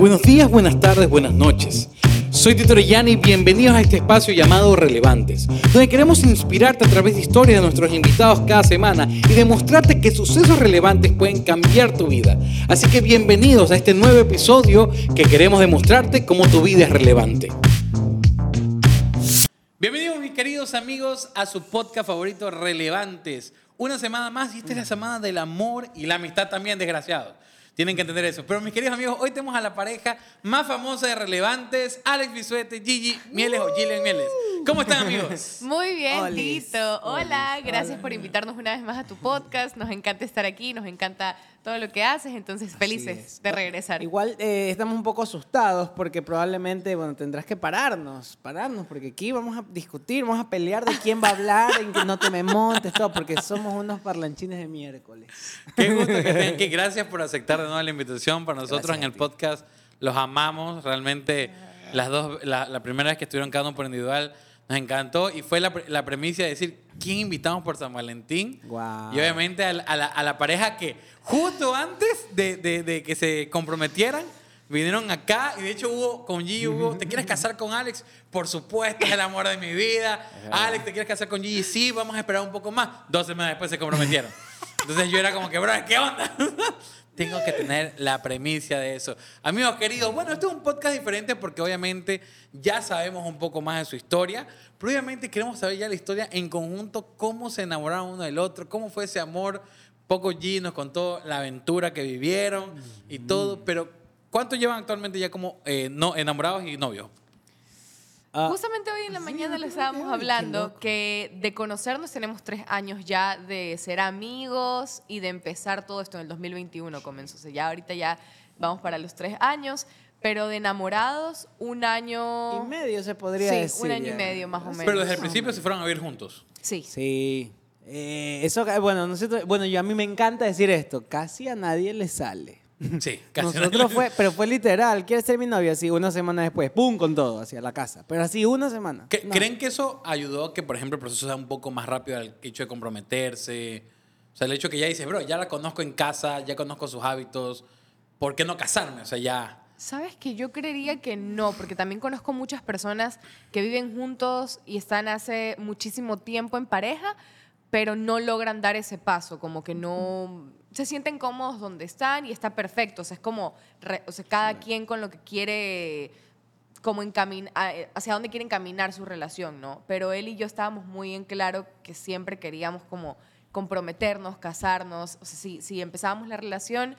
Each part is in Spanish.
Buenos días, buenas tardes, buenas noches. Soy Tito Orellana y bienvenidos a este espacio llamado Relevantes, donde queremos inspirarte a través de historias de nuestros invitados cada semana y demostrarte que sucesos relevantes pueden cambiar tu vida. Así que bienvenidos a este nuevo episodio que queremos demostrarte cómo tu vida es relevante. Bienvenidos mis queridos amigos a su podcast favorito Relevantes. Una semana más y esta es la semana del amor y la amistad también, desgraciado. Tienen que entender eso. Pero mis queridos amigos, hoy tenemos a la pareja más famosa de relevantes, Alex Bisuete, Gigi Mieles o Gillian Mieles. ¿Cómo están amigos? Muy bien, Olis. Tito. Hola, Olis. gracias Hola. por invitarnos una vez más a tu podcast. Nos encanta estar aquí, nos encanta todo lo que haces, entonces felices es. de regresar. Igual eh, estamos un poco asustados porque probablemente, bueno, tendrás que pararnos, pararnos, porque aquí vamos a discutir, vamos a pelear de quién va a hablar, en que no te me montes, todo, porque somos unos parlanchines de miércoles. Qué gusto que estén aquí. Gracias por aceptar de nuevo la invitación. Para nosotros Gracias en el podcast los amamos. Realmente las dos, la, la primera vez que estuvieron cada uno por individual nos encantó y fue la, la premisa de decir quién invitamos por San Valentín. Guau. Y obviamente a la, a la- a la pareja que justo antes de, de- de que se comprometieran vinieron acá y de hecho hubo con Gigi hubo, ¿te quieres casar con Alex? Por supuesto, es el amor de mi vida. Alex, ¿te quieres casar con Gigi? Sí, vamos a esperar un poco más. Dos semanas después se comprometieron. Entonces yo era como que, bro, ¿qué onda? Tengo que tener la premisa de eso. Amigos queridos, bueno, este es un podcast diferente porque obviamente ya sabemos un poco más de su historia, pero obviamente queremos saber ya la historia en conjunto, cómo se enamoraron uno del otro, cómo fue ese amor. Poco G nos contó la aventura que vivieron y todo, pero ¿cuánto llevan actualmente ya como eh, no, enamorados y novios? Ah, Justamente hoy en la sí, mañana le que estábamos hablando que de conocernos tenemos tres años ya de ser amigos y de empezar todo esto en el 2021 comenzó. O sea, ya ahorita ya vamos para los tres años, pero de enamorados un año... y medio se podría Sí, decir. un año y medio más o menos. Pero desde el principio se fueron a vivir juntos. Sí. Sí. Eh, eso, bueno, nosotros, bueno, yo a mí me encanta decir esto, casi a nadie le sale. Sí, casi. Nosotros fue, pero fue literal, ¿quieres ser mi novia? Así, una semana después, ¡pum! con todo, hacia la casa. Pero así, una semana. ¿Cre- No. ¿Creen que eso ayudó a que, por ejemplo, el proceso sea un poco más rápido al hecho de comprometerse? O sea, el hecho que ya dices, bro, ya la conozco en casa, ya conozco sus hábitos, ¿por qué no casarme? O sea, ya... Sabes que yo creería que no, porque también conozco muchas personas que viven juntos y están hace muchísimo tiempo en pareja, pero no logran dar ese paso, como que no se sienten cómodos donde están y está perfecto, o sea, es como, re- o sea, cada quien con lo que quiere, como encaminar, hacia dónde quieren caminar su relación, ¿no? Pero él y yo estábamos muy en claro que siempre queríamos como comprometernos, casarnos, o sea, si, si empezábamos la relación,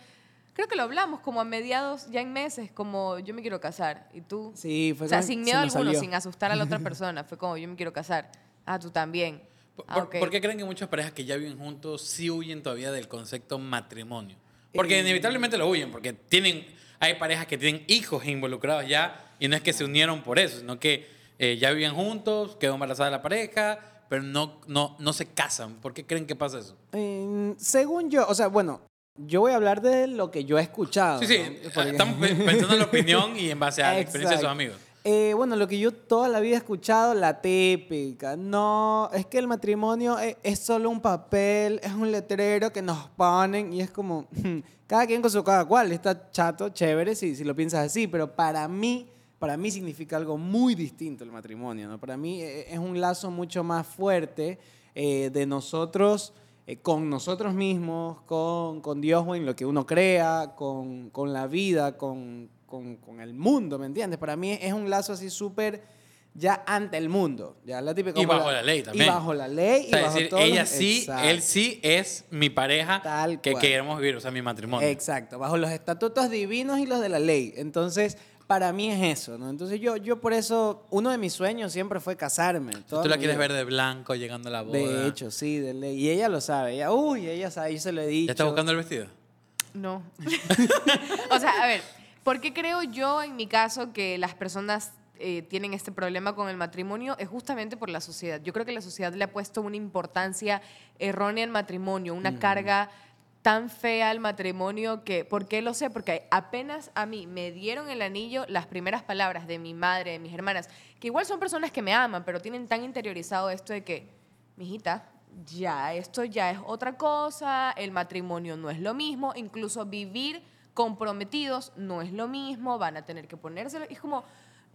creo que lo hablamos como a mediados, ya en meses, como yo me quiero casar, y tú... Sí, fue o sea, sin miedo alguno, salió. sin asustar a la otra persona, fue como yo me quiero casar, ah, tú también. ¿Por, Ah, por- ok. por qué creen que muchas parejas que ya viven juntos sí huyen todavía del concepto matrimonio? Porque Eh, inevitablemente lo huyen, porque tienen, hay parejas que tienen hijos involucrados ya, y no es que se unieron por eso, sino que eh, ya viven juntos, quedó embarazada la pareja, pero no, no, no se casan. ¿Por qué creen que pasa eso? Eh, según yo, o sea, bueno, yo voy a hablar de lo que yo he escuchado. Sí, sí, ¿no? Porque- estamos pe- pensando en la opinión y en base a la experiencia de sus amigos. Eh, bueno, lo que yo toda la vida he escuchado, la típica. No, es que el matrimonio es, es solo un papel, es un letrero que nos ponen y es como, cada quien con su cada cual. Está chato, chévere, si, lo piensas así, pero para mí, para mí significa algo muy distinto el matrimonio. ¿no? Para mí eh, es un lazo mucho más fuerte eh, de nosotros eh, con nosotros mismos, con, Dios o en lo que uno crea, con la vida, con, con, con el mundo, ¿me entiendes? Para mí es un lazo así súper ya ante el mundo. Ya la típica, Y bajo la ley también. Y bajo la ley. O sea, y bajo decir, todos ella los- sí, Exacto. él sí es mi pareja Tal que cual. queremos vivir, o sea, mi matrimonio. Exacto, bajo los estatutos divinos y los de la ley. Entonces, para mí es eso, ¿no? Entonces yo, yo por eso, uno de mis sueños siempre fue casarme. Tú la quieres vida. ver de blanco llegando a la boda. De hecho, sí, de ley. Y ella lo sabe. Ella, uy, ella sabe, yo se lo he dicho. ¿Ya estás buscando el vestido? No. o sea, a ver, ¿por qué creo yo en mi caso que las personas eh, tienen este problema con el matrimonio? Es justamente por la sociedad. Yo creo que la sociedad le ha puesto una importancia errónea al matrimonio, una carga tan fea al matrimonio que, ¿por qué lo sé? Porque apenas a mí me dieron el anillo las primeras palabras de mi madre, de mis hermanas, que igual son personas que me aman, pero tienen tan interiorizado esto de que, mijita, ya, esto ya es otra cosa, el matrimonio no es lo mismo, incluso vivir comprometidos, no es lo mismo, van a tener que ponérselo. Y es como,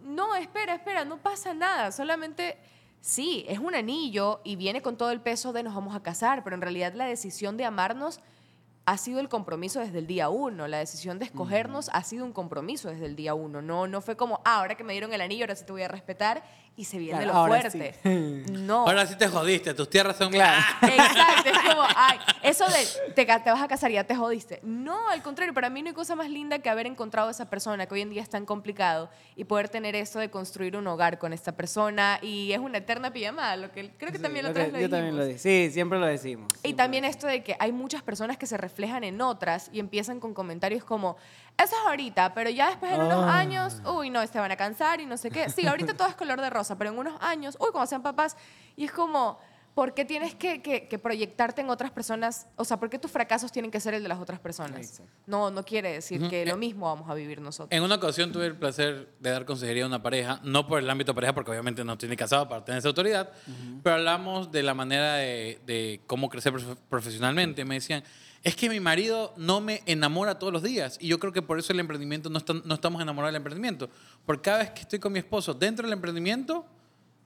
no, espera, espera, no pasa nada, solamente... Sí, es un anillo y viene con todo el peso de nos vamos a casar, pero en realidad la decisión de amarnos ha sido el compromiso desde el día uno. La decisión de escogernos ha sido un compromiso desde el día uno. No, no fue como, ah, ahora que me dieron el anillo, ahora sí te voy a respetar y se viene Claro, lo ahora fuerte. sí. No. Ahora sí te jodiste, tus tierras son... Claro. Exacto, es como, ay, eso de te, te vas a casar y ya te jodiste. No, al contrario, para mí no hay cosa más linda que haber encontrado a esa persona que hoy en día es tan complicado y poder tener eso de construir un hogar con esta persona y es una eterna pijamada, lo que creo que Sí, también lo lo otra vez lo Yo también lo digo. Sí, siempre lo decimos. Y también esto de que hay muchas personas que se reflejan en otras y empiezan con comentarios como, eso es ahorita, pero ya después en unos Ah. años, uy, no, se van a cansar y no sé qué. Sí, ahorita todo es color de rosa, pero en unos años, uy, cuando sean papás, y es como, ¿por qué tienes que, que- que proyectarte en otras personas? O sea, ¿por qué tus fracasos tienen que ser el de las otras personas? Exacto. No, no quiere decir que lo mismo vamos a vivir nosotros. En una ocasión tuve el placer de dar consejería a una pareja, no por el ámbito de pareja, porque obviamente no tiene casado para tener esa autoridad, pero hablamos de la manera de, de cómo crecer profe- profesionalmente. Me decían, es que mi marido no me enamora todos los días y yo creo que por eso el emprendimiento, no, está- no estamos enamorados del emprendimiento. Porque cada vez que estoy con mi esposo dentro del emprendimiento,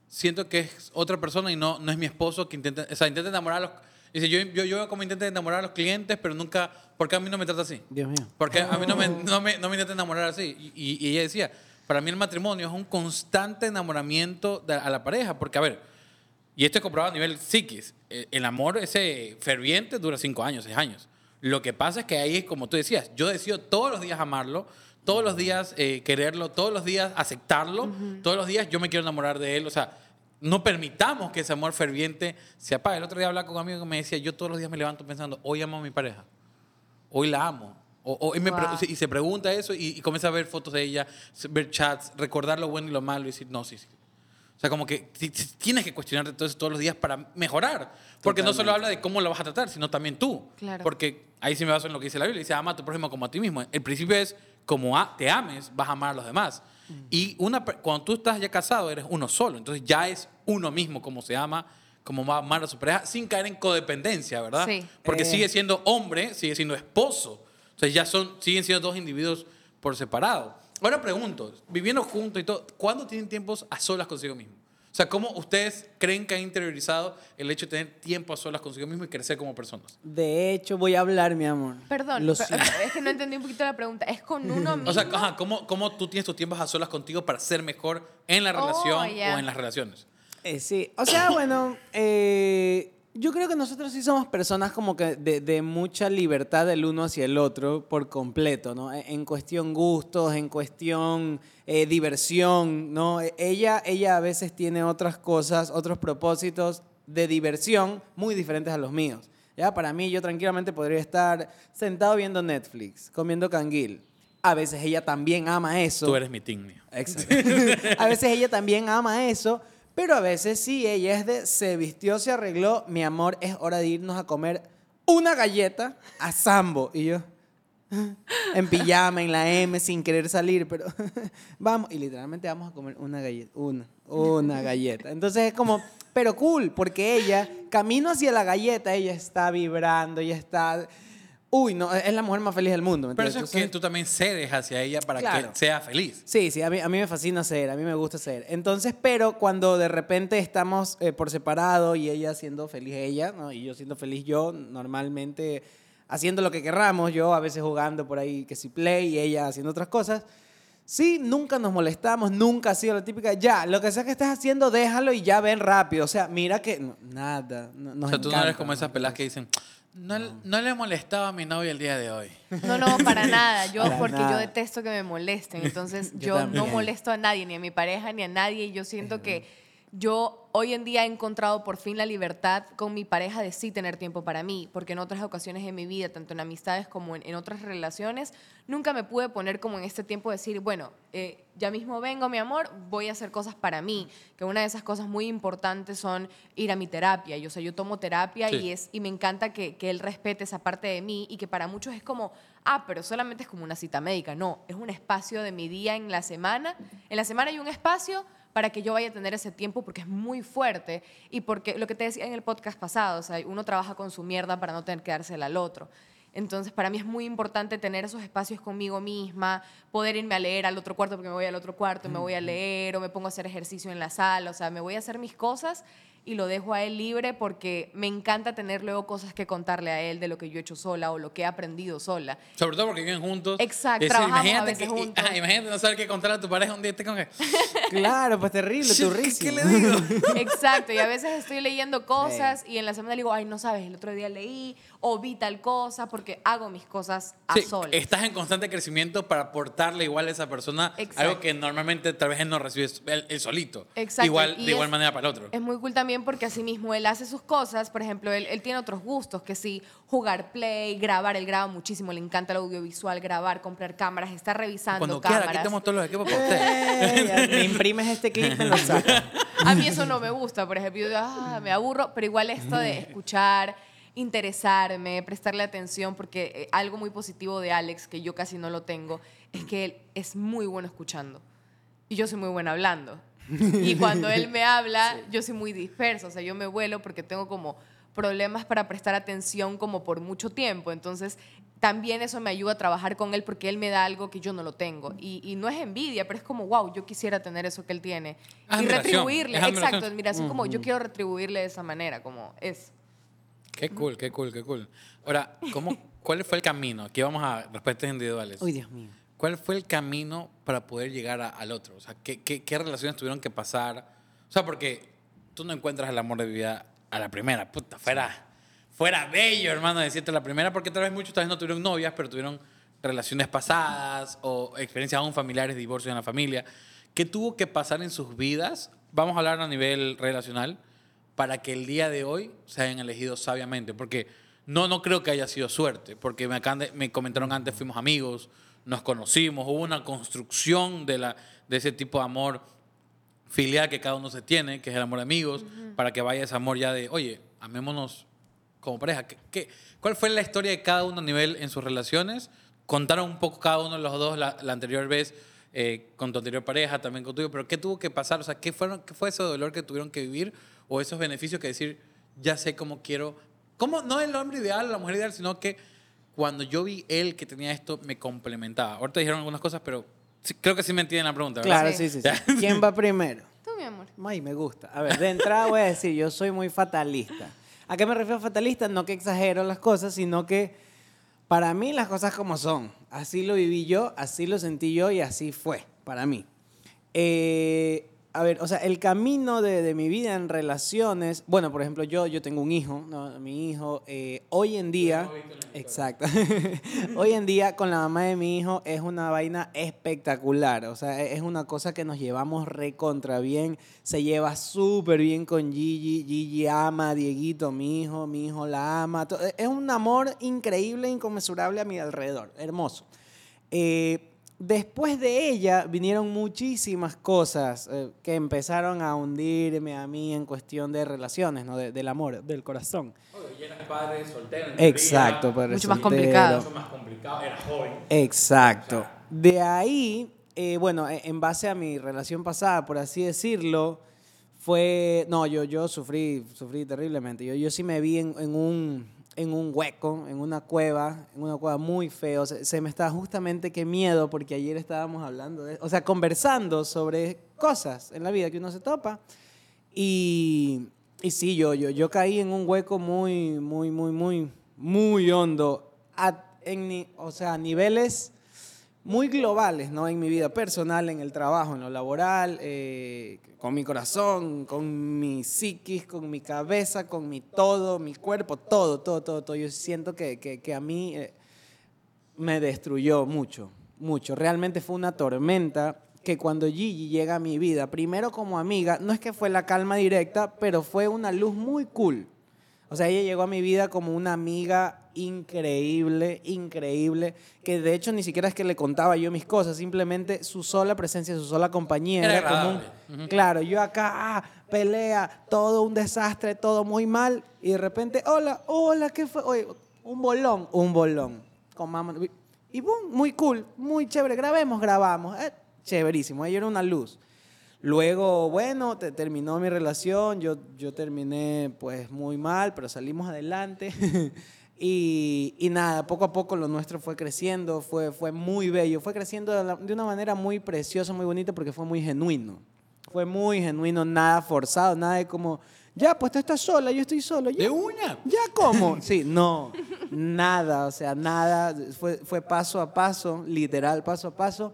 siento que es otra persona y no, no es mi esposo que intenta, o sea, intenta enamorar a los... Dice, yo, yo, yo como intento enamorar a los clientes, pero nunca, porque a mí no me trata así. Dios mío. Porque a mí no me, no me, no me intenta enamorar así. Y, y- y ella decía, para mí el matrimonio es un constante enamoramiento de- a la pareja. Porque, a ver, y esto es comprobado a nivel psiquis, eh, el amor ese ferviente dura cinco años, seis años. Lo que pasa es que ahí, como tú decías, yo decido todos los días amarlo, todos los días eh, quererlo, todos los días aceptarlo, todos los días yo me quiero enamorar de él. O sea, no permitamos que ese amor ferviente se apague. El otro día hablaba con un amigo que me decía, yo todos los días me levanto pensando, hoy amo a mi pareja hoy la amo. O, o- y, me Wow. y se pregunta eso y, y comienza a ver fotos de ella, ver chats, recordar lo bueno y lo malo y decir, no, sí, sí. O sea, como que ti- ti- tienes que cuestionarte todo eso todos los días para mejorar. Porque no solo habla de cómo lo vas a tratar, sino también tú. Claro. Porque ahí sí me baso en lo que dice la Biblia. Dice, ama a tu prójimo como a ti mismo. El principio es, como a- te ames, vas a amar a los demás. Y una, cuando tú estás ya casado, eres uno solo. Entonces ya es uno mismo como se ama, como va a amar a su pareja, sin caer en codependencia, ¿verdad? Sí. Porque Eh. sigue siendo hombre, sigue siendo esposo. Entonces ya son, siguen siendo dos individuos por separado. Ahora pregunto, viviendo juntos y todo, ¿cuándo tienen tiempos a solas consigo mismo? O sea, ¿cómo ustedes creen que han interiorizado el hecho de tener tiempo a solas consigo mismo y crecer como personas? De hecho, voy a hablar, mi amor. Perdón, Lo siento. es que no entendí un poquito la pregunta. ¿Es con uno mismo? O sea, ajá, ¿cómo, ¿cómo tú tienes tus tiempos a solas contigo para ser mejor en la Oh, relación ya. o en las relaciones? Eh, sí, o sea, bueno, eh, yo creo que nosotros sí somos personas como que de, de mucha libertad del uno hacia el otro por completo, ¿no? En en cuestión gustos, en cuestión eh, diversión, ¿no? E- Ella, ella a veces tiene otras cosas, otros propósitos de diversión muy diferentes a los míos. Ya, para mí, yo tranquilamente podría estar sentado viendo Netflix, comiendo canguil. A veces ella también ama eso. Tú eres mi mío. Exacto. a veces ella también ama eso, pero a veces sí, ella es de se vistió, se arregló, mi amor, es hora de irnos a comer una galleta a Sambo. Y yo, en pijama, en la M, sin querer salir, pero vamos, y literalmente vamos a comer una galleta, una, una galleta. Entonces es como, pero cool, porque ella, camino hacia la galleta, ella está vibrando, ella está... Uy, no, es la mujer más feliz del mundo. ¿me Pero eso es entiendes? que tú también cedes hacia ella para Claro. que sea feliz. Sí, sí, a mí, a mí me fascina hacer, a mí me gusta hacer. Entonces, pero cuando de repente estamos eh, por separado y ella siendo feliz ella, ¿no? y yo siendo feliz yo, normalmente haciendo lo que querramos, yo a veces jugando por ahí que si play y ella haciendo otras cosas, sí, nunca nos molestamos, nunca ha sido la típica, ya, lo que sea que estés haciendo, déjalo y ya ven rápido. O sea, mira que no, nada. no- nos o sea, tú no encanta, eres como esas peladas que dicen, no, no le molestaba a mi novia el día de hoy. No, no, para nada. Yo, Para porque nada. yo detesto que me molesten. Entonces, Yo yo, no molesto a nadie, ni a mi pareja, ni a nadie. Y yo siento que yo hoy en día he encontrado por fin la libertad con mi pareja de sí tener tiempo para mí. Porque en otras ocasiones de mi vida, tanto en amistades como en, en otras relaciones, nunca me pude poner como en este tiempo decir, bueno, eh, ya mismo vengo, mi amor, voy a hacer cosas para mí. Que una de esas cosas muy importantes son ir a mi terapia. Yo, o sea, yo tomo terapia Sí. y es y me encanta que, que él respete esa parte de mí y que para muchos es como, ah, pero solamente es como una cita médica. No, es un espacio de mi día en la semana. En la semana hay un espacio para que yo vaya a tener ese tiempo porque es muy fuerte y porque lo que te decía en el podcast pasado, o sea, uno trabaja con su mierda para no tener que dársela al otro. Entonces, para mí es muy importante tener esos espacios conmigo misma, poder irme a leer al otro cuarto porque me voy al otro cuarto, me voy a leer o me pongo a hacer ejercicio en la sala, o sea, me voy a hacer mis cosas y lo dejo a él libre porque me encanta tener luego cosas que contarle a él de lo que yo he hecho sola o lo que he aprendido sola. Sobre todo porque viven juntos. Exacto, decir, trabajamos a imagínate, veces que, juntos. ajá, imagínate no saber qué contar a tu pareja un día esté con que... Claro, pues terrible, ¿Qué, turrísimo. qué le digo? Exacto, y a veces estoy leyendo cosas y en la semana le digo, ay, no sabes, el otro día leí o vi tal cosa porque hago mis cosas a Sí, solas. estás en constante crecimiento para aportarle igual a esa persona Exacto. algo que normalmente tal vez él no recibe él, él solito. Exacto, Igual, y de igual es- manera para el otro. Es muy cool también porque así mismo él hace sus cosas, por ejemplo, él, él tiene otros gustos, que sí, jugar play, grabar, él graba muchísimo, le encanta el audiovisual, grabar, comprar cámaras, está revisando Cuando quiera, cámaras. aquí tenemos todos los equipos para usted. Me imprimes este clip, me lo sacas. A mí eso no me gusta, por ejemplo, yo ah, me aburro, pero igual esto de escuchar, interesarme, prestarle atención, porque eh, algo muy positivo de Alex, que yo casi no lo tengo, es que él es muy bueno escuchando y yo soy muy buena hablando. Y cuando él me habla, yo soy muy dispersa, o sea, yo me vuelo porque tengo como problemas para prestar atención como por mucho tiempo, entonces también eso me ayuda a trabajar con él porque él me da algo que yo no lo tengo. Y, y no es envidia, pero es como, wow, yo quisiera tener eso que él tiene. y retribuirle, es admiración. exacto, admiración, como yo quiero retribuirle de esa manera, como es. Qué cool, qué cool, qué cool. Ahora, ¿cómo, ¿cuál fue el camino? Aquí vamos a respuestas individuales. Uy, Dios mío. ¿Cuál fue el camino para poder llegar a- al otro? O sea, ¿qué, qué, qué relaciones tuvieron que pasar? O sea, porque tú no encuentras el amor de vida a la primera. Puta, fuera, fuera bello, hermano, decirte la primera, porque tal vez muchos tal vez no tuvieron novias, pero tuvieron relaciones pasadas o experiencias aún familiares, divorcios en la familia. ¿Qué tuvo que pasar en sus vidas? Vamos a hablar a nivel relacional para que el día de hoy se hayan elegido sabiamente. Porque no, no creo que haya sido suerte, porque me, me comentaron antes, fuimos amigos, nos conocimos, hubo una construcción de, la, de ese tipo de amor filial que cada uno se tiene, que es el amor de amigos, para que vaya ese amor ya de, oye, amémonos como pareja. ¿Qué, qué- cuál fue la historia de cada uno a nivel en sus relaciones? Contaron un poco cada uno de los dos la, la anterior vez eh, con tu anterior pareja, también con tuyo, pero ¿qué tuvo que pasar? O sea, ¿qué, fueron, ¿qué fue ese dolor que tuvieron que vivir o esos beneficios que decir, ya sé cómo quiero? ¿Cómo? No el hombre ideal, la mujer ideal, sino que cuando yo vi él que tenía esto, me complementaba. Ahorita dijeron algunas cosas, pero sí- creo que sí me entienden la pregunta, ¿verdad? Claro, Sí. sí, sí. ¿Quién va primero? Tú, mi amor. Ay, me gusta. A ver, de entrada voy a decir, yo soy muy fatalista. ¿A qué me refiero a fatalista? No que exagero las cosas, sino que para mí las cosas como son. Así lo viví yo, así lo sentí yo y así fue para mí. Eh, a ver, o sea, el camino de, de mi vida en relaciones, bueno, por ejemplo, yo, yo tengo un hijo, ¿no? mi hijo, eh, hoy en día, exacto, hoy en día con la mamá de mi hijo es una vaina espectacular, o sea, es una cosa que nos llevamos recontra bien, se lleva súper bien con Gigi, Gigi ama a Dieguito, mi hijo, mi hijo la ama, to- es un amor increíble, inconmensurable a mi alrededor, hermoso. Eh, después de ella vinieron muchísimas cosas eh, que empezaron a hundirme a mí en cuestión de relaciones, ¿no? De- del amor, del corazón. Oye, eras padre soltero. en Exacto, teoría, padre Mucho más complicado. Mucho más complicado, era joven. Exacto. De ahí, eh, bueno, e- en base a mi relación pasada, por así decirlo, fue, no, yo, yo sufrí, sufrí terriblemente. Yo, yo sí me vi en, en un, en un hueco, en una cueva, en una cueva muy feo. Se, se me estaba justamente qué miedo, porque ayer estábamos hablando, de, o sea, conversando sobre cosas en la vida que uno se topa. Y, y sí, yo, yo, yo caí en un hueco muy, muy, muy, muy, muy hondo. A, en, o sea, a niveles muy globales, ¿no? En mi vida personal, en el trabajo, en lo laboral, eh, con mi corazón, con mi psiquis, con mi cabeza, con mi todo, mi cuerpo, todo, todo, todo, todo. Yo siento que, que, que a mí eh, me destruyó mucho, mucho. Realmente fue una tormenta que cuando Gigi llega a mi vida, primero como amiga, no es que fue la calma directa, pero fue una luz muy cool. O sea, ella llegó a mi vida como una amiga increíble, increíble, que de hecho ni siquiera es que le contaba yo mis cosas, simplemente su sola presencia, su sola compañía. Era Era, como un- agradable. Ujú. Claro, yo acá, ah, pelea, todo un desastre, todo muy mal, y de repente, hola, hola, ¿qué fue? Oye, un bolón, un bolón. Con mamá. Y boom, muy cool, muy chévere, grabemos, grabamos. eh, chéverísimo, ella era una luz. Luego, bueno, te- terminó mi relación, yo, yo terminé pues muy mal, pero salimos adelante. Y, y nada, poco a poco lo nuestro fue creciendo, fue, fue muy bello, fue creciendo de, la- de una manera muy preciosa, muy bonita, porque fue muy genuino. Fue muy genuino, nada forzado, nada de como, ya, pues tú estás sola, yo estoy solo. Ya, ¿De una? ¿Ya cómo? Sí, no, nada, o sea, nada, fue, fue paso a paso, literal, paso a paso.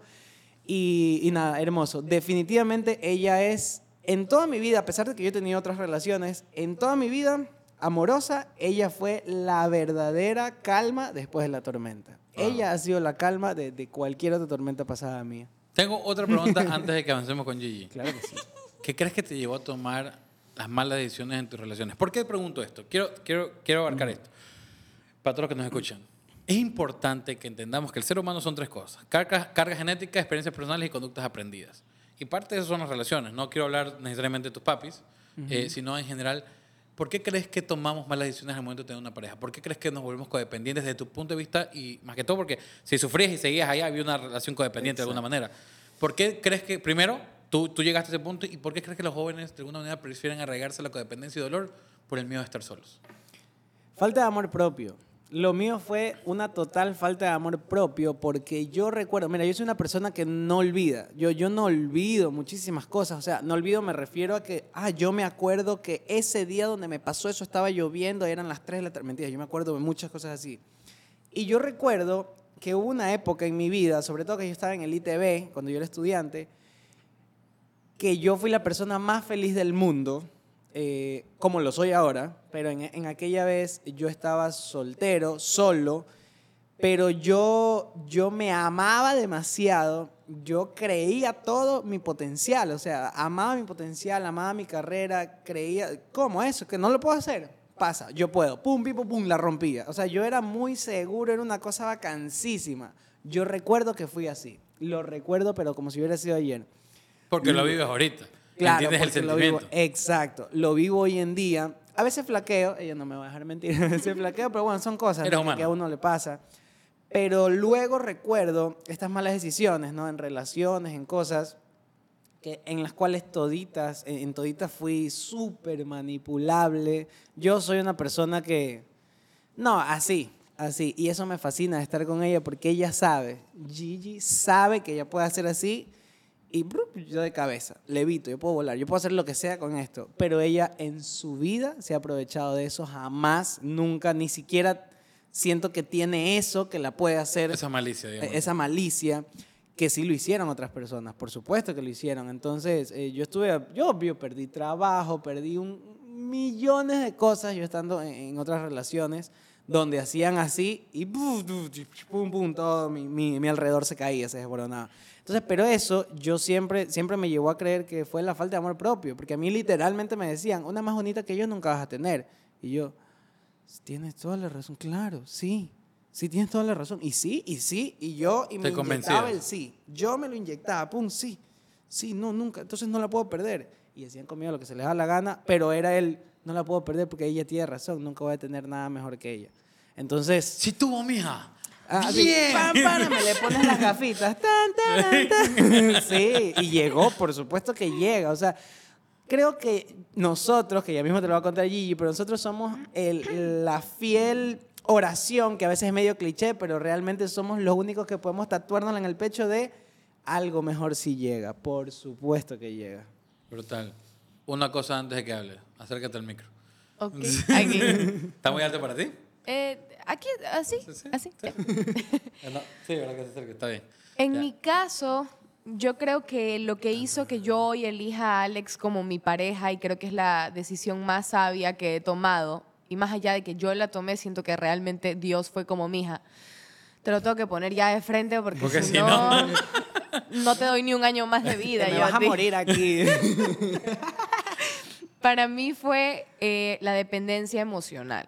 Y, y nada, hermoso. Definitivamente ella es, en toda mi vida, a pesar de que yo he tenido otras relaciones, en toda mi vida amorosa, ella fue la verdadera calma después de la tormenta. Ella ha sido la calma de, de cualquier otra tormenta pasada mía. Tengo otra pregunta antes de que avancemos con Gigi. Claro que sí. ¿Qué crees que te llevó a tomar las malas decisiones en tus relaciones? ¿Por qué pregunto esto? Quiero, quiero, quiero abarcar esto. Para todos los que nos escuchan. Es importante que entendamos que el ser humano son tres cosas. Carga, carga genética, experiencias personales y conductas aprendidas. Y parte de eso son las relaciones. No quiero hablar necesariamente de tus papis, eh, sino en general. ¿Por qué crees que tomamos malas decisiones al momento de tener una pareja? ¿Por qué crees que nos volvemos codependientes desde tu punto de vista? Y más que todo porque si sufrías y seguías allá, había una relación codependiente de alguna manera. ¿Por qué crees que, primero, tú, tú llegaste a ese punto y por qué crees que los jóvenes de alguna manera prefieren arraigarse a la codependencia y dolor por el miedo de estar solos? Falta de amor propio. Lo mío fue una total falta de amor propio porque yo recuerdo, mira, yo soy una persona que no olvida. Yo, yo no olvido muchísimas cosas. O sea, no olvido me refiero a que, ah, yo me acuerdo que ese día donde me pasó eso estaba lloviendo, eran las 3 de la tarde. Mentira, yo me acuerdo de muchas cosas así. Y yo recuerdo que hubo una época en mi vida, sobre todo que yo estaba en el ITB, cuando yo era estudiante, que yo fui la persona más feliz del mundo, eh, como lo soy ahora, pero en, en aquella vez yo estaba soltero, solo, pero yo, yo me amaba demasiado, yo creía todo mi potencial, o sea, amaba mi potencial, amaba mi carrera, creía, ¿cómo eso? Que no lo puedo hacer. Pasa, yo puedo, pum, pim, pum, pum, la rompía. O sea, yo era muy seguro, era una cosa vacancísima. Yo recuerdo que fui así, lo recuerdo, pero como si hubiera sido ayer. Porque lo vives ahorita. Claro, Entiendes el porque lo vivo- exacto, lo vivo hoy en día. A veces flaqueo, ella no me va a dejar mentir, a veces flaqueo, pero bueno, son cosas que a uno le pasa. Pero luego recuerdo estas malas decisiones, ¿no? En relaciones, en cosas que, en las cuales toditas, en, en toditas fui súper manipulable. Yo soy una persona que, no, así, así. Y eso me fascina estar con ella porque ella sabe, Gigi sabe que ella puede hacer así y brup, yo de cabeza, levito, yo puedo volar, yo puedo hacer lo que sea con esto. Pero ella en su vida se ha aprovechado de eso, jamás, nunca, ni siquiera siento que tiene eso que la puede hacer Esa malicia, digamos. esa malicia que sí lo hicieron otras personas, por supuesto que lo hicieron. Entonces, eh, yo estuve, yo obvio, perdí trabajo, perdí un, millones de cosas yo estando en, en otras relaciones donde hacían así y pum, pum, pum, todo mi, mi, mi alrededor se caía, se desboronaba. Entonces, pero eso yo siempre, siempre me llevó a creer que fue la falta de amor propio, porque a mí literalmente me decían, una más bonita que yo nunca vas a tener. Y yo, Tienes toda la razón, claro, sí. Sí, tienes toda la razón. Y sí, y sí, y yo, y me inyectaba el sí. Yo me lo inyectaba, pum, sí. Sí, no, nunca. Entonces no la puedo perder. Y decían conmigo lo que se les da la gana, pero era él, no la puedo perder porque ella tiene razón, nunca voy a tener nada mejor que ella. Entonces, Sí tuvo, mija. Ah, Bien. pam, pam, me le pones las gafitas. tan, tan, tan. Sí, y llegó, por supuesto que llega. O sea, creo que nosotros, que ya mismo te lo va a contar Gigi, pero nosotros somos el- la fiel oración, que a veces es medio cliché, pero realmente somos los únicos que podemos tatuarnos en el pecho de algo mejor si llega. Por supuesto que llega. Brutal. Una cosa antes de que hable. Acércate al micro. Ok, aquí. ¿Está muy alto para ti? Eh, aquí, así, Sí, sí, así. sí. Eh, no, Sí, verdad que se acerca. Está bien. En Ya. mi caso, yo creo que lo que hizo que yo hoy elija a Alex como mi pareja y creo que es la decisión más sabia que he tomado, y más allá de que yo la tomé, siento que realmente Dios fue como mi hija. Te lo tengo que poner ya de frente porque, Porque si si no, no te doy ni un año más de vida. Te me yo vas a ti. morir aquí. Para mí fue eh, la dependencia emocional,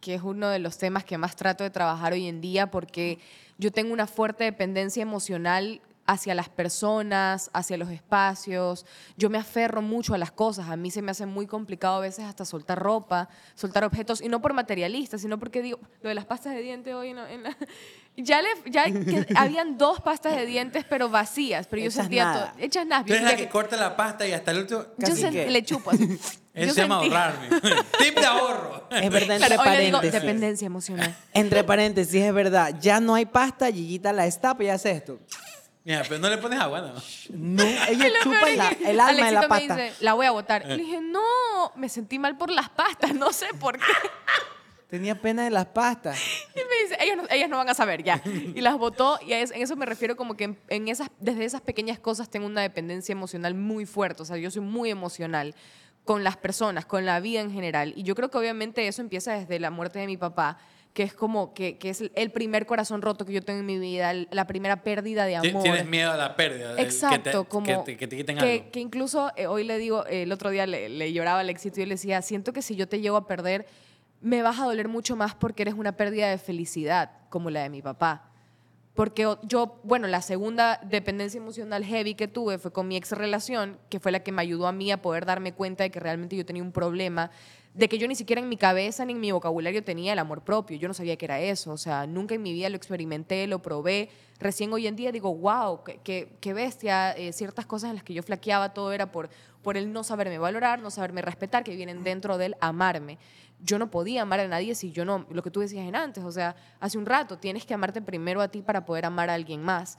que es uno de los temas que más trato de trabajar hoy en día porque yo tengo una fuerte dependencia emocional hacia las personas, hacia los espacios. Yo me aferro mucho a las cosas. A mí se me hace muy complicado a veces hasta soltar ropa, soltar objetos, y no por materialista, sino porque digo, lo de las pastas de dientes hoy en en la- ya, le, ya que habían dos pastas de dientes, pero vacías, pero yo Hechas sentía nada. todo, hechas nada. Tú eres la sentía que corta la pasta y hasta el último. yo que- le chupo así. Eso Yo se llama sentí- ahorrarme. Tip de ahorro. Es verdad, entre Claro, le digo paréntesis. dependencia emocional. Entre paréntesis, es verdad. Ya no hay pasta, Gigita la destapa y hace esto. Mira, pero no le pones agua, ¿no? No, ella chupa la- que el alma de la pasta. me dice, la voy a botar. Y le dije, no, me sentí mal por las pastas, no sé por qué. Tenía pena de las pastas. Y me dice, ellas no, ellas no van a saber ya. Y las botó y en eso me refiero como que en, en esas, desde esas pequeñas cosas tengo una dependencia emocional muy fuerte. O sea, yo soy muy emocional con las personas, con la vida en general. Y yo creo que obviamente eso empieza desde la muerte de mi papá, que es como que, que es el primer corazón roto que yo tengo en mi vida, la primera pérdida de amor. Tienes miedo a la pérdida. Exacto, que te, como que te, que te quiten que, algo. que incluso eh, hoy le digo, eh, el otro día le, le lloraba al éxito y le decía, siento que si yo te llego a perder, me vas a doler mucho más porque eres una pérdida de felicidad, como la de mi papá. Porque yo, bueno, la segunda dependencia emocional heavy que tuve fue con mi ex relación, que fue la que me ayudó a mí a poder darme cuenta de que realmente yo tenía un problema, de que yo ni siquiera en mi cabeza ni en mi vocabulario tenía el amor propio. Yo no sabía que era eso. O sea, nunca en mi vida lo experimenté, lo probé. Recién hoy en día digo, wow, qué- qué bestia. eh, ciertas cosas en las que yo flaqueaba, todo era por, por el no saberme valorar, no saberme respetar, que vienen dentro del amarme yo no podía amar a nadie si yo no, lo que tú decías en antes, o sea, hace un rato tienes que amarte primero a ti para poder amar a alguien más.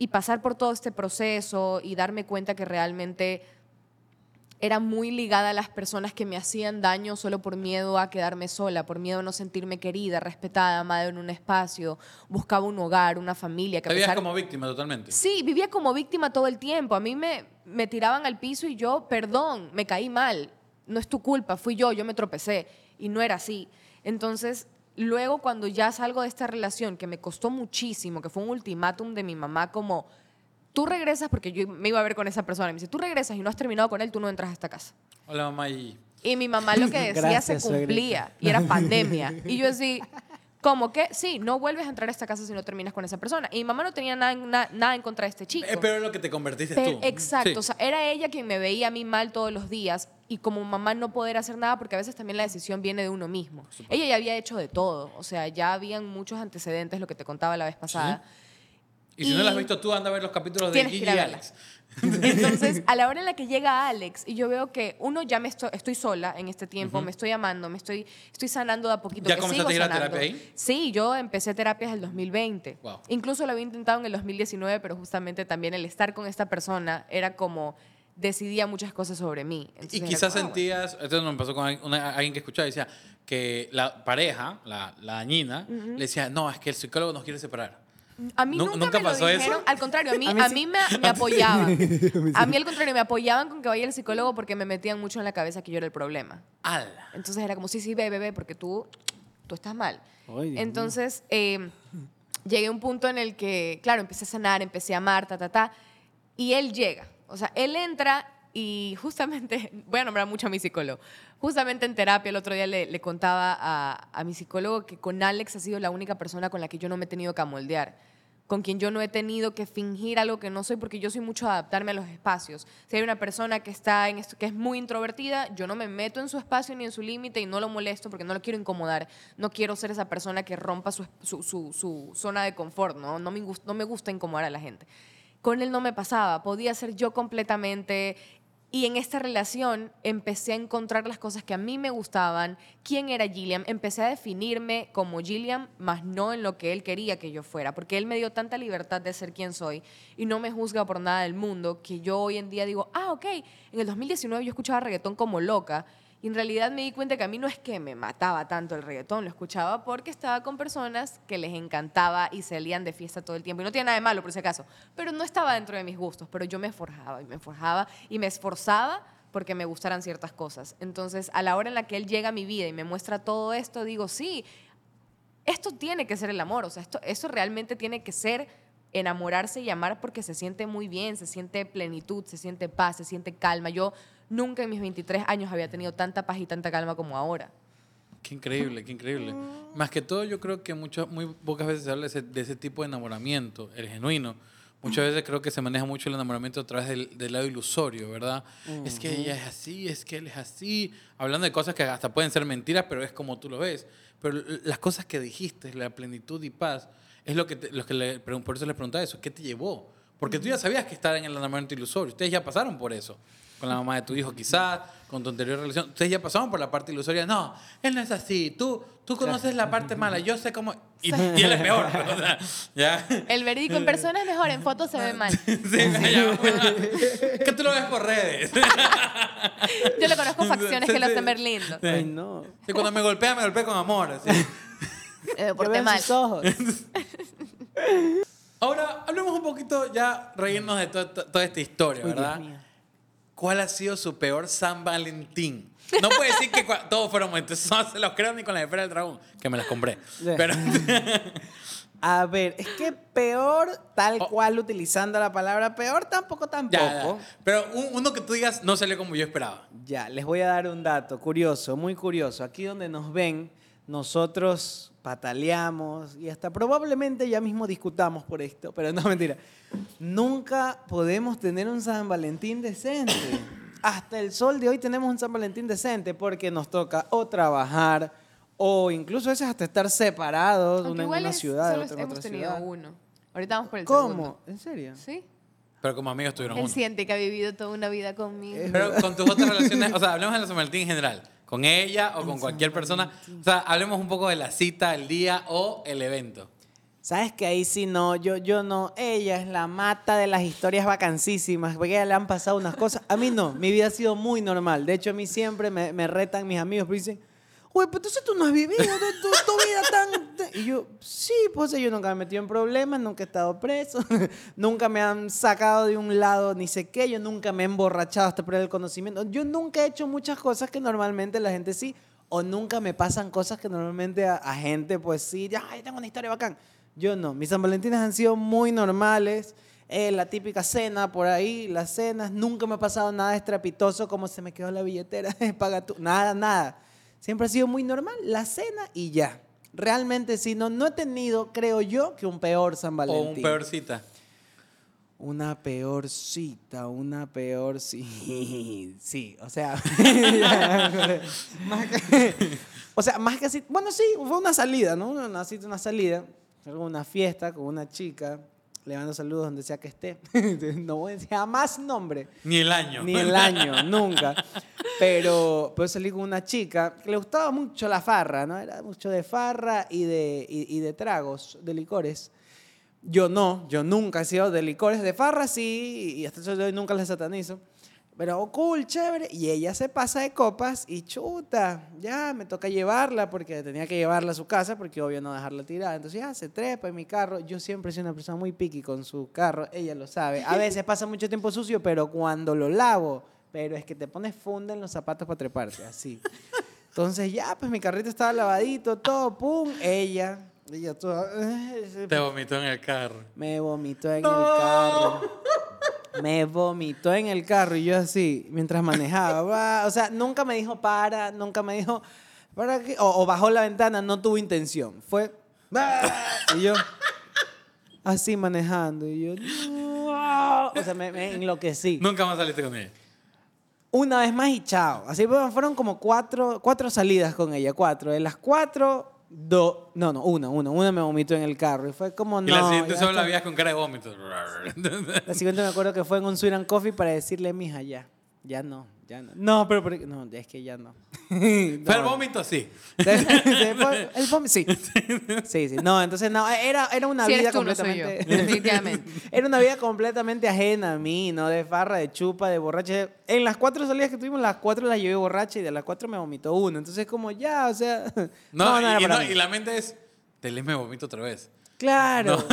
Y pasar por todo este proceso y darme cuenta que realmente era muy ligada a las personas que me hacían daño solo por miedo a quedarme sola, por miedo a no sentirme querida, respetada, amada en un espacio, buscaba un hogar, una familia. Que veías pesar- como víctima totalmente. Sí, vivía como víctima todo el tiempo. A mí me, me tiraban al piso y yo, perdón, me caí mal. No es tu culpa, fui yo, yo me tropecé. Y no era así. Entonces, luego cuando ya salgo de esta relación, que me costó muchísimo, que fue un ultimátum de mi mamá como, tú regresas, porque yo me iba a ver con esa persona, y me dice, tú regresas y no has terminado con él, tú no entras a esta casa. Hola, mamá. Y... Y mi mamá lo que decía Gracias, se cumplía y era pandemia. Y yo así, como que sí, no vuelves a entrar a esta casa si no terminas con esa persona. Y mi mamá no tenía nada, na- nada en contra de este chico. Eh, pero es lo que te convertiste Pero- tú. exacto, Sí. o sea, era ella quien me veía a mí mal todos los días y como mamá no poder hacer nada porque a veces también la decisión viene de uno mismo. Ella ya había hecho de todo, o sea, ya habían muchos antecedentes, lo que te contaba la vez pasada. y si no lo has visto tú, anda a ver los capítulos de Gigi y. Alex. Entonces, a la hora en la que llega Alex y yo veo que uno ya me estoy, estoy sola en este tiempo, me estoy amando, me estoy, estoy sanando de a poquito. ¿Ya que comenzaste sigo a ir a terapia ahí? Sí, yo empecé terapias el 2020. Wow. Incluso lo había intentado en el 2019, pero justamente también el estar con esta persona era como decidía muchas cosas sobre mí. Entonces Y quizás como, ah, bueno. sentías, esto me pasó con alguien- una- alguien que escuchaba, decía que la pareja, la, la dañina, le decía, no, es que el psicólogo nos quiere separar. A mí Nu- nunca, ¿nunca me lo pasó eso? Al contrario, a mí, A mí a sí. mí me, me apoyaban. A mí al contrario, me apoyaban con que vaya al psicólogo porque me metían mucho en la cabeza que yo era el problema. ¡Hala! Entonces era como, sí, sí, ve, ve, porque tú, tú estás mal. Ay, Entonces eh, llegué a un punto en el que, claro, empecé a sanar, empecé a amar, ta, ta, ta, y él llega. O sea, él entra y justamente, voy a nombrar mucho a mi psicólogo, justamente en terapia el otro día le, contaba a, a mi psicólogo que con Alex ha sido la única persona con la que yo no me he tenido que amoldear con quien yo no he tenido que fingir algo que no soy, porque yo soy mucho de adaptarme a los espacios. Si hay una persona que está en esto, que es muy introvertida, yo no me meto en su espacio ni en su límite y no lo molesto porque no lo quiero incomodar. No quiero ser esa persona que rompa su, zona de confort, ¿no? No me gusta incomodar a la gente. Con él no me pasaba, podía ser yo completamente. Y en esta relación empecé a encontrar las cosas que a mí me gustaban, quién era Gilliam, empecé a definirme como Gilliam, más no en lo que él quería que yo fuera, porque él me dio tanta libertad de ser quien soy y no me juzga por nada del mundo, que yo hoy en día digo, ah, ok, en el 2019 yo escuchaba reggaetón como loca. Y en realidad me di cuenta que a mí no es que me mataba tanto el reggaetón, lo escuchaba porque estaba con personas que les encantaba y salían de fiesta todo el tiempo. Y no tiene nada de malo, por si acaso. Pero no estaba dentro de mis gustos. Pero yo me forjaba y me forjaba y me esforzaba porque me gustaran ciertas cosas. Entonces, a la hora en la que él llega a mi vida y me muestra todo esto, digo, sí, esto tiene que ser el amor. O sea, esto, realmente tiene que ser enamorarse y amar porque se siente muy bien, se siente plenitud, se siente paz, se siente calma. Yo nunca en mis 23 años había tenido tanta paz y tanta calma como ahora. Qué increíble, qué increíble. Más que todo, yo creo que mucho, muy pocas veces se habla de ese, de ese tipo de enamoramiento, el genuino. Muchas veces creo que se maneja mucho el enamoramiento a través del, del lado ilusorio, ¿verdad? Es que ella es así, es que él es así. Hablando de cosas que hasta pueden ser mentiras, pero es como tú lo ves. Pero las cosas que dijiste, la plenitud y paz, es lo que, te- lo que le, por eso les preguntaba eso, ¿qué te llevó? Porque tú ya sabías que estar en el enamoramiento ilusorio, ustedes ya pasaron por eso. Con la mamá de tu hijo quizás, con tu anterior relación. Ustedes ya pasaron por la parte ilusoria. No, él no es así. Tú, tú conoces la parte mala. Yo sé cómo... Y, y él es peor. o sea, ¿ya? El verídico en persona es mejor, en fotos se ve mal. Sí, ya, bueno, que tú lo ves por redes. Yo le conozco facciones Sí, que lo hacen ver lindo. Ay, no. Sí, cuando me golpea, me golpea con amor. así. Eh, porté mal. sus ojos. Ahora, hablemos un poquito ya, reírnos de to- to- toda esta historia, ¿verdad? mío. ¿Cuál ha sido su peor San Valentín? No puede decir que todos fueron eso no se los creo ni con la esfera del dragón, que me las compré. Pero, A ver, es que peor, tal Oh. cual utilizando la palabra peor, tampoco tampoco. ya, ya. Pero un- uno que tú digas no salió como yo esperaba. Ya, les voy a dar un dato curioso, muy curioso. Aquí donde nos ven, nosotros pataleamos y hasta probablemente ya mismo discutamos por esto, pero no mentira. Nunca podemos tener un San Valentín decente. Hasta el sol de hoy tenemos un San Valentín decente porque nos toca o trabajar o incluso a veces hasta estar separados, Aunque una en igual una es- ciudad, solo otra en hemos otra tenido ciudad. uno. Ahorita vamos por el ¿Cómo? segundo. ¿En serio? ¿Sí? Pero como amigos tuvieron Él uno. siente que ha vivido toda una vida conmigo. Pero con tus otras relaciones, o sea, hablemos de la San Valentín en general. Con ella o con cualquier persona. O sea, hablemos un poco de la cita, el día o el evento. Sabes que ahí sí no, yo, yo no, ella es la mata de las historias vacancísimas, porque a ella le han pasado unas cosas. A mí no, mi vida ha sido muy normal. De hecho, a mí siempre me, me retan mis amigos, pero dicen, pero entonces tú no has vivido tu, tu- vida tan... Y yo, sí, pues yo nunca me he metido en problemas, nunca he estado preso, nunca me han sacado de un lado ni sé qué, yo nunca me he emborrachado hasta perder el conocimiento. Yo nunca he hecho muchas cosas que normalmente la gente sí, o nunca me pasan cosas que normalmente a, a gente pues sí, ay, tengo una historia bacán. Yo no, mis San Valentines han sido muy normales. eh, la típica cena por ahí, las cenas, nunca me ha pasado nada estrepitoso como se me quedó la billetera, paga tú, nada, nada. Siempre ha sido muy normal, la cena y ya. Realmente sí, no, no he tenido, creo yo, que un peor San O Valentín. un peor cita. Una peor cita, una peor sí, sí, o sea, más que, o sea, más que así, bueno, sí, fue una salida, ¿no? Una cita, una salida, una fiesta con una chica, le mando saludos donde sea que esté, no voy a decir jamás nombre, Ni el año. ni el año, nunca, pero, pero salí con una chica que le gustaba mucho la farra, ¿no? Era mucho de farra y de, y, y de tragos, de licores. Yo no, yo nunca he sido de licores de farra, sí, y hasta de hoy nunca les satanizo. Pero oh, cool, chévere. Y ella se pasa de copas y chuta, ya me toca llevarla porque tenía que llevarla a su casa porque obvio no dejarla tirada. Entonces ya se trepa en mi carro. Yo siempre sido una persona muy picky con su carro, ella lo sabe. A veces pasa mucho tiempo sucio, pero cuando lo lavo, pero es que te pones funda en los zapatos para treparte, así. Entonces ya, pues mi carrito estaba lavadito, todo, pum, ella, ella toda... Te vomitó en el carro. Me vomitó en el carro. Me vomitó en el carro y yo así, mientras manejaba. O sea, nunca me dijo para, nunca me dijo para qué. O, o bajó la ventana, no tuvo intención. Fue. "Va", Y yo, así manejando. Y yo, "No". o sea, me, me enloquecí. Nunca más saliste con ella. Una vez más y chao. Así fueron como cuatro, cuatro salidas con ella, cuatro. De las cuatro, dos. No, no, una, una. Una me vomitó en el carro. Y fue como, no. y la siguiente solo la está". vías con cara de vómito. La siguiente me acuerdo que fue en un Sweet and Coffee para decirle, mija, ya, ya no, ya no. No, pero, pero- no, es que ya no. Fue el No. vómito, sí. El vómito, sí. Sí, sí. No, entonces no, era, era una vida tú, no completamente... definitivamente. Era una vida completamente ajena a mí, ¿no? De farra, de chupa, de borracha. En las cuatro salidas que tuvimos, las cuatro las llevé borracha y de las cuatro me vomitó una. Entonces como ya, o sea... No, era y, para no, mí. y la mente es, te me vomito otra vez. Claro.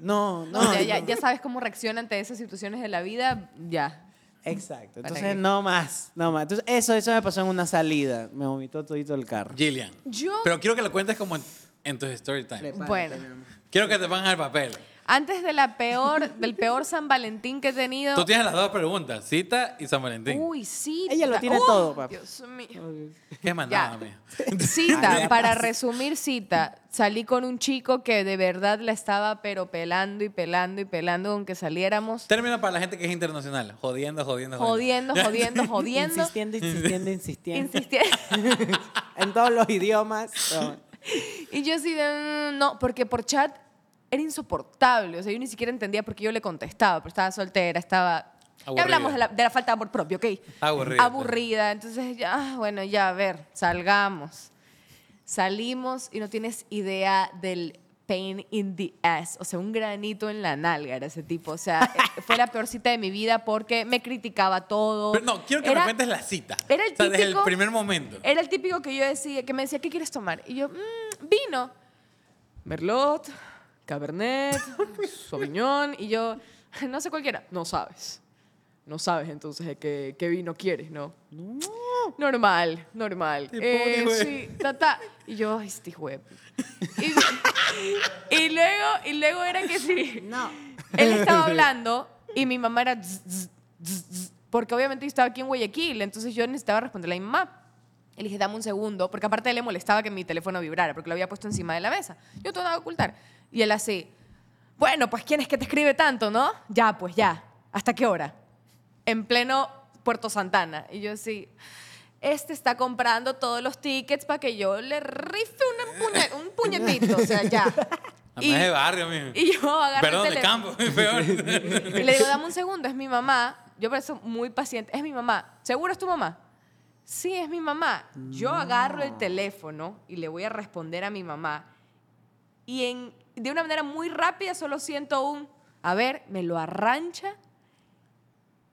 No, no. No, ya, ya, no. ya sabes cómo reacciona ante esas situaciones de la vida, ya. Exacto. ¿Para Entonces, no más, no más. Entonces, eso, eso me pasó en una salida. Me vomitó todito el carro. Gillian. Yo, Pero quiero que lo cuentes como en, en tu story time. Prepárate, Bueno. mi amor. Quiero que te pongan el papel. Antes de la peor, del peor San Valentín que he tenido. Tú tienes las dos preguntas, cita y San Valentín. Uy, cita. Ella lo tiene ¡Oh, todo, papá. Dios mío. Qué mía. Cita, para resumir cita, salí con un chico que de verdad la estaba pero pelando y pelando y pelando aunque saliéramos Término para la gente que es internacional. Jodiendo, jodiendo, jodiendo, jodiendo, jodiendo. Insistiendo, insistiendo, insistiendo. Insistiendo. en todos los idiomas. No. Y yo así de, "Mm, no, porque por chat era insoportable. O sea, yo ni siquiera entendía por qué yo le contestaba, pero estaba soltera, estaba Ya hablamos de la, de la falta de amor propio, ¿ok? Aburrida. Aburrida. Entonces, ya, ah, bueno, ya, a ver, salgamos. Salimos y no tienes idea del pain in the ass. O sea, un granito en la nalga era ese tipo. O sea, fue la peor cita de mi vida porque me criticaba todo. Pero no, quiero que Era- me cuentes la cita. era el o sea, desde el típico- primer momento. Era el típico que yo decía, que me decía, ¿qué quieres tomar? Y yo, "Mm, vino. Merlot, Cabernet, Sauvignon. Y yo, no sé cualquiera. No sabes. No sabes entonces de qué, qué vino quieres, ¿no? Normal, normal. Eh, sí, ta, ta. Y yo, este web. Y, y luego, y luego era que sí. No. Él estaba hablando y mi mamá era zzz, zzz, zzz, zzz, porque obviamente yo estaba aquí en Guayaquil, entonces yo necesitaba responderle a mi mamá. Y le dije, dame un segundo, porque aparte le molestaba que mi teléfono vibrara, porque lo había puesto encima de la mesa. Yo todo a ocultar. Y él así, bueno, pues ¿quién es que te escribe tanto, no? Ya, pues ya. ¿Hasta qué hora? En pleno Puerto Santana. Y yo así, este está comprando todos los tickets para que yo le rife una puñe- un puñetito, o sea, ya. Además de barrio, mijo. y yo agarro Perdón, el de teléfono. campo, peor. Y le digo, dame un segundo, es mi mamá. Yo por eso muy paciente. Es mi mamá. ¿Seguro es tu mamá? Sí, es mi mamá. Yo agarro el teléfono y le voy a responder a mi mamá. Y en, de una manera muy rápida solo siento un, a ver, me lo arrancha.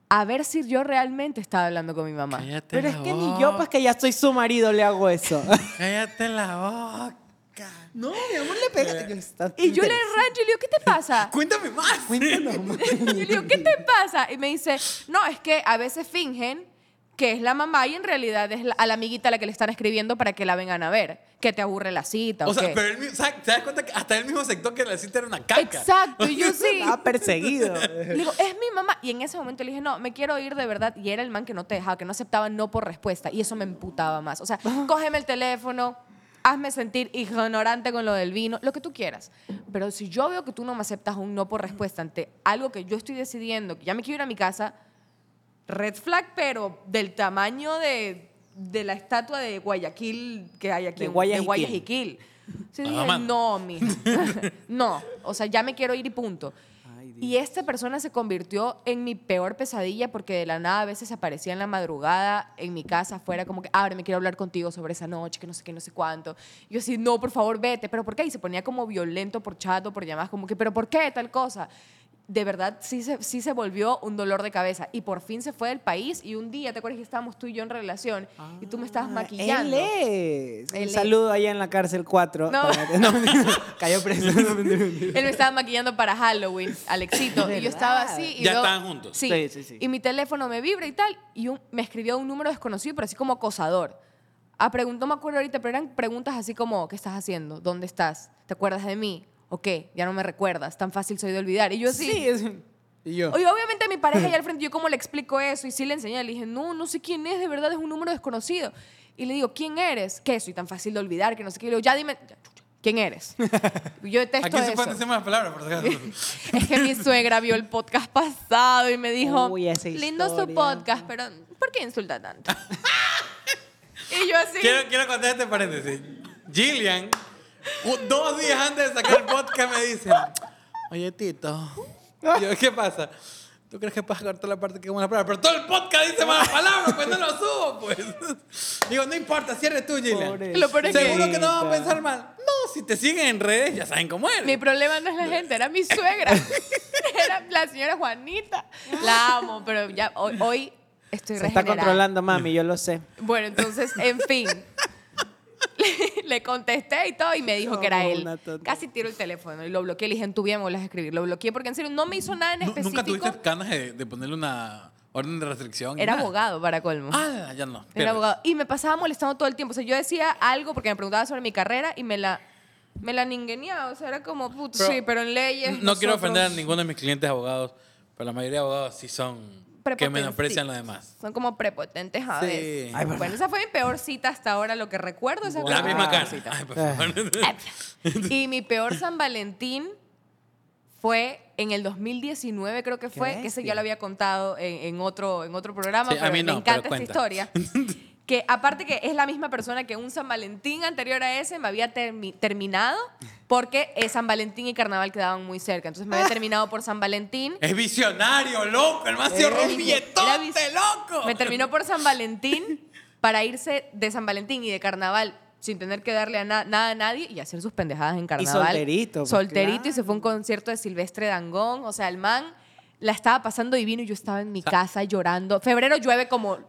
A ver si yo realmente estaba hablando con mi mamá. Cállate Pero es que ni yo, pues que ya soy su marido, le hago eso. Cállate la boca. no, mi amor, le pega. Yo, está Y yo le arrancho y le digo, ¿qué te pasa? Cuéntame más. Cuéntanos más. Yo le digo, ¿qué te pasa? Y me dice, no, es que a veces fingen que es la mamá y en realidad es la- a la amiguita a la que le están escribiendo para que la vengan a ver. Que te aburre la cita. O ¿o sea, qué? pero él, mismo- ¿sabes- ¿te das cuenta que hasta él mismo aceptó que la cita era una caca? Exacto, y yo sí. Estaba perseguido. Le digo, es mi mamá. Y en ese momento le dije, no, me quiero ir de verdad. Y era el man que no te dejaba, que no aceptaba no por respuesta. Y eso me emputaba más. O sea, cógeme el teléfono, hazme sentir ignorante con lo del vino, lo que tú quieras. Pero si yo veo que tú no me aceptas un no por respuesta ante algo que yo estoy decidiendo, que ya me quiero ir a mi casa, red flag, pero del tamaño de, de la estatua de Guayaquil que hay aquí De en- Guayaquil. Guayaquil. Sí, dije, man. no, mija. no, o sea, ya me quiero ir y punto. Ay. Y esta persona se convirtió en mi peor pesadilla porque de la nada a veces aparecía en la madrugada en mi casa afuera como que, abre, me quiero hablar contigo sobre esa noche, que no sé qué, no sé cuánto. Y yo así, no, por favor, vete. ¿Pero por qué? Y se ponía como violento por chat o por llamadas, como que, ¿pero por qué tal cosa? De verdad, sí se, sí se volvió un dolor de cabeza. Y por fin se fue del país y un día, ¿te acuerdas que estábamos tú y yo en relación? y tú me estabas Ah, maquillando. Él es. Él Un es. saludo allá en la cárcel 4. No. no, cayó preso. Él me estaba maquillando para Halloween, Alexito. y yo estaba así. Y Ya estaban juntos. Sí. Sí, sí, sí. Y mi teléfono me vibra y tal. Y un- me escribió un número desconocido, pero así como acosador. A preguntó, me acuerdo ahorita, pero eran preguntas así como: ¿Qué estás haciendo? ¿Dónde estás? ¿Te acuerdas de mí? ¿O qué? Ya no me recuerdas. Tan fácil soy de olvidar. Y yo así. Sí, es- Y yo. Oye, obviamente mi pareja allá al frente, yo cómo le explico eso y sí le enseñé, le dije, no, no sé quién es, de verdad es un número desconocido. Y le digo, ¿quién eres? ¿Qué? Soy tan fácil de olvidar que no sé qué. Y le digo, ya dime, ya, ¿quién eres? Yo detesto Aquí se eso. pueden decir más palabras, por. Es que mi suegra vio el podcast pasado y me dijo, Uy, lindo su podcast, pero ¿por qué insulta tanto? y yo así, Quiero, quiero contar este paréntesis. Gillian, dos días antes de sacar el podcast, me dice: Oye, Tito. Yo, ¿qué pasa? ¿Tú crees que puedes cortar la parte que es buena palabra? Pero todo el podcast dice malas palabras, pues no lo subo, pues. Digo, no importa, cierre tú, Gillian. Pobre Lo peor es que- Seguro que no van a pensar mal. No, si te siguen en redes, ya saben cómo eres. mi problema no es la gente, era mi suegra. era la señora Juanita. La amo, pero ya hoy, hoy estoy Se está regenerada. controlando, mami, yo lo sé. Bueno, entonces, en fin. Le, contesté y todo y me dijo que era él. Casi tiro el teléfono y lo bloqueé. Le dije, en tu vida me vuelvas a escribir. Lo bloqueé porque en serio no me hizo nada en específico. ¿Nunca tuviste ganas de, de ponerle una orden de restricción? Era Nada. abogado para colmo. Ah, ya no. Era abogado. Y me pasaba molestando todo el tiempo. O sea, yo decía algo porque me preguntaba sobre mi carrera y me la, me la ninguneaba. O sea, era como, put, Pero sí, pero en leyes. No quiero ofender a ninguno de mis clientes abogados, pero la mayoría de abogados sí son que Prepotentes. menosprecian lo demás. Son como prepotentes a Sí. veces. Ay, verdad. bueno, esa fue mi peor cita hasta ahora, lo que recuerdo. Esa La mi misma cara. cita. Ay, por favor. Y mi peor San Valentín fue en el 2019, creo que fue, que ese ya lo había contado en, en otro, en otro programa, Sí, a me encanta pero esta historia. que aparte que es la misma persona que un San Valentín anterior a ese me había termi- terminado porque eh, San Valentín y Carnaval quedaban muy cerca. Entonces me había terminado por San Valentín. Es visionario, loco. El man se loco. Me terminó por San Valentín para irse de San Valentín y de Carnaval sin tener que darle a na- nada a nadie y hacer sus pendejadas en Carnaval. solterito, pues, Solterito y se fue a un concierto de Silvestre Dangón. O sea, el man la estaba pasando divino y yo estaba en mi casa llorando. Febrero llueve como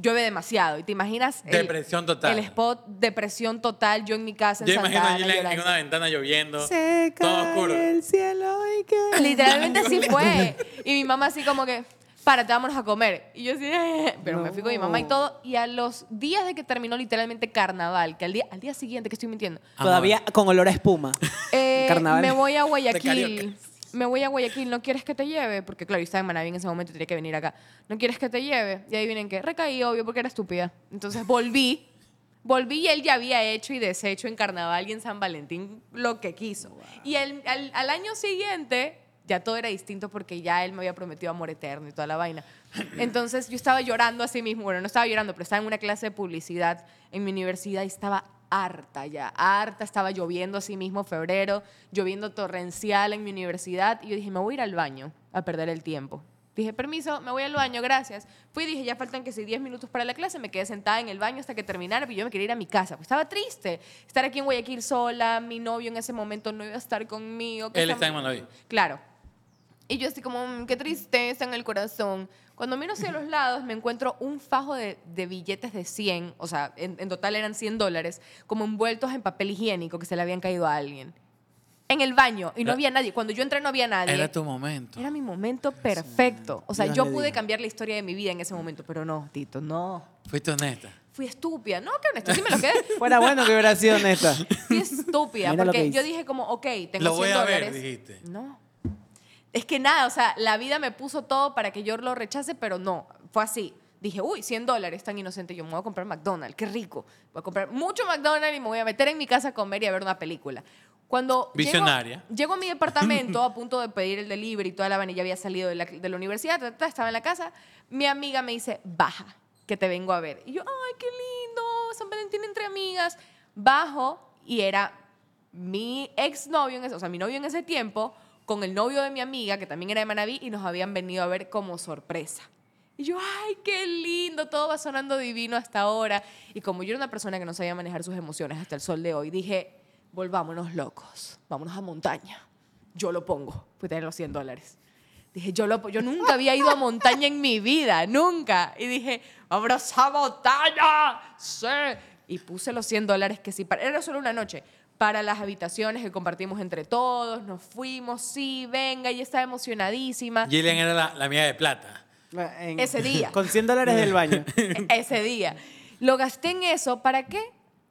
llueve demasiado. Y te imaginas el- Depresión total. El spot depresión total, yo en mi casa en Yo Santa imagino a Ana Gillian en una ventana lloviendo. Se todo cae oscuro. el cielo y que... Literalmente así fue. Y mi mamá así como que, párate, vámonos a comer. Y yo así, "Eh". pero me fui con mi mamá y todo. Y a los días de que terminó literalmente carnaval, que al día, al día siguiente, que estoy mintiendo, Todavía con olor a espuma. eh, Carnaval. me voy a De Guayaquil. Me voy a Guayaquil, ¿no quieres que te lleve? Porque claro, yo estaba en Manaví en ese momento tenía que venir acá. ¿No quieres que te lleve? Y ahí vienen que recaí, obvio, porque era estúpida. Entonces volví. Volví y él ya había hecho y deshecho en Carnaval y en San Valentín lo que quiso. Y el- al, al año siguiente ya todo era distinto porque ya él me había prometido amor eterno y toda la vaina. Entonces yo estaba llorando así mismo. Bueno, no estaba llorando, pero estaba en una clase de publicidad en mi universidad y estaba harta ya, harta. Estaba lloviendo así mismo febrero, lloviendo torrencial en mi universidad. Y yo dije, me voy a ir al baño a perder el tiempo. Dije, permiso, me voy al baño, gracias. Fui y dije, ya faltan que si 10 minutos para la clase, me quedé sentada en el baño hasta que terminara, pero yo me quería ir a mi casa. Pues estaba triste estar aquí en Guayaquil sola, mi novio en ese momento no iba a estar conmigo. Él está en Manaví. Claro. Y yo así como, "Mm, qué tristeza en el corazón. Cuando miro hacia los lados, me encuentro un fajo de, de billetes de 100, o sea, en, en total eran 100 dólares, como envueltos en papel higiénico que se le habían caído a alguien. En el baño, y no había nadie. Cuando yo entré no había nadie. Era tu momento. Era mi momento perfecto. O sea, Dios yo pude diga. cambiar la historia de mi vida en ese momento, pero no, Tito, no. Fuiste honesta. Fui estúpida. No, qué honesto, sí me lo quedé. Fuera bueno que hubiera sido honesta. Fui estúpida, Mira que porque yo dije como, ok, tengo Lo voy 100 a ver, dólares. dijiste. No. Es que nada, o sea, la vida me puso todo para que yo lo rechace, pero no, fue así. Dije, uy, 100 dólares, tan inocente. Yo me voy a comprar McDonald's, qué rico. Voy a comprar mucho McDonald's y me voy a meter en mi casa a comer y a ver una película. Cuando Visionaria. Llego, a mi departamento a punto de pedir el delivery y toda la vaina, ya había salido de la, de la universidad, ta, ta, ta, estaba en la casa. Mi amiga me dice, baja, que te vengo a ver. Y yo, ay, qué lindo, San Valentín entre amigas. Bajo y era mi exnovio, o sea, mi novio en ese tiempo, con el novio de mi amiga, que también era de Manaví, y nos habían venido a ver como sorpresa. Y yo, ay, qué lindo, todo va sonando divino hasta ahora. Y como yo era una persona que no sabía manejar sus emociones hasta el sol de hoy, dije, volvámonos locos, vámonos a montaña. Yo lo pongo, fui a tener los 100 dólares. Dije, yo, lo, yo nunca había ido a montaña en mi vida, nunca. Y dije, vámonos a montaña, sí. Y puse los 100 dólares que sí, para, era solo una noche, para las habitaciones que compartimos entre todos, nos fuimos, sí, venga, y estaba emocionadísima. Gillian era la, la mía de plata. En- Ese día. Con 100 dólares del baño. Ese día. Lo gasté en eso, ¿para qué?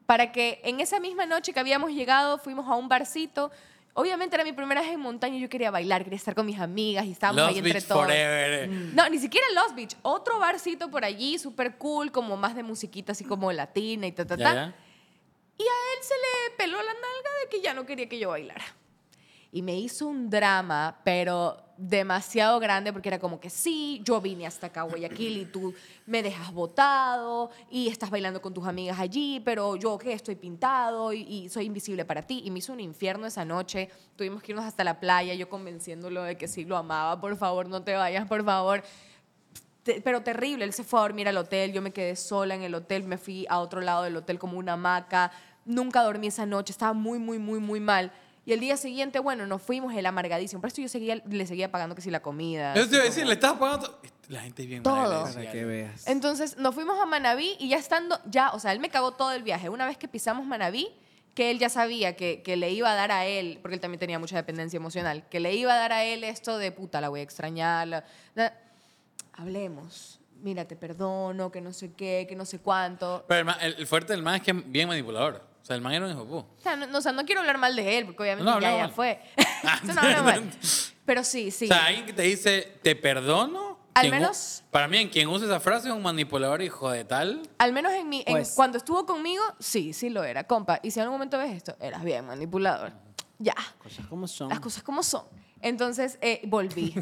Para que en esa misma noche que habíamos llegado, fuimos a un barcito. Obviamente era mi primera vez en montaña y yo quería bailar, quería estar con mis amigas y estábamos Lost ahí entre Beach todos. Forever. No, ni siquiera Lost Beach. Otro barcito por allí, súper cool, como más de musiquita así como latina y ta, ta, Ya, ta. ya. Y a él se le peló la nalga de que ya no quería que yo bailara. Y me hizo un drama, pero demasiado grande, porque era como que sí, yo vine hasta acá a Guayaquil y tú me dejas botado y estás bailando con tus amigas allí, pero yo que estoy pintado y, y soy invisible para ti. Y me hizo un infierno esa noche. Tuvimos que irnos hasta la playa, yo convenciéndolo de que sí lo amaba, por favor, no te vayas, por favor. Te- pero terrible, él se fue a dormir al hotel, yo me quedé sola en el hotel, me fui a otro lado del hotel como una hamaca, nunca dormí esa noche, estaba muy, muy, muy, muy mal. Y el día siguiente, bueno, nos fuimos el amargadísimo, por esto yo seguía, le seguía pagando que si la comida. Eso te iba a decir, le estabas pagando. La gente es bien Todo. Para que veas. Entonces nos fuimos a Manabí y ya estando, ya, o sea, él me cagó todo el viaje. Una vez que pisamos Manabí, que él ya sabía que, que le iba a dar a él, porque él también tenía mucha dependencia emocional, que le iba a dar a él esto de puta, la voy a extrañar. la- la- hablemos. Mira, te perdono, que no sé qué, que no sé cuánto. Pero el, ma- el- el fuerte del man es que es bien manipulador. O sea, el man era un hijo. O sea, no, no- o sea, no quiero hablar mal de él, porque obviamente No, ya, habla ya mal. fue. Eso no habla mal. Pero sí, sí. O sea, alguien que te dice, te perdono. Al menos- Para mí, en quien usa esa frase es un manipulador hijo de tal. Al menos en mi, en- Pues- cuando estuvo conmigo, sí, sí lo era, compa. Y si en algún momento ves esto, eras bien manipulador. Ya, Cosas como son. las cosas como son. Entonces, eh, volví.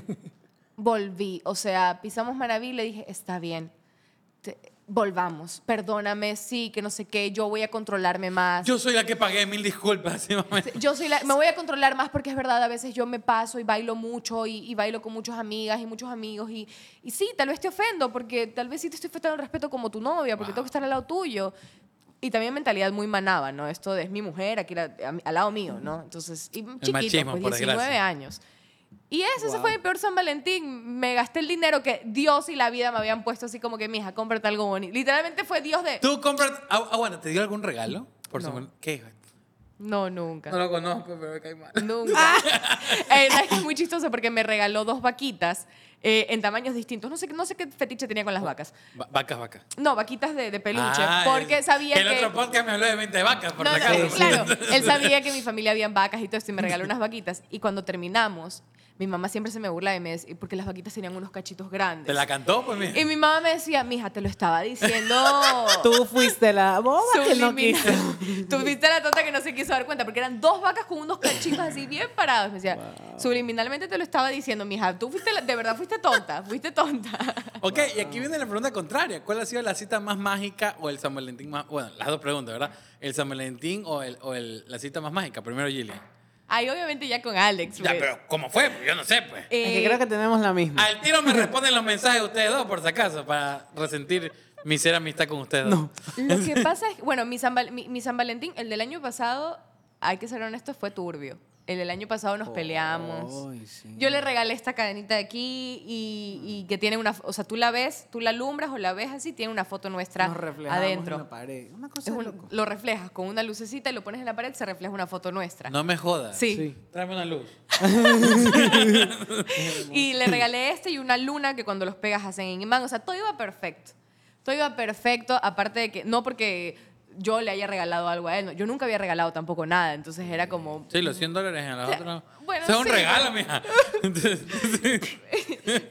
Volví. O sea, pisamos Maraví y le dije, está bien. Te- volvamos, perdóname, sí, que no sé qué, yo voy a controlarme más. Yo soy la que pagué, mil disculpas. sí. Yo soy la- me voy a controlar más porque es verdad, a veces yo me paso y bailo mucho y, y bailo con muchas amigas y muchos amigos y, y sí, tal vez te ofendo porque tal vez sí te estoy faltando el respeto como tu novia porque tengo que estar al lado tuyo. Y también mentalidad muy manaba, ¿no? Esto de es mi mujer aquí la- a al lado mío, ¿no? Entonces, y chiquito, machismo, pues por 19 desgracia. años. Y ese, ese Wow. fue mi peor San Valentín. Me gasté el dinero que Dios y la vida me habían puesto así como que, mija, cómprate algo bonito. Literalmente fue Dios de... ¿Tú compras... Ah, ah, bueno, ¿te dio algún regalo? Por No. ¿Qué? No, nunca. No lo conozco, pero me cae mal. Nunca. Eh, es muy chistoso porque me regaló dos vaquitas eh, en tamaños distintos. No sé, qué- no sé qué fetiche tenía con las vacas. Va- Vacas, vacas. No, vaquitas de, de peluche. Ah, porque el- sabía el que... otro podcast me habló de 20 vacas, por No, claro. Él sabía que en mi familia habían vacas y todo esto y me regaló unas vaquitas. Y cuando terminamos, mi mamá siempre se me burla de mí decía- porque las vaquitas tenían unos cachitos grandes. ¿Te la cantó, pues, mira? Y mi mamá me decía, mija, te lo estaba diciendo. Tú fuiste la boba que no quiso. Tú fuiste la tonta que no se quiso dar cuenta, porque eran dos vacas con unos cachitos así bien parados. Me decía, subliminalmente te lo estaba diciendo, mija, tú fuiste, la- de verdad fuiste tonta, fuiste tonta. Ok, y aquí viene la pregunta contraria. ¿Cuál ha sido la cita más mágica o el San Valentín más... Bueno, las dos preguntas, ¿verdad? ¿El San Valentín o, el, o el- la cita más mágica? Primero Gillian. Ahí obviamente ya con Alex. Ya, pues. pero ¿cómo fue? Pues Yo no sé, pues. Es que Eh, creo que tenemos la misma. Al tiro me responden los mensajes de ustedes dos, por si acaso, para resentir mi ser amistad con ustedes dos. Lo que pasa es, que, bueno, mi San, Val- mi- mi San Valentín, el del año pasado, hay que ser honestos, fue turbio. El del año pasado nos peleamos. Sí. Yo le regalé esta cadenita de aquí y, y que tiene una, o sea, tú la ves, tú la alumbras o la ves así, tiene una foto nuestra Nos reflejamos en adentro. la pared. Una cosa Es de un- loco. lo reflejas con una lucecita y lo pones en la pared, se refleja una foto nuestra. No me jodas. Sí. Sí. Tráeme una luz. Y le regalé este y una luna que cuando los pegas hacen en imán. O sea, todo iba perfecto. Todo iba perfecto, aparte de que, no porque yo le haya regalado algo a él, no, yo nunca había regalado tampoco nada, entonces era como... Sí, los 100 dólares en la sea, otra. bueno, Eso es un sí. regalo, mija. Entonces,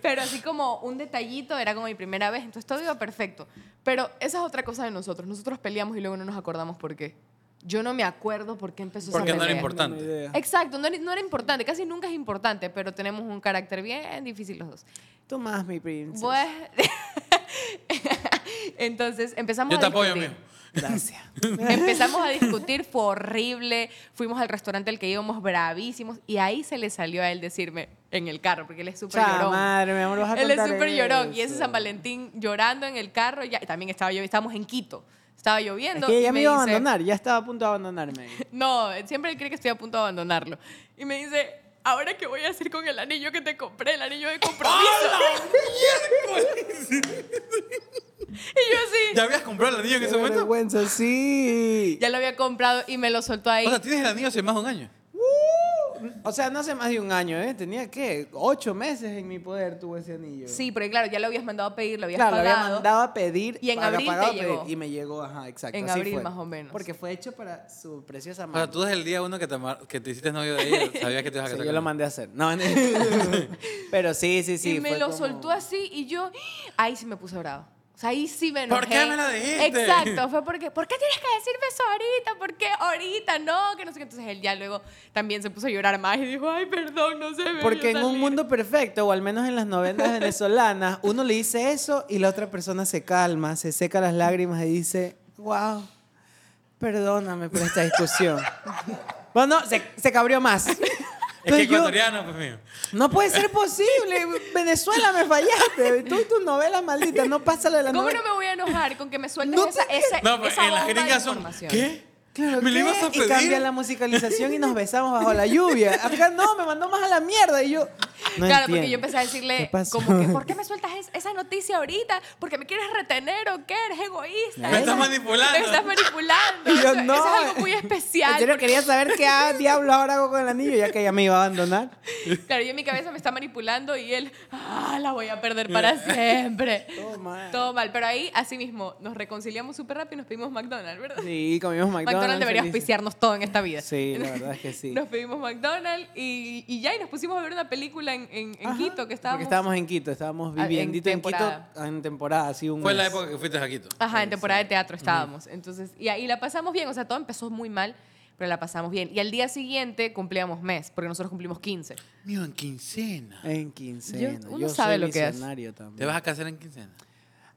Pero así como un detallito, era como mi primera vez, entonces todo iba perfecto. Pero esa es otra cosa de nosotros. Nosotros peleamos y luego no nos acordamos por qué. Yo no me acuerdo por qué empezó Porque esa no era importante. Exacto, no era, no era importante, casi nunca es importante, pero tenemos un carácter bien difícil los dos. Tú más, mi princesa. Pues, entonces empezamos yo te a apoyo, discutir. Gracias. Empezamos a discutir, fue horrible. Fuimos al restaurante al que íbamos bravísimos y ahí se le salió a él decirme en el carro, porque él es súper llorón. madre, mi amor, vas a Él es súper llorón. Y ese. San Valentín llorando en el carro, ya, también estaba lloviendo, estábamos en Quito. Estaba Es lloviendo. que y ya me iba a dice- abandonar, ya estaba a punto de abandonarme. No, siempre él cree que estoy a punto de abandonarlo. Y me dice, ¿ahora qué voy a hacer con el anillo que te compré? El anillo de compromiso. y yo así, ¿Ya habías comprado el anillo en ese momento? vergüenza, sí. ya lo había comprado y me lo soltó ahí. O sea, tienes el anillo hace más de un año. O sea, no hace más de un año, ¿eh? Tenía, ¿qué? Ocho meses en mi poder tuvo ese anillo. Sí, porque claro, ya lo habías mandado a pedir, lo habías Claro, lo pagado. había mandado a pedir. Y en paga- abril te pagado a pedir, llegó. Y me llegó, ajá, exacto. En así abril fue. más o menos. Porque fue hecho para su preciosa O madre. sea, tú desde el día uno que te, mar- que te hiciste novio de ella, sabías que te ibas a Sí, casar yo con lo ella. mandé a hacer. No, Pero sí, sí, sí. y me fue lo como- soltó así y yo, ahí sí me puse bravo. Sea, ahí sí me enojé. ¿Por qué me lo dijiste? Exacto, fue porque, ¿por qué tienes que decirme eso ahorita? ¿Por qué ahorita? No, que no sé qué. Entonces él ya luego también se puso a llorar más y dijo, ay, perdón, no sé. Porque en un salir". mundo perfecto, o al menos en las novelas venezolanas, uno le dice eso y la otra persona se calma, se seca las lágrimas y dice, wow, perdóname por esta discusión. bueno, se, se cabrió más. Es que yo- ecuatoriano, pues mío. no puede ser posible. Venezuela me fallaste. Tú y tus novelas malditas, no pasa lo de la ¿Cómo novela. no me voy a enojar con que me sueltes No esa, esa, No, pues esa en las gringas son. información? ¿Qué? Claro, ¿Me lo ¿qué? ibas a Y pedir? cambia la musicalización y nos besamos bajo la lluvia. Acá no, me mandó más a la mierda. Y yo. No claro, porque entiendo. yo empecé a ¿Qué decirle, pasó? como que, ¿por qué me sueltas es- esa noticia ahorita? ¿Porque me quieres retener o qué? ¿Eres egoísta? Me estás manipulando. Me estás manipulando. Y yo, eso, no. eso es algo muy especial. Serio, porque- quería saber qué ah, diablo ahora hago con el anillo, ya que ella me iba a abandonar. Claro, yo en mi cabeza me está manipulando y él, ah, la voy a perder para siempre. Todo mal. Todo mal. Pero ahí, así mismo, nos reconciliamos súper rápido y nos pedimos McDonald's, ¿verdad? Sí, comimos McDonald's. McDonald's debería felices. auspiciarnos todo en esta vida. Sí, la verdad es que sí. Nos pedimos McDonald's y, y ya, y nos pusimos a ver una película en, en, en Ajá, Quito que estábamos. Porque estábamos en Quito, estábamos Ah, en viviendo en, temporada. Quito en temporada, así un Fue la época que fuiste a Quito. Ajá, en temporada de teatro estábamos. Entonces, y ahí la pasamos bien. O sea, todo empezó muy mal, pero la pasamos bien. Y al día siguiente cumplíamos mes, porque nosotros cumplimos 15. Mío, en quincena. En quincena. Yo- uno Yo sabe soy lo que es. también. ¿Te vas a casar en quincena?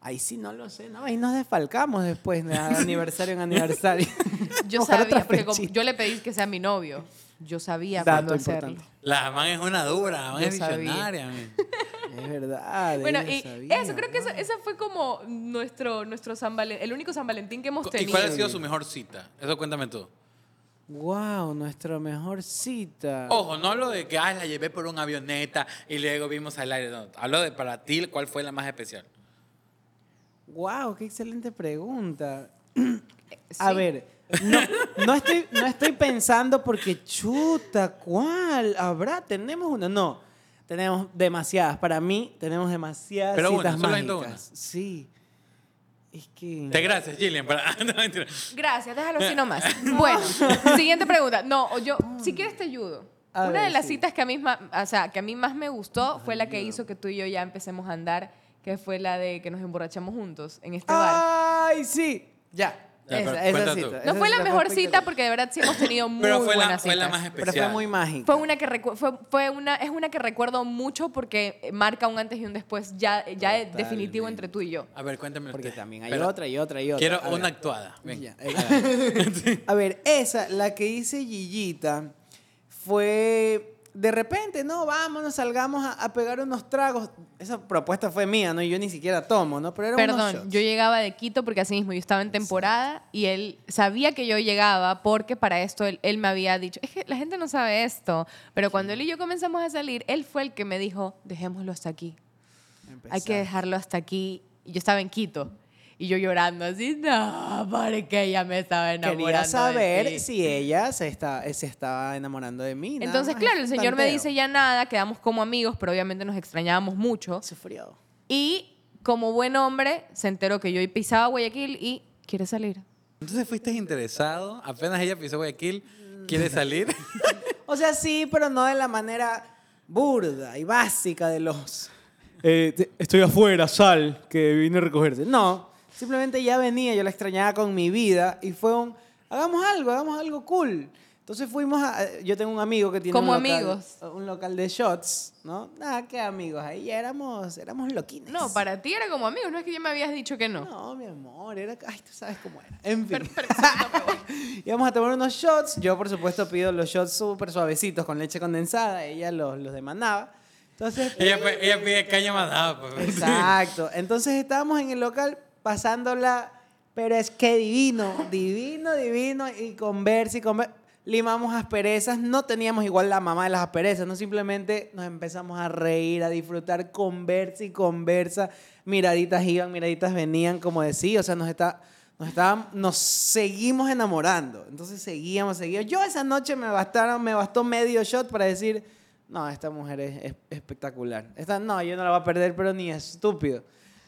Ahí sí no lo sé, ¿no? Ahí nos desfalcamos después de aniversario en aniversario. Yo sabía, porque como yo le pedí que sea mi novio. Yo sabía Dato cuándo hacerlo. importante. La man es una dura, la man Yo es visionaria. Es verdad. Bueno, y sabía, eso, creo que eso, ese fue como nuestro, nuestro San Valentín, el único San Valentín que hemos ¿Y tenido. cuál ha sido su mejor cita? Eso cuéntame tú. Wow, nuestra mejor cita. Ojo, no hablo de que ay, la llevé por una avioneta y luego vimos al aire. No, hablo de para ti, ¿cuál fue la más especial? Wow, qué excelente pregunta. Sí. A ver, no, no estoy, no estoy pensando porque chuta, ¿cuál? ¿Habrá? ¿Tenemos una? No, tenemos demasiadas. Para mí, tenemos demasiadas Pero una, citas solo necesito mágicas. Sí. Es que... Te gracias, Gillian. Para... no. Gracias, déjalo así nomás. Bueno, siguiente pregunta. No, yo, si quieres te ayudo. A Una ver, de las sí. citas que a, mí, o sea, que a mí más me gustó fue la que hizo que tú y yo ya empecemos a andar, que fue la de que nos emborrachamos juntos en este bar. ¡Ay, sí! Ya. Ya, pero esa, esa cuenta tú. cita. No esa fue la cita mejor cita espectacular. porque de verdad sí hemos tenido muy Pero fue la, buenas fue la citas. más Pero especial. fue muy mágica. Fue una que recu- fue, fue una es una que recuerdo mucho porque marca un antes y un después ya ya definitivo entre tú y yo. A ver, cuéntame Porque usted. también hay otra y otra y otra. Quiero A ver. una actuada. Ven. Ya, eh, A ver, esa, la que hice Gillita, fue de repente, no, vámonos, salgamos a, a pegar unos tragos. Esa propuesta fue mía, ¿no? Y yo ni siquiera tomo, ¿no? Pero era Perdón, yo llegaba de Quito porque así mismo yo estaba en temporada y él sabía que yo llegaba porque para esto él, él me había dicho, es que la gente no sabe esto, pero cuando él y yo comenzamos a salir, él fue el que me dijo, dejémoslo hasta aquí, hay que dejarlo hasta aquí. Y yo estaba en Quito y yo llorando así, no, porque ella me estaba enamorando. Quería de saber ti". si ella se, está, se estaba enamorando de mí. nada Entonces, más, claro, el señor me tanteo. dice ya nada, quedamos como amigos, pero obviamente nos extrañábamos mucho. Sufrió. Y como buen hombre, se enteró que yo pisaba Guayaquil y quiere salir. Entonces fuiste interesado, apenas ella pisó Guayaquil, quiere salir. O sea, sí, pero no de la manera burda y básica de los... eh, te- estoy afuera, sal, que vine a recogerte. No, simplemente ya venía, yo la extrañaba con mi vida y fue un, hagamos algo, hagamos algo cool. Entonces fuimos a, yo tengo un amigo que tiene Como un local, amigos. un local de shots, ¿no? Nada, que amigos, ahí ya éramos, éramos loquines. No, para ti era como amigos, no es que ya me habías dicho que no. No, mi amor, era, ay, tú sabes cómo era. En fin. Voy. Íbamos a tomar unos shots. Yo, por supuesto, pido los shots súper suavecitos con leche condensada. Ella los, los demandaba. Entonces, ella, pe- ella pide caña mandada. Pues. exacto. Entonces estábamos en el local pasándola, pero es que divino, divino, divino. Y conversa y conversa. Limamos asperezas. No teníamos igual la mamá de las asperezas, no simplemente nos empezamos a reír, a disfrutar, conversa y conversa. Miraditas iban, miraditas venían, como decía. O sea, nos está. Nos, estábamos- nos seguimos enamorando. Entonces seguíamos, seguíamos. Yo esa noche me bastaron, me bastó medio shot para decir, no, esta mujer es, es- espectacular. Esta, no, yo no la voy a perder, pero ni estúpido.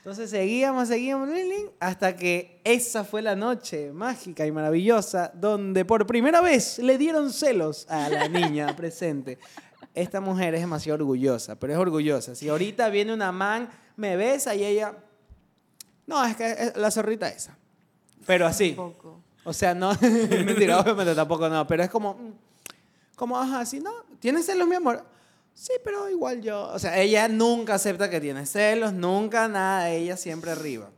Entonces seguíamos, seguíamos, hasta que esa fue la noche mágica y maravillosa donde por primera vez le dieron celos a la niña presente. Esta mujer es demasiado orgullosa, pero es orgullosa. Si ahorita viene una man, me besa y ella... No, es que es la zorrita esa. Pero así. Poco. O sea, no, mentira, obviamente tampoco no, pero es como, mm, como, ajá, sí, ¿no? ¿Tienes celos, mi amor? Sí, pero igual yo, o sea, ella nunca acepta que tiene celos, nunca nada, ella siempre arriba.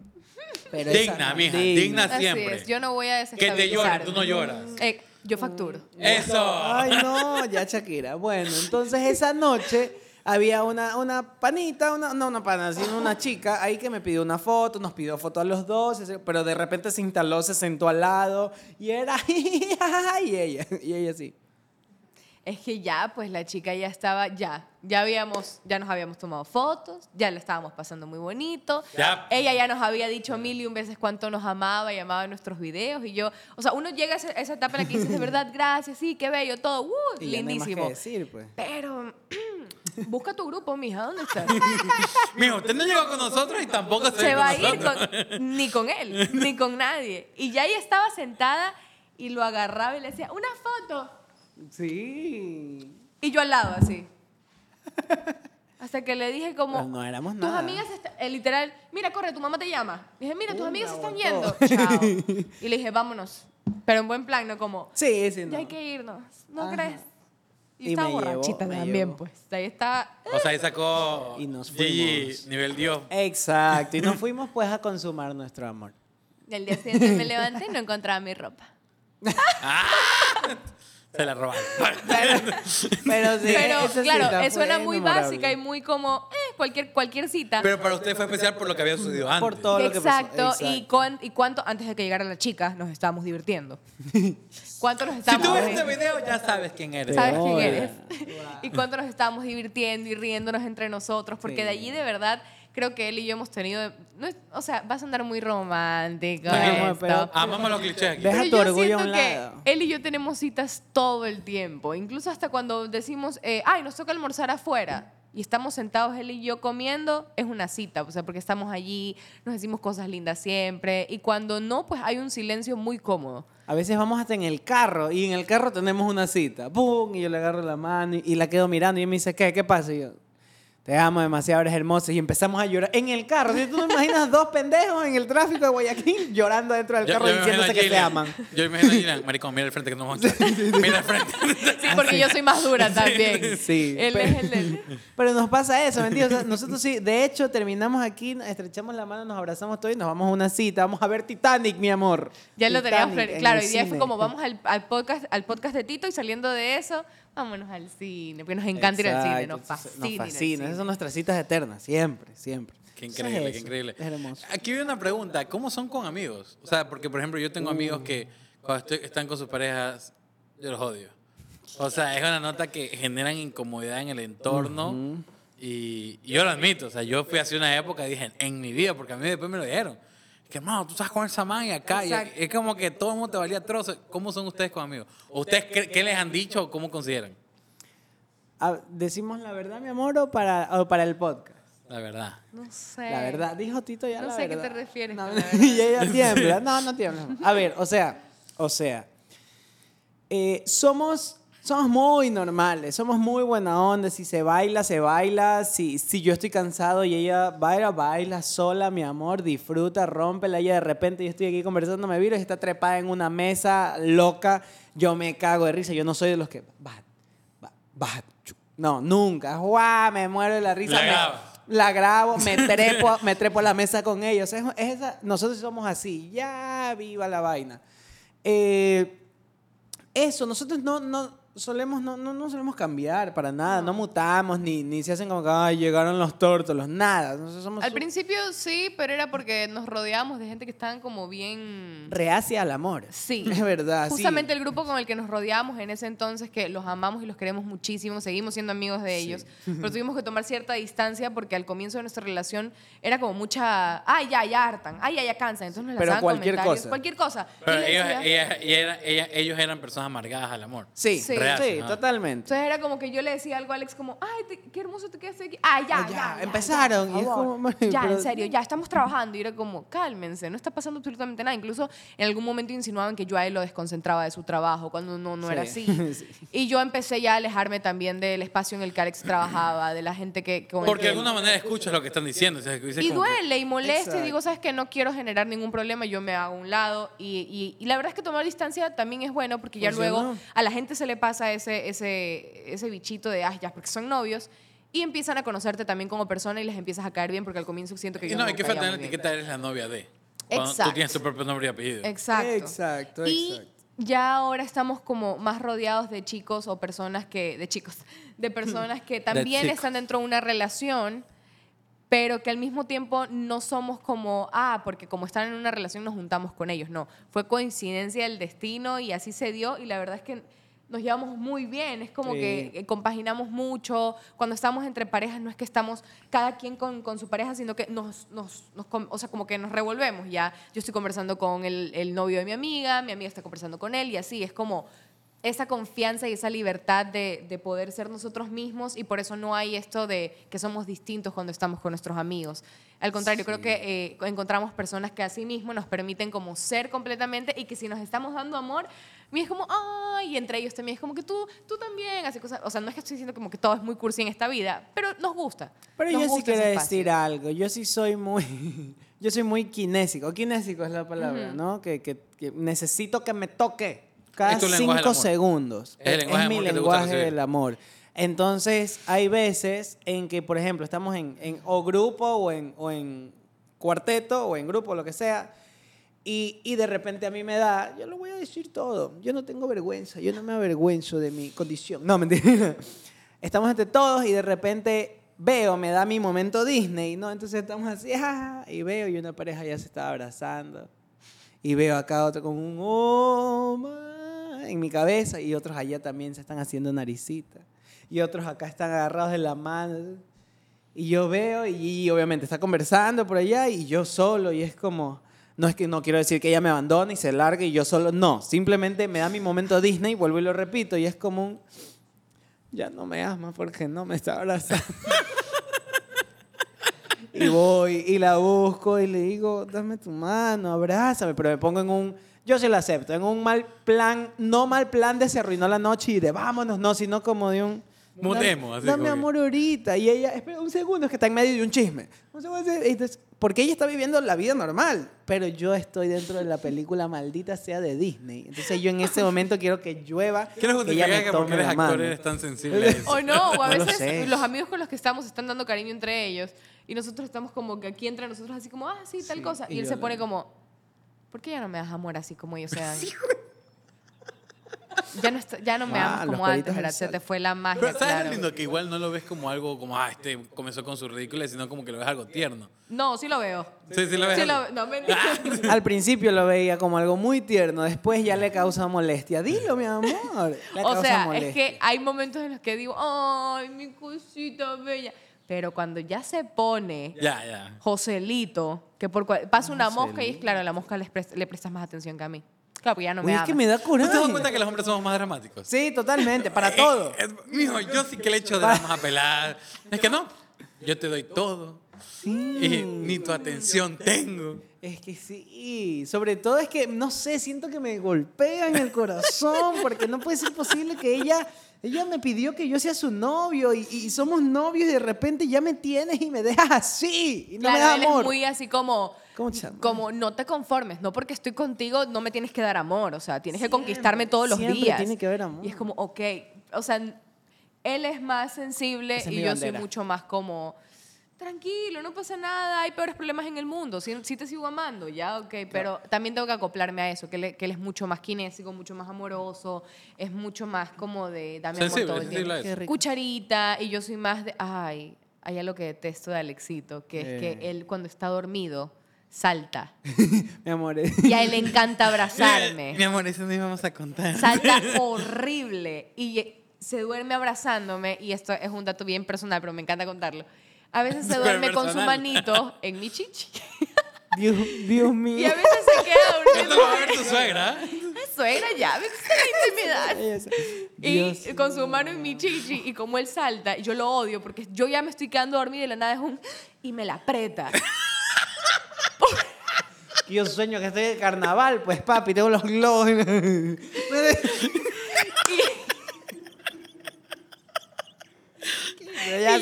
Pero esa Digna, no, mija, digna. Así siempre. es, yo no voy a Que te desestabilizar. llore, tú no lloras. Eh, yo facturo. Eso. Ay, no, ya Shakira. Bueno, entonces esa noche había una, una panita, una, no una pana, sino una chica ahí que me pidió una foto, nos pidió foto a los dos, pero de repente se instaló, se sentó al lado y era, y ella, y ella sí. Es que ya, pues la chica ya estaba, ya, ya habíamos, ya nos habíamos tomado fotos, ya le estábamos pasando muy bonito. Ya. Ella ya nos había dicho mil y un veces cuánto nos amaba y amaba nuestros videos y yo, o sea, uno llega a esa, etapa en la que dices, de verdad, gracias, sí, qué bello, todo, uh, Y ya no hay más que lindísimo. decir, pues. Pero, busca tu grupo, mija, ¿dónde estás? Mijo, usted no llegó con nosotros y tampoco se, Se va a con ir con, ni con él, ni con nadie. Y ya ella estaba sentada y lo agarraba y le decía, una foto. Sí. Y yo al lado, así. Hasta que le dije como... Pero no éramos Tus nada. amigas, está- eh, literal, mira, corre, tu mamá te llama. Dije, mira, tus Una amigas se están botó. yendo. Chao. Y le dije, vámonos. Pero en buen plan, no como, Sí, sí, no. ya hay que irnos. ¿No Ajá. crees? Y, Y estaba me llevó, borrachita me también, llevó. pues. Ahí está. O sea, ahí sacó Y nos Gigi, fuimos. nivel Dios. Exacto. Y nos fuimos pues a consumar nuestro amor. Y al día siguiente me levanté y no encontraba mi ropa. Se la robaron. Pero sí, Pero esa claro, cita suena fue muy memorable. básica y muy como eh, cualquier, cualquier cita. Pero para usted fue especial por lo que había sucedido antes. Por todo lo que pasó. Exacto. Y, cuán- y cuánto, antes de que llegara la chica, nos estábamos divirtiendo. ¿Cuánto nos Si estábamos tú ves este video, ya sabes quién eres. ¿Sabes quién eres? y cuánto nos estábamos divirtiendo y riéndonos entre nosotros, porque Sí. de allí de verdad creo que él y yo hemos tenido, no es- o sea, va a sonar muy romántico esto. pero- Amamos los clichés aquí. Deja Pero tu yo orgullo a siento un que lado. él y yo tenemos citas todo el tiempo, incluso hasta cuando decimos, eh, ay, nos toca almorzar afuera y estamos sentados él y yo comiendo, es una cita, o sea, porque estamos allí, nos decimos cosas lindas siempre y cuando no, pues hay un silencio muy cómodo. A veces vamos hasta en el carro y en el carro tenemos una cita. ¡Pum! Y yo le agarro la mano y, y la quedo mirando y él me dice, ¿qué? ¿Qué pasa? Y yo, te amo demasiado, eres hermosa. Y empezamos a llorar en el carro. Si tú no imaginas dos pendejos en el tráfico de Guayaquil llorando dentro del Yo- carro yo diciéndose que se aman. Yo imagino a Gillian, maricón, mira el frente que nos vamos a. Mira el frente. Sí, porque yo soy más dura también. Sí, Él pero- es el del... Pero nos pasa eso, ¿me entiendes? O sea, nosotros sí, de hecho, terminamos aquí, estrechamos la mano, nos abrazamos todos y nos vamos a una cita. Vamos a ver Titanic, mi amor. Ya lo teníamos Titanic planeado. en Claro, el y día fue como vamos al, al podcast, al podcast de Tito y saliendo de eso, vámonos al cine, porque nos encanta ir al cine, nos Exacto, fascina. ir Nos al fascina. cine. Esas son nuestras citas eternas, siempre, siempre. Qué Eso es increíble, qué increíble. Es hermoso. Aquí hay una pregunta. ¿Cómo son con amigos? O sea, porque, por ejemplo, yo tengo amigos que cuando estoy- están con sus parejas, yo los odio. O sea, es una nota que generan incomodidad en el entorno. y, y yo lo admito. O sea, yo fui hace una época y dije, en mi vida, porque a mí después me lo dijeron. Que, hermano, tú estás con esa man y acá. y es como que todo el mundo te valía trozo. ¿Cómo son ustedes con amigos? ¿O ¿Ustedes qué, qué les han dicho o cómo consideran? ¿Decimos la verdad, mi amor, o para, o para el podcast? La verdad. No sé. La verdad, dijo Tito ya No la sé a qué te refieres No, y ella tiembla. No, no tiembla. A ver, o sea, o sea, eh, somos, somos muy normales, somos muy buena onda. Si se baila, se baila. Si, si yo estoy cansado y ella baila, baila sola, mi amor, disfruta, rómpela. Ella de repente yo estoy aquí conversando, me viro y está trepada en una mesa loca. Yo me cago de risa. Yo no soy de los que... "Baja, ba- baja, chu". No, nunca. ¡Guau! Me muero de la risa. La me- graba. la grabo, me trepo, me trepo a la mesa con ellos. Es, es esa- nosotros somos así, ya viva la vaina. Eh, eso, nosotros no, no solemos, no, no, no solemos cambiar para nada, no, mutamos, ni, ni se hacen como que "Ay, llegaron los tórtolos, nada. Nosotros somos Al su- principio sí, pero era porque nos rodeábamos de gente que estaban como bien... reacia al amor. Sí. Es verdad. sí. Justamente el grupo con el que nos rodeábamos en ese entonces, que los amamos y los queremos muchísimo, seguimos siendo amigos de ellos, pero tuvimos que tomar cierta distancia porque al comienzo de nuestra relación era como mucha, ay, ya, ya hartan, ay, ya, ya cansan, entonces nos Pero lanzaban cualquier comentarios, cosa. cualquier cosa. Pero ellos, ellos eran personas amargadas al amor. Sí, Sí. Sí, ajá. totalmente. Entonces era como que yo le decía algo a Alex como, ay, te- qué hermoso te quedaste aquí. Ah, ya, Ah, ya, ya, ya, empezaron, ya, y es como, ya, pero- en serio, ya, estamos trabajando. Y era como, cálmense, no está pasando absolutamente nada. Incluso en algún momento insinuaban que yo a él lo desconcentraba de su trabajo, cuando no, no era Sí, así. sí. Y yo empecé ya a alejarme también del espacio en el que Alex trabajaba, de la gente que... con Porque que- de alguna manera escuchas lo que están diciendo. o sea, y como que- duele y molesta y digo, sabes que no quiero generar ningún problema, yo me hago a un lado y, y- y la verdad es que tomar distancia también es bueno porque ya Funcionó. luego a la gente se le pasa ese, ese, ese bichito de, ah, ya, porque son novios y empiezan a conocerte también como persona y les empiezas a caer bien porque al comienzo siento que Y yo no, no hay que caía faltar la etiqueta, eres la novia de. Cuando tú Exacto. tienes tu propio nombre y apellido. Exacto. Exacto, Y exacto. ya ahora estamos como más rodeados de chicos o personas que, de chicos, de personas que también están dentro de una relación, pero que al mismo tiempo no somos como, ah, porque como están en una relación nos juntamos con ellos. No, fue coincidencia del destino y así se dio y la verdad es que nos llevamos muy bien, es como Sí. que compaginamos mucho, cuando estamos entre parejas no es que estamos cada quien con, con su pareja, sino que nos, nos, nos o sea, como que nos revolvemos, ya yo estoy conversando con el, el novio de mi amiga, mi amiga está conversando con él y así, es como esa confianza y esa libertad de, de poder ser nosotros mismos y por eso no hay esto de que somos distintos cuando estamos con nuestros amigos. Al contrario, creo que eh, encontramos personas que así mismo nos permiten como ser completamente y que si nos estamos dando amor, y es como, ay, y entre ellos también es como que tú, tú también, así cosas. O sea, no es que estoy diciendo como que todo es muy cursi en esta vida, pero nos gusta. Pero Nos yo sí gusta ese quiero decir algo. Yo sí soy muy. Yo soy muy kinésico. Kinésico es la palabra, ¿no? Que, que- que necesito que me toque. cada Es cinco segundos. Es el lenguaje del mi lenguaje del amor. Entonces, hay veces en que, por ejemplo, estamos en, en o grupo o en, o en cuarteto o en grupo, lo que sea, y, y de repente a mí me da, yo lo voy a decir todo, yo no tengo vergüenza, yo no me avergüenzo de mi condición. No, mentira. Estamos entre todos y de repente veo, me da mi momento Disney, ¿no? Entonces estamos así, ah, y veo y una pareja ya se está abrazando. Y veo acá otro con un oh, ma", en mi cabeza y otros allá también se están haciendo naricita. Y otros acá están agarrados de la mano. Y yo veo y, y obviamente está conversando por allá y yo solo y es como, no es que no quiero decir que ella me abandone y se largue y yo solo, no, simplemente me da mi momento Disney, vuelvo y lo repito y es como un, ya no me ama porque no me está abrazando. y voy y la busco y le digo, dame tu mano, abrázame, pero me pongo en un, yo sí lo acepto, en un mal plan, no mal plan de se arruinó la noche y de vámonos, no, sino como de un... Mutemos, así Dame como que- amor ahorita. Y ella, espera un segundo, es que está en medio de un chisme. Un segundo, entonces, porque ella está viviendo la vida normal, pero yo estoy dentro de la película maldita sea de Disney. Entonces yo en ese momento quiero que llueva, ¿Quieres que ella justificar me que porque eres actor eres tan sensible a eso? O no, o a No lo veces sé. los amigos con los que estamos están dando cariño entre ellos y nosotros estamos como que aquí entre nosotros así como, ah, sí, tal Sí, cosa. y Y él se pone como, ¿por qué ya no me das amor así como ellos sean? Ya no, está- ya no me Ah, amas como antes, ¿verdad? Se te fue la magia, Pero ¿sabes lo claro. lindo? Que igual no lo ves como algo como, ah, este comenzó con su ridículo, sino como que lo ves algo tierno. No, sí lo veo. Sí, sí lo ves. Sí lo, no, mentira. Al principio lo veía como algo muy tierno, después ya le causa molestia. Dilo, mi amor. Le O sea, es molestia. que hay momentos en los que digo, ay, mi cosita bella. Pero cuando ya se pone Ya, ya. Joselito, que por pasa una mosca y es Joselito. claro, la mosca le, pres- le prestas más atención que a mí. Claro, porque ya no Uy, me es ama. que me da ¿No te das coraje. cuenta que los hombres somos más dramáticos? Sí, totalmente, para todo. Eh, eh, mijo, yo sí que le echo dramas a pelar. Es que no, yo te doy todo. Y ni tu atención tengo. Es que sí, sobre todo es que, no sé, siento que me golpea en el corazón, porque no puede ser posible que ella, ella me pidió que yo sea su novio y, y somos novios y de repente ya me tienes y me dejas así y no me Claro, das él amor. es muy así como, ¿Cómo chama? como no te conformes, no porque estoy contigo no me tienes que dar amor, o sea, tienes que Siempre, conquistarme todos los siempre días. tiene que haber amor. Y es como, ok, o sea, él es más sensible es y yo bandera. soy mucho más como, tranquilo, no pasa nada, hay peores problemas en el mundo, sí, sí te sigo amando, ya, ok, pero también tengo que acoplarme a eso, que, le- que él es mucho más kinésico, mucho más amoroso, es mucho más como de dame amor Sensible, todo el tiempo. Cucharita, y yo soy más de, ay, hay algo que detesto de Alexito, que es Eh. que él cuando está dormido salta. Mi amor. eh. Y a él le encanta abrazarme. Mi amor, eso no íbamos a contar. Salta horrible. Y se duerme abrazándome. Y esto es un dato bien personal, pero me encanta contarlo. A veces se duerme con su manito en mi chichi. Dios, Dios mío. Y a veces se queda lo va a ver tu suegra. Suegra, ya, ves la intimidad. Se- Y Dios con su mano en mi chichi, y como él salta, yo lo odio porque yo ya me estoy quedando dormida y de la nada es un. y me la aprieta. Yo sueño que estoy de carnaval, pues papi, tengo los globos. y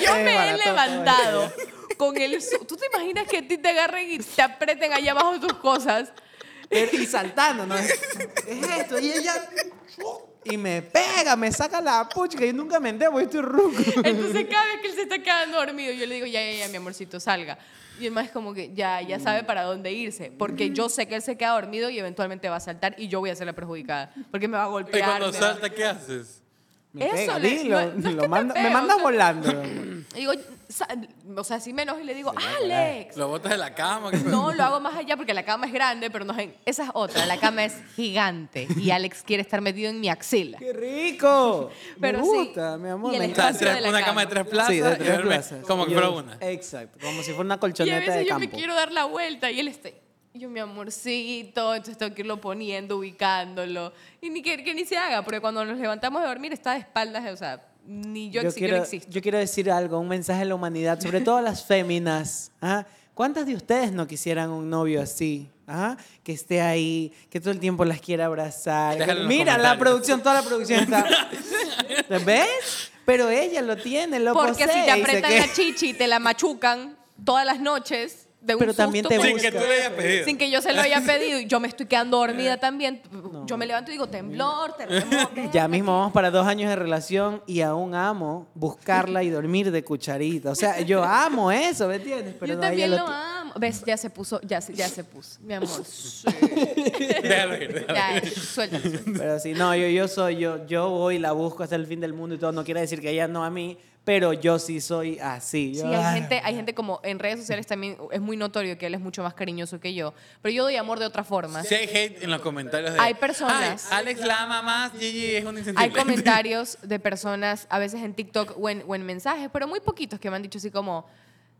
yo me he levantado con el. ¿Tú te imaginas que a ti te agarren y te aprieten allá abajo tus cosas? Y saltando, ¿no? Es, es esto, y ella. Y me pega, me saca la pucha, que yo nunca me entero, estoy ruco. Entonces cada vez que él se está quedando dormido, yo le digo, ya, ya, ya, mi amorcito, salga. Y además es como que ya, ya sabe para dónde irse. Porque yo sé que él se queda dormido y eventualmente va a saltar y yo voy a ser la perjudicada. Porque me va a Y golpear. cuando me va- salta, ¿qué haces? Me Eso pega, le- dilo, no- no es que lo te manda- me o sea- volando. Digo, o sea, si menos y le digo, Alex. Lo botas de la cama. ¿qué No, lo hago más allá porque la cama es grande, pero no es en- esa es otra. La cama es gigante y Alex quiere estar metido en mi axila. ¡Qué rico! Pero me sí, gusta, mi amor. y el me encanta. tres- de la una cama cama. de tres plazas Sí, de tres plazas. como que Yo- fuera una. Exacto, como si fuera una Y a colchoneta veces de yo campo. me quiero dar la vuelta y él está. Y Yo, mi amorcito, entonces tengo que irlo poniendo, ubicándolo. Y ni que, que ni se haga, porque cuando nos levantamos de dormir está de espaldas, o sea, ni yo, yo, quiero, no existo. yo quiero decir algo, un mensaje a la humanidad, sobre todo a las féminas. ¿ah? ¿Cuántas de ustedes no quisieran un novio así? ¿ah? Que esté ahí, que todo el tiempo las quiera abrazar. Déjalo Mira, la producción, toda la producción está. ¿Ves? Pero ella lo tiene, lo Porque si posee te y se apretan la chichi y te la machucan todas las noches, de un Pero también te con- Sin que tú le hayas pedido. sin que yo se lo haya pedido y yo me estoy quedando dormida también. Yo me levanto y digo, temblor, terremoto. Ya mismo vamos para dos años de relación y aún amo buscarla y dormir de cucharita. O sea, yo amo eso, ¿me entiendes? Pero yo también lo amo. ¿Ves? Ya se puso, ya, se- ya se puso. Mi amor, sí. Déjalo ir, déjalo Ya, ir. suéltalo. suéltalo. Pero sí, no, yo, yo soy, yo, yo voy y la busco hasta el fin del mundo y todo. No quiere decir que ella no a mí, pero yo sí soy así. Sí, Yo, hay ay, gente, hay gente como en redes sociales también es muy notorio que él es mucho más cariñoso que yo, pero yo doy amor de otra forma. Si hay hate en los comentarios de. Hay personas- "Ay, Alex la ama más, Gigi es un insensible. Hay comentarios de personas, a veces en TikTok o en, o en mensajes, pero muy poquitos que me han dicho así como,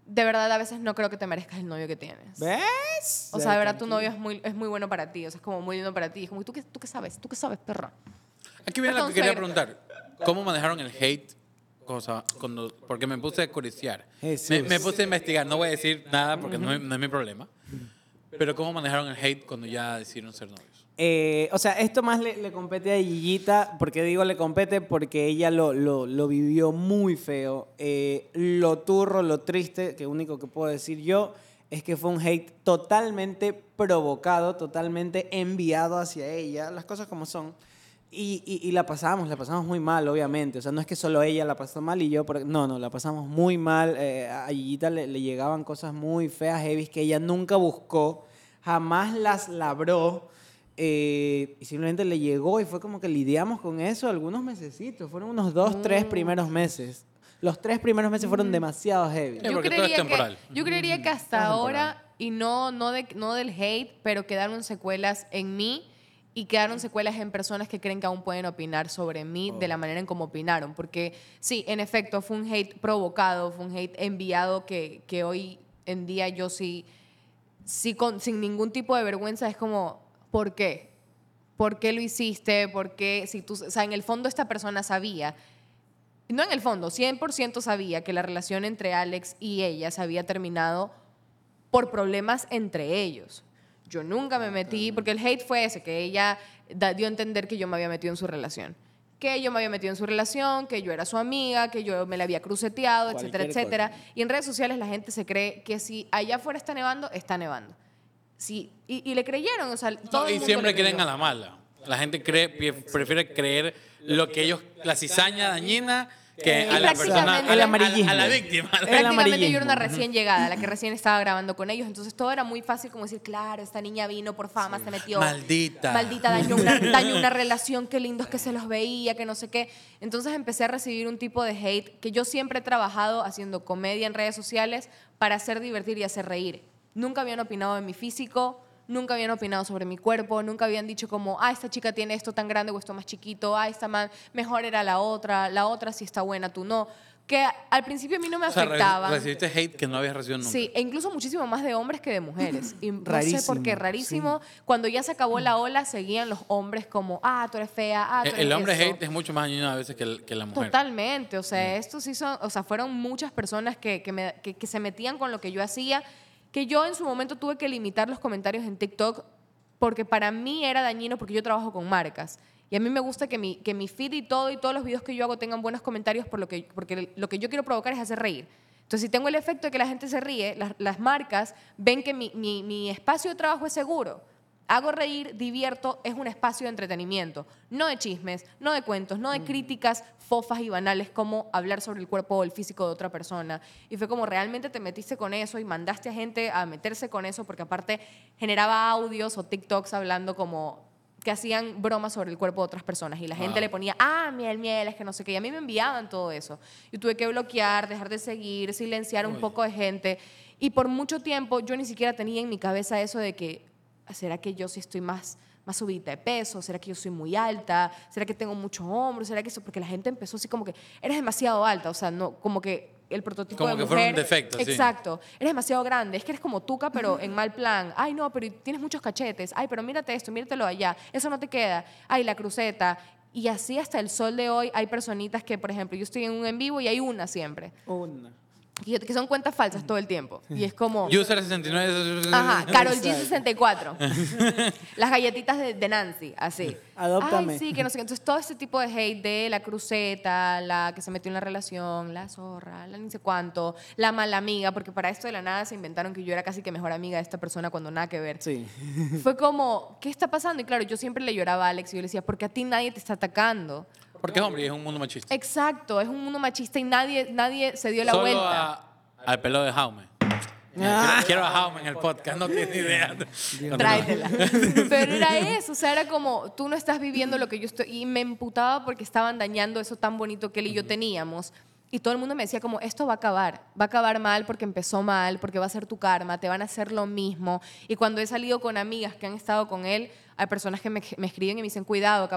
de verdad a veces no creo que te merezcas el novio que tienes. ¿Ves? O sea, de verdad tu novio es muy, es muy bueno para ti, o sea, es como muy lindo para ti. Es como, ¿tú qué, ¿tú qué sabes? ¿Tú qué sabes, perra? Aquí viene lo que quería preguntar. ¿Cómo manejaron el hate? Cosa, cuando, porque me puse a. Jesús. Me, me puse a investigar. No voy a decir nada porque no, es, no es mi problema. Pero ¿cómo manejaron el hate cuando ya decidieron ser novios? Eh, o sea, esto más le, le compete a Gigita, porque digo le compete porque ella lo, lo, lo vivió muy feo. Eh, lo turro, lo triste, que único que puedo decir yo, es que fue un hate totalmente provocado, totalmente enviado hacia ella, las cosas como son. Y, y, y la pasamos, la pasamos muy mal, obviamente. O sea, no es que solo ella la pasó mal y yo, porque- no, no, la pasamos muy mal. Eh, a Gigita le, le llegaban cosas muy feas, heavy, que ella nunca buscó, jamás las labró. eh, y simplemente le llegó y fue como que lidiamos con eso algunos mesecitos. Fueron unos dos, tres primeros meses. Los tres primeros meses fueron demasiado heavy. Sí, es temporal. Que, yo creería que hasta ahora, y no, no, de, no del hate, pero quedaron secuelas en mí y quedaron secuelas en personas que creen que aún pueden opinar sobre mí de la manera en cómo opinaron. Porque sí, en efecto, fue un hate provocado, fue un hate enviado que, que hoy en día yo sí, sí con, sin ningún tipo de vergüenza es como, ¿por qué? ¿Por qué lo hiciste? ¿Por qué? Si tú, o sea, en el fondo esta persona sabía no en el fondo, 100% sabía que la relación entre Alex y ella se había terminado por problemas entre ellos. Yo nunca me metí, porque el hate fue ese, que ella dio a entender que yo me había metido en su relación. Que yo me había metido en su relación, que yo era su amiga, que yo me la había cruceteado, etcétera, etcétera. cosa. Y en redes sociales la gente se cree que si allá afuera está nevando, está nevando. Sí, y, y le creyeron, o sea, todo No, el y mundo siempre creen a la mala. La gente cree, pre- prefiere creer lo que ellos, la cizaña dañina, que Y a la persona, prácticamente- a El la, amarillismo. a la víctima. El Prácticamente yo era una recién llegada, la que recién estaba grabando con ellos, entonces todo era muy fácil como decir, claro, esta niña vino por fama, se metió. Maldita. Maldita, dañó una, dañó una relación, qué lindos que se los veía, que no sé qué. Entonces empecé a recibir un tipo de hate que yo siempre he trabajado haciendo comedia en redes sociales para hacer divertir y hacer reír. Nunca habían opinado de mi físico, nunca habían opinado sobre mi cuerpo, nunca habían dicho como, ah, esta chica tiene esto tan grande o esto más chiquito, ah, esta man mejor era la otra, la otra sí está buena, tú no. Que al principio a mí no me O sea, re- afectaba. recibiste hate que no habías recibido nunca. Sí, e incluso muchísimo más de hombres que de mujeres. Y no sé por Rarísimo, qué, rarísimo. Cuando ya se acabó la ola, seguían los hombres como, ah, tú eres fea, ah, tú El, eres el hombre eso". hate es mucho más dañino a veces que, el- que la mujer. Totalmente, o sea, estos sí son, o sea, fueron muchas personas que, que, me- que- que se metían con lo que yo hacía, que yo en su momento tuve que limitar los comentarios en TikTok porque para mí era dañino porque yo trabajo con marcas. Y a mí me gusta que mi, que mi feed y todo y todos los videos que yo hago tengan buenos comentarios por lo que, porque lo que yo quiero provocar es hacer reír. Entonces, si tengo el efecto de que la gente se ríe, las, las marcas ven que mi, mi- mi espacio de trabajo es seguro. Hago reír, divierto, es un espacio de entretenimiento, no de chismes, no de cuentos, no de críticas fofas y banales como hablar sobre el cuerpo o el físico de otra persona. Y fue como realmente te metiste con eso y mandaste a gente a meterse con eso porque aparte generaba audios o TikToks hablando como que hacían bromas sobre el cuerpo de otras personas y la gente Wow. le ponía, ah, miel, miel, es que no sé qué. Y a mí me enviaban todo eso. Y tuve que bloquear, dejar de seguir, silenciar un poco de gente. Y por mucho tiempo yo ni siquiera tenía en mi cabeza eso de que, ¿será que yo sí estoy más, más subida de peso? ¿Será que yo soy muy alta? ¿Será que tengo mucho hombro? ¿Será que eso? Porque la gente empezó así como que, eres demasiado alta. O sea, no, como que el prototipo Como de que mujer... fuera un defecto, sí. Exacto. Eres demasiado grande. Es que eres como tuca, pero en mal plan. Ay, no, pero tienes muchos cachetes. Ay, pero mírate esto, míratelo allá. Eso no te queda. Ay, la cruceta. Y así hasta el sol de hoy hay personitas que, por ejemplo, yo estoy en un en vivo y hay una siempre. Una. Que son cuentas falsas todo el tiempo. Y es como... User 69. Ajá, Carol Exacto. G64. Las galletitas de, de Nancy, así. Adóptame. Ay, sí, que no sé qué. Entonces, todo este tipo de hate de la cruceta, la que se metió en la relación, la zorra, la ni sé cuánto, la mala amiga, porque para esto de la nada se inventaron que yo era casi que mejor amiga de esta persona cuando nada que ver. Sí. Fue como, ¿qué está pasando? Y claro, yo siempre le lloraba a Alex y yo le decía, porque a ti nadie te está atacando. Porque es hombre y es un mundo machista. Exacto, es un mundo machista y nadie, nadie se dio la Solo vuelta. a- al pelo de Jaume. Ah. Quiero, a Jaume en el podcast, no tiene idea. Tráetela. Pero era eso, o sea, era como, tú no estás viviendo lo que yo estoy. Y me emputaba porque estaban dañando eso tan bonito que él y yo teníamos. Y todo el mundo me decía como, esto va a acabar, va a acabar mal porque empezó mal, porque va a ser tu karma, te van a hacer lo mismo. Y cuando he salido con amigas que han estado con él, hay personas que me, me escriben y me dicen, cuidado,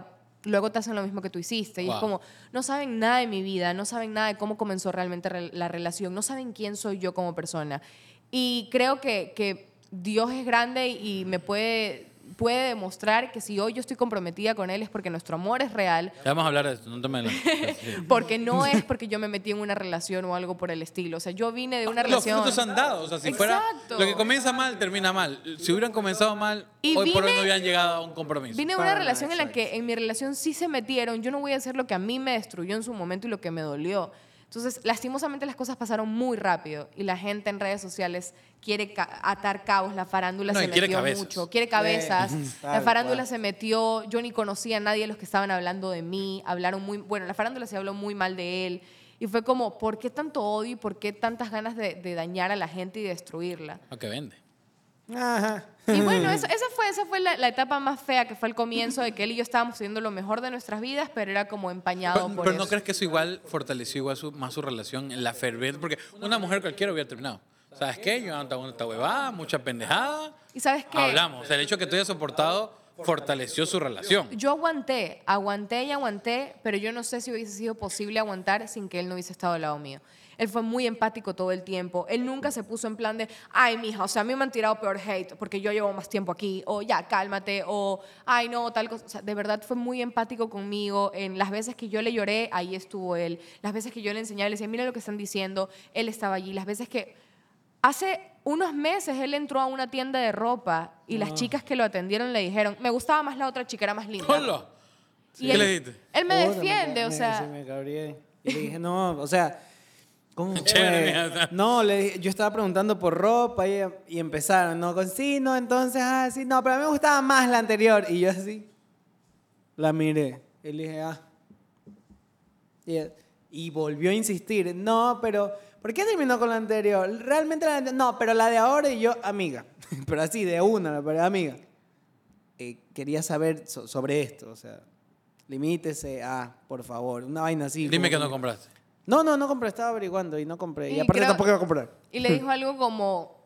luego te hacen lo mismo que tú hiciste. Y es como, no saben nada de mi vida, no saben nada de cómo comenzó realmente re- la relación, no saben quién soy yo como persona. Y creo que, que Dios es grande y me puede, puede demostrar que si hoy yo estoy comprometida con Él es porque nuestro amor es real, Ya vamos a hablar de esto, no te me lo- porque no es porque yo me metí en una relación o algo por el estilo. O sea, yo vine de una Los relación... frutos han dado. O sea, si fuera. Exacto. Lo que comienza mal, termina mal. Si hubieran comenzado mal, Y hoy por hoy vine- no hubieran llegado a un compromiso. Vine de una relación en la que en mi relación sí se metieron. Yo no voy a hacer lo que a mí me destruyó en su momento y lo que me dolió. Entonces, lastimosamente las cosas pasaron muy rápido y la gente en redes sociales quiere ca- atar cabos. La farándula No, se metió cabezas. mucho, quiere cabezas. la farándula cual. se metió. Yo ni conocía a nadie de los que estaban hablando de mí. Hablaron muy. Bueno, la farándula se habló muy mal de él. Y fue como, ¿por qué tanto odio y por qué tantas ganas de, de dañar a la gente y destruirla? Lo que vende. Ajá. Y bueno, eso- esa fue, esa fue la, la etapa más fea, que fue el comienzo de que él y yo estábamos teniendo lo mejor de nuestras vidas, pero era como empañado Pero, por pero eso. no crees que eso igual fortaleció igual su- más su relación en la fervent, porque una mujer cualquiera hubiera terminado. ¿Sabes qué? Yo ando esta huevada, mucha pendejada. ¿Y sabes qué? Hablamos. El hecho de que tú hayas soportado fortaleció su relación. Yo aguanté, aguanté y aguanté, pero yo no sé si hubiese sido posible aguantar sin que él no hubiese estado al lado mío. Él fue muy empático todo el tiempo. Él nunca se puso en plan de, ay, mija, o sea, a mí me han tirado peor hate porque yo llevo más tiempo aquí, o ya, cálmate, o ay, no, tal cosa. O sea, de verdad fue muy empático conmigo. En las veces que yo le lloré, ahí estuvo él. Las veces que yo le enseñaba, le decía, mira lo que están diciendo, él estaba allí. Las veces que Hace unos meses él entró a una tienda de ropa y las chicas que lo atendieron le dijeron, me gustaba más la otra chica, era más linda. ¡Hola! Y ¿Qué él, le dijiste? Él me defiende, o me- sea, me cabré. Y le dije, no, o sea. ¿Cómo fue? Chévere, mija. No, le yo estaba preguntando por ropa y, y empezaron, ¿no? Con sí, no, entonces, ah, sí, no, pero a mí me gustaba más la anterior. Y yo así, la miré. Y le dije, ah. Y, y volvió a insistir, no, pero, ¿por qué terminó con la anterior? Realmente la ante- no, pero la de ahora y yo, amiga. pero así, de una, pero amiga. Eh, quería saber so- sobre esto, o sea, limítese a, por favor, una vaina así. Dime que no compraste. No, no, no compré, estaba averiguando y no compré. Y, Y aparte creo- tampoco iba a comprar. y le dijo algo como,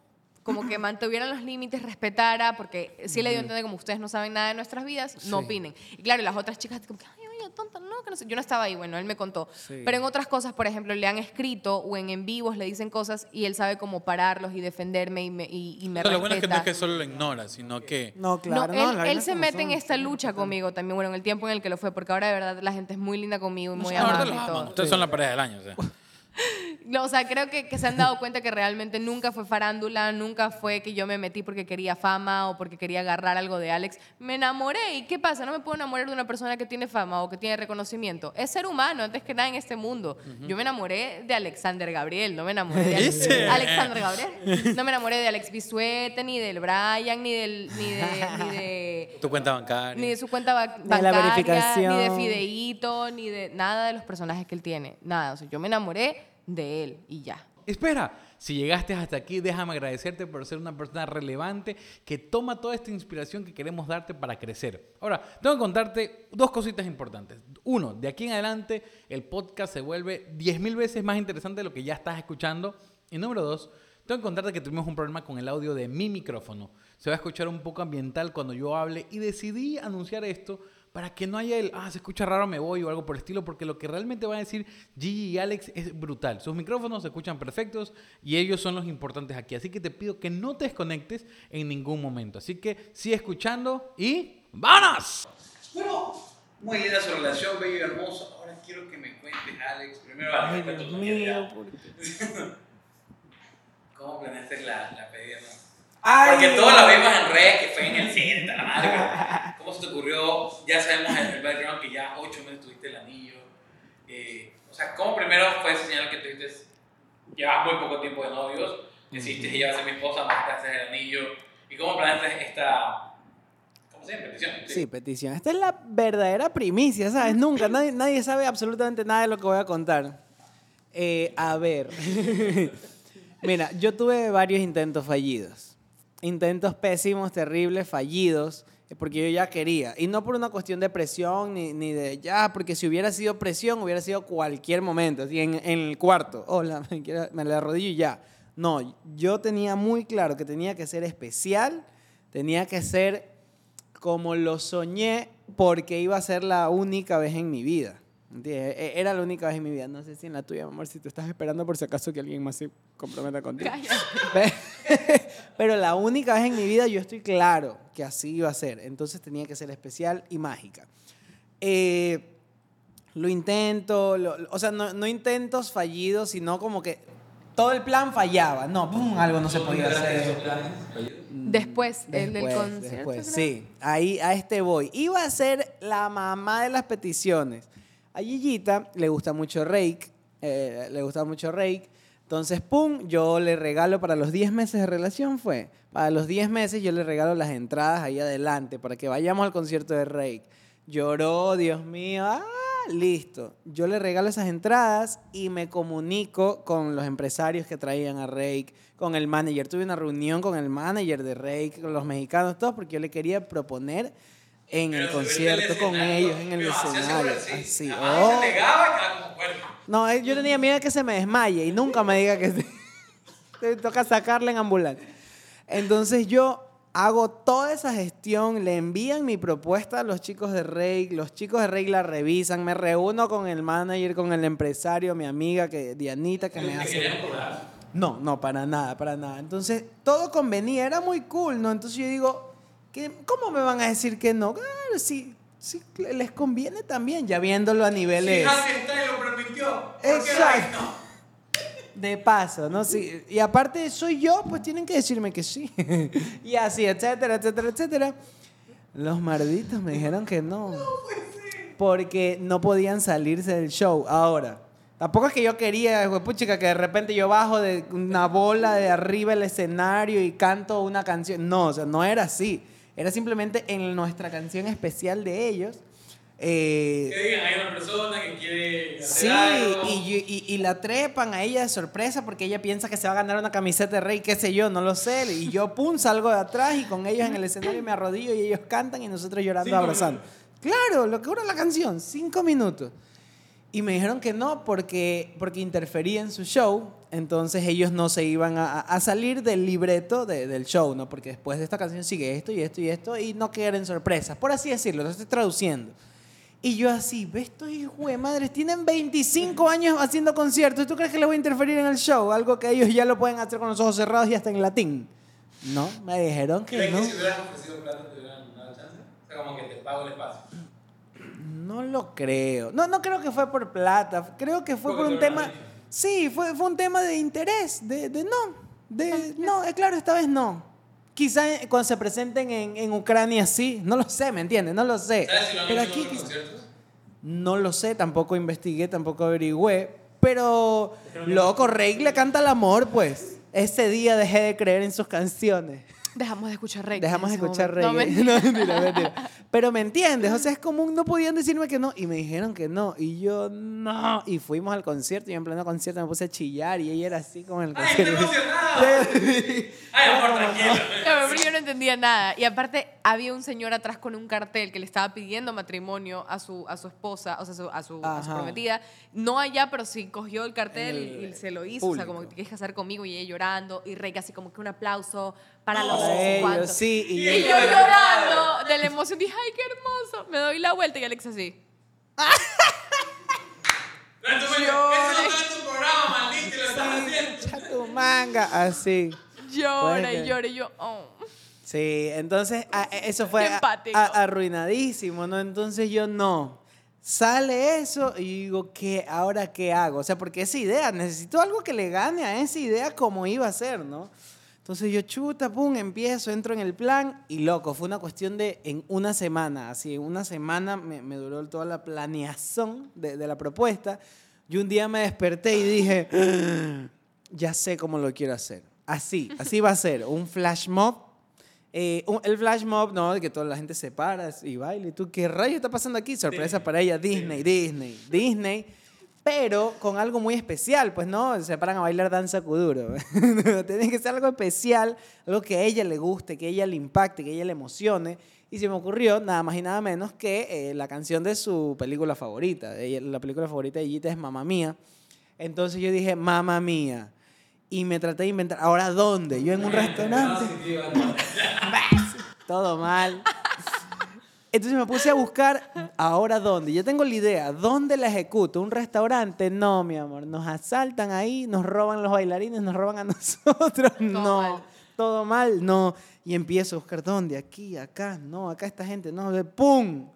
como que mantuvieran los límites, respetara, porque sí le dio a entender como ustedes no saben nada de nuestras vidas, no Sí. opinen. Y claro, las otras chicas como que, ay, tonta, no, que no sé. Yo no estaba ahí, bueno, él me contó. Sí. Pero en otras cosas, por ejemplo, le han escrito o en en vivos le dicen cosas y él sabe cómo pararlos y defenderme y me, y, y me O sea, lo bueno es que no es respeta. que solo lo ignora, sino que... No, claro, no, no. él, se mete en esta lucha conmigo también, bueno, en el tiempo en el que lo fue, porque ahora de verdad la gente es muy linda conmigo y muy No, amable. Ustedes son la pareja del año. O sea. No, o sea, creo que, que se han dado cuenta que realmente nunca fue farándula, nunca fue que yo me metí porque quería fama o porque quería agarrar algo de Alex. Me enamoré. ¿Y qué pasa? No me puedo enamorar de una persona que tiene fama o que tiene reconocimiento. Es ser humano, antes que nada en este mundo. Yo me enamoré de Alexander Gabriel, no me enamoré de Alex-. Alexander Gabriel. No me enamoré de Alex Bisuete, ni del Brian, ni del... Ni de, ni de Tu cuenta bancaria. ni de su cuenta ba- De la bancaria, verificación. ni de Fideíto, ni de nada de los personajes que él tiene. Nada. O sea, yo me enamoré de él y ya. Espera, si llegaste hasta aquí, déjame agradecerte por ser una persona relevante que toma toda esta inspiración que queremos darte para crecer. Ahora, tengo que contarte dos cositas importantes. Uno, de aquí en adelante el podcast se vuelve 10.000 veces más interesante de lo que ya estás escuchando. Y número dos, tengo que contarte que tuvimos un problema con el audio de mi micrófono. Se va a escuchar un poco ambiental cuando yo hable y decidí anunciar esto para que no haya el, ah, se escucha raro, me voy o algo por el estilo, porque lo que realmente van a decir Gigi y Alex es brutal. Sus micrófonos se escuchan perfectos y ellos son los importantes aquí. Así que te pido que no te desconectes en ningún momento. Así que sigue escuchando y ¡vámonos! Bueno, muy linda su relación, bello y hermoso. Ahora quiero que me cuentes, Alex. Primero, Ay, Dios mío. ¿por qué? la, la pedida, ¿no? Ay. Porque todos la vimos en redes, que fue en el cine, la madre. pero ¿Cómo se te ocurrió? Ya sabemos el, el background que ya ocho meses tuviste el anillo. Eh, o sea, ¿cómo primero fue esa señal que tuviste? Llevas muy poco tiempo de novios, decidiste que ibas a ser mi esposa, marcaste el anillo. ¿Y cómo planeaste esta. ¿Cómo se llama? Petición. Sí, petición. Esta es la verdadera primicia, ¿sabes? Nunca, nadie, nadie sabe absolutamente nada de lo que voy a contar. Eh, a ver. Mira, yo tuve varios intentos fallidos. Intentos pésimos, terribles, fallidos, eh, porque yo ya quería. Y no por una cuestión de presión ni, ni de ya, porque si hubiera sido presión, hubiera sido cualquier momento, así en, en el cuarto. Hola, me, le arrodillo y ya. No, yo tenía muy claro que tenía que ser especial, tenía que ser como lo soñé porque iba a ser la única vez en mi vida. ¿Entiendes? E- Era la única vez en mi vida. No sé si en la tuya, mi amor, si tú estás esperando por si acaso que alguien más se comprometa contigo. Pe- Pero la única vez en mi vida yo estoy claro que así iba a ser. Entonces tenía que ser especial y mágica. Eh, lo intento, lo- o sea, no, no intentos fallidos, sino como que todo el plan fallaba. No, pum, algo no se podía hacer. Después, el del Después, concierto. después, sí. Ahí a este voy. Iba a ser la mamá de las peticiones. A Gigita le gusta mucho Rake. eh, le gusta mucho Rake. Entonces, pum, yo le regalo para los 10 meses de relación, fue. Para los 10 meses yo le regalo las entradas ahí adelante para que vayamos al concierto de Rake. Lloró, Dios mío. Ah, listo. Yo le regalo esas entradas y me comunico con los empresarios que traían a Rake, con el manager. Tuve una reunión con el manager de Rake, con los mexicanos, todos, porque yo le quería proponer en el concierto con ellos, en el escenario. Así. Madre oh. No, eh, yo tenía miedo de que se me desmaye y nunca me diga que se- te toca sacarla en ambulancia. Entonces yo hago toda esa gestión, le envían mi propuesta a los chicos de Rey, los chicos de Rey la revisan, me reúno con el manager, con el empresario, mi amiga que Dianita que me ¿Te hace no, no, para nada, para nada. Entonces, todo convenía, era muy cool, ¿no? Entonces yo digo, ¿qué, ¿cómo me van a decir que no? Claro, sí, sí, les conviene también, ya viéndolo a Si niveles Harry Styles lo permitió. ¿por qué Exacto. No? de paso, ¿no? Sí, y aparte soy yo, pues tienen que decirme que sí. y así, etcétera, etcétera, etcétera. Los marditos me dijeron que no. Porque no podían salirse del show. Ahora, tampoco es que yo quería, puchica, que de repente yo bajo de una bola de arriba el escenario y canto una canción. No, o sea, no era así. Era simplemente en nuestra canción especial de ellos. eh, Que digan, hay una persona que quiere hacer Sí, algo. y, y- y la trepan a ella de sorpresa porque ella piensa que se va a ganar una camiseta de rey, qué sé yo, no lo sé. Y yo, pum, salgo de atrás y con ellos en el escenario me arrodillo y ellos cantan y nosotros llorando, Cinco abrazando. Claro, lo que dura la canción, cinco minutos. Y me dijeron que no porque, porque interfería en su show, entonces ellos no se iban a, a salir del libreto de- del show, ¿no? Porque después de esta canción sigue esto y esto y esto y no quieren sorpresas, por así decirlo, lo estoy traduciendo. Y yo así, ¿ves estos hijos de madres? Tienen 25 años haciendo conciertos. ¿Tú crees que les voy a interferir en el show? Algo que ellos ya lo pueden hacer con los ojos cerrados y hasta en latín. No, me dijeron que ¿Crees no. que si hubieran ofrecido plata te hubieran dado chance? O sea, como que te pago el espacio. No lo creo. No, no creo que fue por plata. Creo que fue por un tema. dicho. Sí, fue, fue un tema de interés. De, de no. De, no, eh, claro, esta vez no. Quizá cuando se presenten en, en Ucrania sí. No lo sé, ¿me entiendes? No lo sé. ¿Sabes si lo Pero aquí quizá-? No lo sé, tampoco investigué, tampoco averigüé. Pero, loco, Rey le canta el amor, pues. Ese día dejé de creer en sus canciones. Dejamos de escuchar reggae. Dejamos de en escuchar reggae. No, No, mentira. mentira, mentira. Pero me entiendes, o sea, es común, no podían decirme que no. Y me dijeron que no. Y yo, no. Y fuimos al concierto y en pleno concierto me puse a chillar y ella era así con el ¡Ay, estoy emocionado! ¡Ay, amor, tranquilo! No, pero yo no entendía nada. Y aparte, había un señor atrás con un cartel que le estaba pidiendo matrimonio a su, a su esposa, o sea, su- a, su, a su prometida. No allá, pero sí cogió el cartel En el y, se lo hizo. O sea, como que quieres casar conmigo y ella llorando. Y Rey así como que un aplauso para los Para ellos, sí. Y Y yo, yo llorando de la emoción. Dije, ay, qué hermoso. Me doy la vuelta y Alex así. Tu manga, así. Llora y llora y yo, oh. Sí, entonces a- eso fue a- arruinadísimo, ¿no? Entonces yo no. Sale eso y digo, ¿qué? ¿Ahora qué hago? O sea, porque esa idea, necesito algo que le gane a esa idea como iba a ser, ¿no? Entonces yo chuta, pum, empiezo, entro en el plan y loco, fue una cuestión de en una semana, así, en una semana me, me duró toda la planeación de, de la propuesta. Y un día me desperté y dije, "Ah, ya sé cómo lo quiero hacer. Así, así va a ser, un flash mob. Eh, un- el flash mob, ¿no? De que toda la gente se para y baila. ¿Y tú qué rayo está pasando aquí? Sorpresa para ella, Disney, Disney, Disney. Pero con algo muy especial, pues no, se paran a bailar danza kuduro. Tiene que ser algo especial, algo que a ella le guste, que a ella le impacte, que a ella le emocione. Y se me ocurrió nada más y nada menos que eh, la canción de su película favorita. Ella- la película favorita de Gita es Mamma Mía. Entonces yo dije, Mamma Mía. Y me traté de inventar, ¿ahora dónde? Yo en un restaurante. Todo mal. Entonces me puse a buscar, ¿ahora dónde? Yo tengo la idea, ¿dónde la ejecuto? ¿Un restaurante? No, mi amor. Nos asaltan ahí, nos roban los bailarines, nos roban a nosotros. no. mal. Todo mal, no. Y empiezo a buscar, ¿dónde? Aquí, acá, no, acá esta gente, no. De ¡Pum!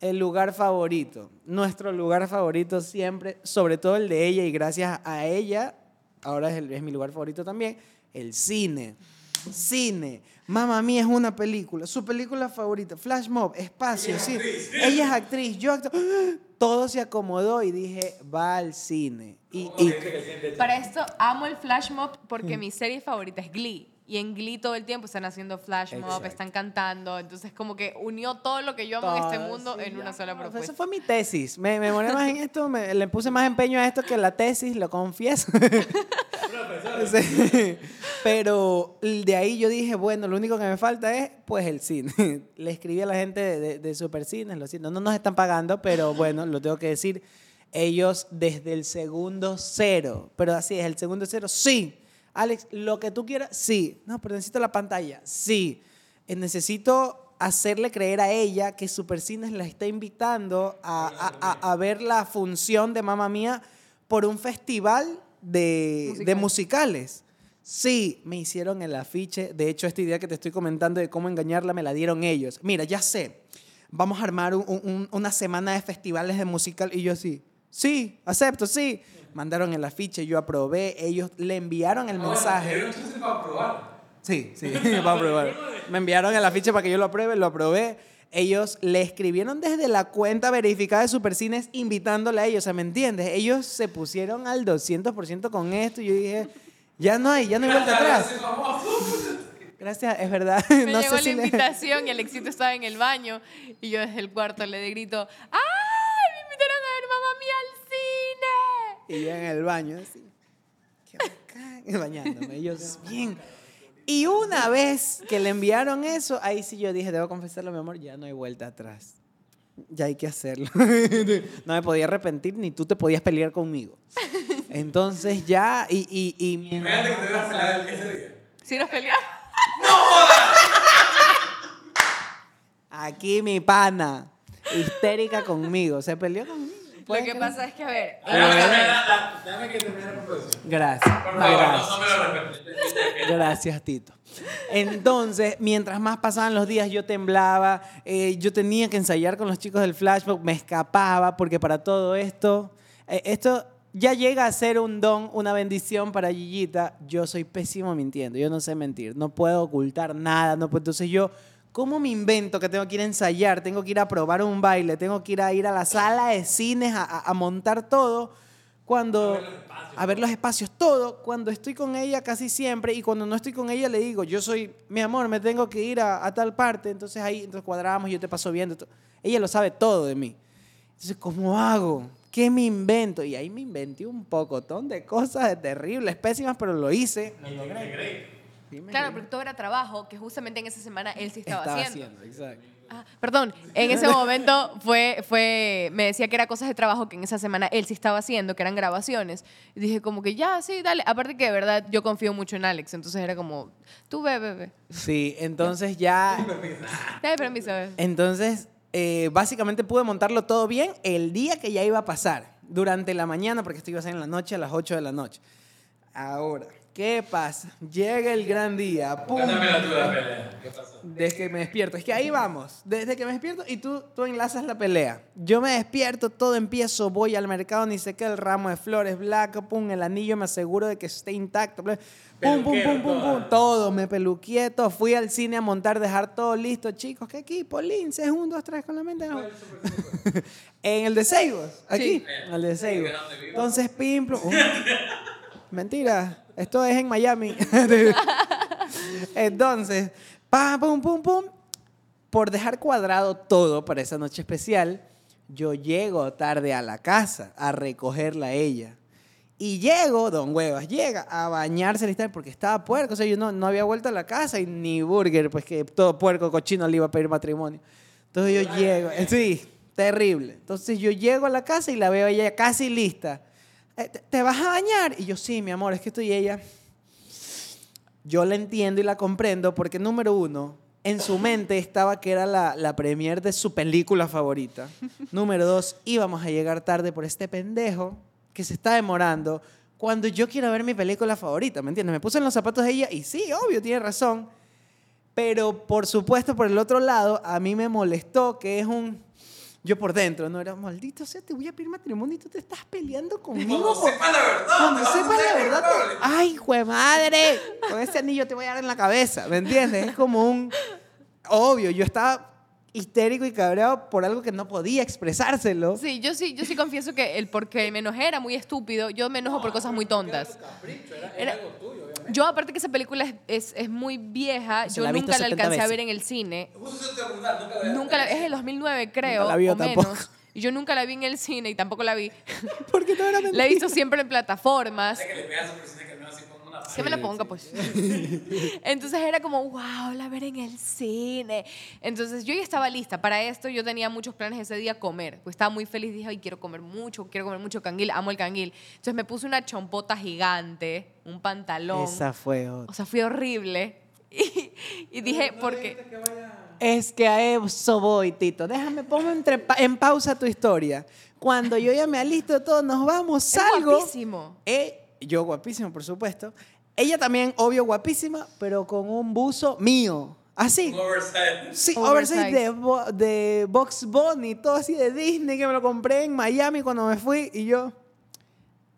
El lugar favorito. Nuestro lugar favorito siempre, sobre todo el de ella y gracias a ella, ahora es, el- es mi lugar favorito también, el cine. Cine. Mamma mía es una película. Su película favorita. Flash Mob, espacio, sí. Ella es actriz, yo actor. Todo se acomodó y dije, va al cine. Y, y- Para esto amo el flash mob porque mi serie favorita es Glee. Y en Glee todo el tiempo están haciendo flash mob, Exacto. están cantando. Entonces como que unió todo lo que yo amo en este Todo, mundo sí, en ya. una sola pues propuesta. Eso fue mi tesis. Me, me moré más en esto, me- le puse más empeño a esto que la tesis, lo confieso. Sí. Pero de ahí yo dije, bueno, lo único que me falta es pues el cine. Le escribí a la gente de, de, de Supercines, lo siento, no nos están pagando, pero bueno, lo tengo que decir. Ellos desde el segundo cero, pero así es, el segundo cero, sí. Alex, lo que tú quieras, sí. No, pero necesito la pantalla, sí. Eh, necesito hacerle creer a ella que Supercines la está invitando a, a- a- a ver la función de Mamma Mía por un festival de, Musical. de musicales. Sí, me hicieron el afiche. De hecho, esta idea que te estoy comentando de cómo engañarla me la dieron ellos. Mira, ya sé. Vamos a armar un- un- una semana de festivales de musical. Y yo así, sí, acepto, sí. Mandaron el afiche, yo aprobé. Ellos le enviaron el mensaje. Sí, sí, para probar. Me enviaron el afiche para que yo lo apruebe, lo aprobé. Ellos le escribieron desde la cuenta verificada de Supercines invitándole a ellos, o sea, ¿me entiendes? Ellos se pusieron al 200% con esto y yo dije, ya no hay, ya no hay vuelta atrás. Gracias, es verdad. Me no llegó sé si la le- invitación y Alexito estaba en el baño y yo desde el cuarto le grito, ¡ay! Y yo en el baño, así. Qué bacán, bañándome. Ellos, bien. Y una vez que le enviaron eso, ahí sí yo dije, debo confesarlo, mi amor, ya no hay vuelta atrás. Ya hay que hacerlo. no me podía arrepentir, ni tú te podías pelear conmigo. Entonces ya, y... y, y ¿Sí nos peleamos? aquí mi pana, histérica conmigo, se peleó conmigo. Lo ¿Puedes que pasa es que, a ver, Déjame que termine la proposición. Gracias. Por favor, gracias. no, no me lo repite. Gracias, Tito. Entonces, mientras más pasaban los días, yo temblaba, eh, yo tenía que ensayar con los chicos del flashback, me escapaba, porque para todo esto, eh, esto ya llega a ser un don, una bendición para Gigita. Yo soy pésimo mintiendo, yo no sé mentir, no puedo ocultar nada, no puedo- entonces yo... ¿Cómo me invento que tengo que ir a ensayar? Tengo que ir a probar un baile, tengo que ir a ir a la sala de cines a, a- a montar todo cuando a ver los espacios, todo, cuando estoy con ella casi siempre y cuando no estoy con ella le digo, yo soy, mi amor, me tengo que ir a, a tal parte, entonces ahí entonces cuadramos, yo te paso viendo, to- ella lo sabe todo de mí. Entonces, ¿cómo hago? ¿Qué me invento? Y ahí me inventé un pocotón de cosas de terribles, pésimas, pero lo hice. Lo logré. Claro, porque todo era trabajo que justamente en esa semana él sí estaba, Estaba haciendo. haciendo, exacto. Ah, perdón, en ese momento fue, fue, me decía que era cosas de trabajo que en esa semana él sí estaba haciendo, que eran grabaciones. Y dije como que ya, sí, dale. Aparte que de verdad yo confío mucho en Alex, entonces era como, tú ve, ve. Sí, entonces ya... Dale permiso. Entonces, eh, básicamente pude montarlo todo bien el día que ya iba a pasar, durante la mañana, porque esto iba a ser en la noche, a las 8 de la noche. Ahora, ¿Qué pasa? Llega el gran día. ¡Pum! ¿Qué pasó? Desde que me despierto. Es que ahí vamos. Desde que me despierto y tú, tú enlazas la pelea. Yo me despierto, todo empiezo, voy al mercado, ni sé qué, el ramo de flores, blanco, pum, el anillo, me aseguro de que esté intacto. Pum, pum, pum, pum, pum. Todo, me peluqué, todo. Fui al cine a montar, dejar todo listo. Chicos, ¿qué equipo? Lince, un, dos, tres, con la mente. no. en el de Seibos, aquí. Sí. En el de Seibos. Entonces, pim, plum. Uh, Mentira, esto es en Miami. Entonces, pam, pum, pum, pum. Por dejar cuadrado todo para esa noche especial, yo llego tarde a la casa a recogerla a ella. Y llego, don Huevas, llega a bañarse listar porque estaba puerco. O sea, yo no, no había vuelto a la casa y ni burger, pues que todo puerco, cochino le iba a pedir matrimonio. Entonces yo llego, sí, terrible. Entonces yo llego a la casa y la veo ella casi lista. Eh, ¿Te, vas a bañar? Y yo, sí, mi amor, es que estoy ella. Yo la entiendo y la comprendo porque, número uno, en su mente estaba que era la, la premier de su película favorita. número dos, íbamos a llegar tarde por este pendejo que se está demorando cuando yo quiero ver mi película favorita, ¿me entiendes? Me puse en los zapatos de ella y sí, obvio, tiene razón. Pero, por supuesto, por el otro lado, a mí me molestó que es un... Yo por dentro, no era maldito, o sea, te voy a pedir matrimonio y tú te estás peleando conmigo. Cuando por- sepa la verdad. cuando te vas a sepa hacer la verdad, te-. ¡ay, jue madre! Con ese anillo te voy a dar en la cabeza, ¿me entiendes? Es como un... Obvio, yo estaba histérico y cabreado por algo que no podía expresárselo. Sí, yo sí, yo sí confieso que el por qué me enojé era muy estúpido. Yo me enojo por cosas muy tontas. Era- yo, aparte que esa película es, es, es muy vieja, yo la nunca la 70 alcancé a ver en el cine. Nunca la Nunca la- es del 2009, creo, la vio o tampoco. menos. Y yo nunca la vi en el cine y tampoco la vi. Porque no era mentira. La he visto siempre en plataformas. que le pegas a esa persona que no pongo me la ponga, pues. Entonces era como, wow, la ver en el cine. Entonces yo ya estaba lista para esto. Yo tenía muchos planes ese día comer. Pues estaba muy feliz. Dije, ay, quiero comer mucho, quiero comer mucho canguil. Amo el canguil. Entonces me puse una chompota gigante, un pantalón. Esa fue otra. O sea, fui horrible. Y, y dije, porque. Es que a eso voy, Tito. Déjame, ponme entre pa- en pausa tu historia. Cuando yo ya me alisto todo, nos vamos, Es salgo. guapísimo. Eh, yo guapísimo, por supuesto. Ella también, obvio, guapísima, pero con un buzo mío. Así. Oversize. Sí, Oversize. oversize de, Bo- de Box Bunny, todo así de Disney, que me lo compré en Miami cuando me fui. Y yo,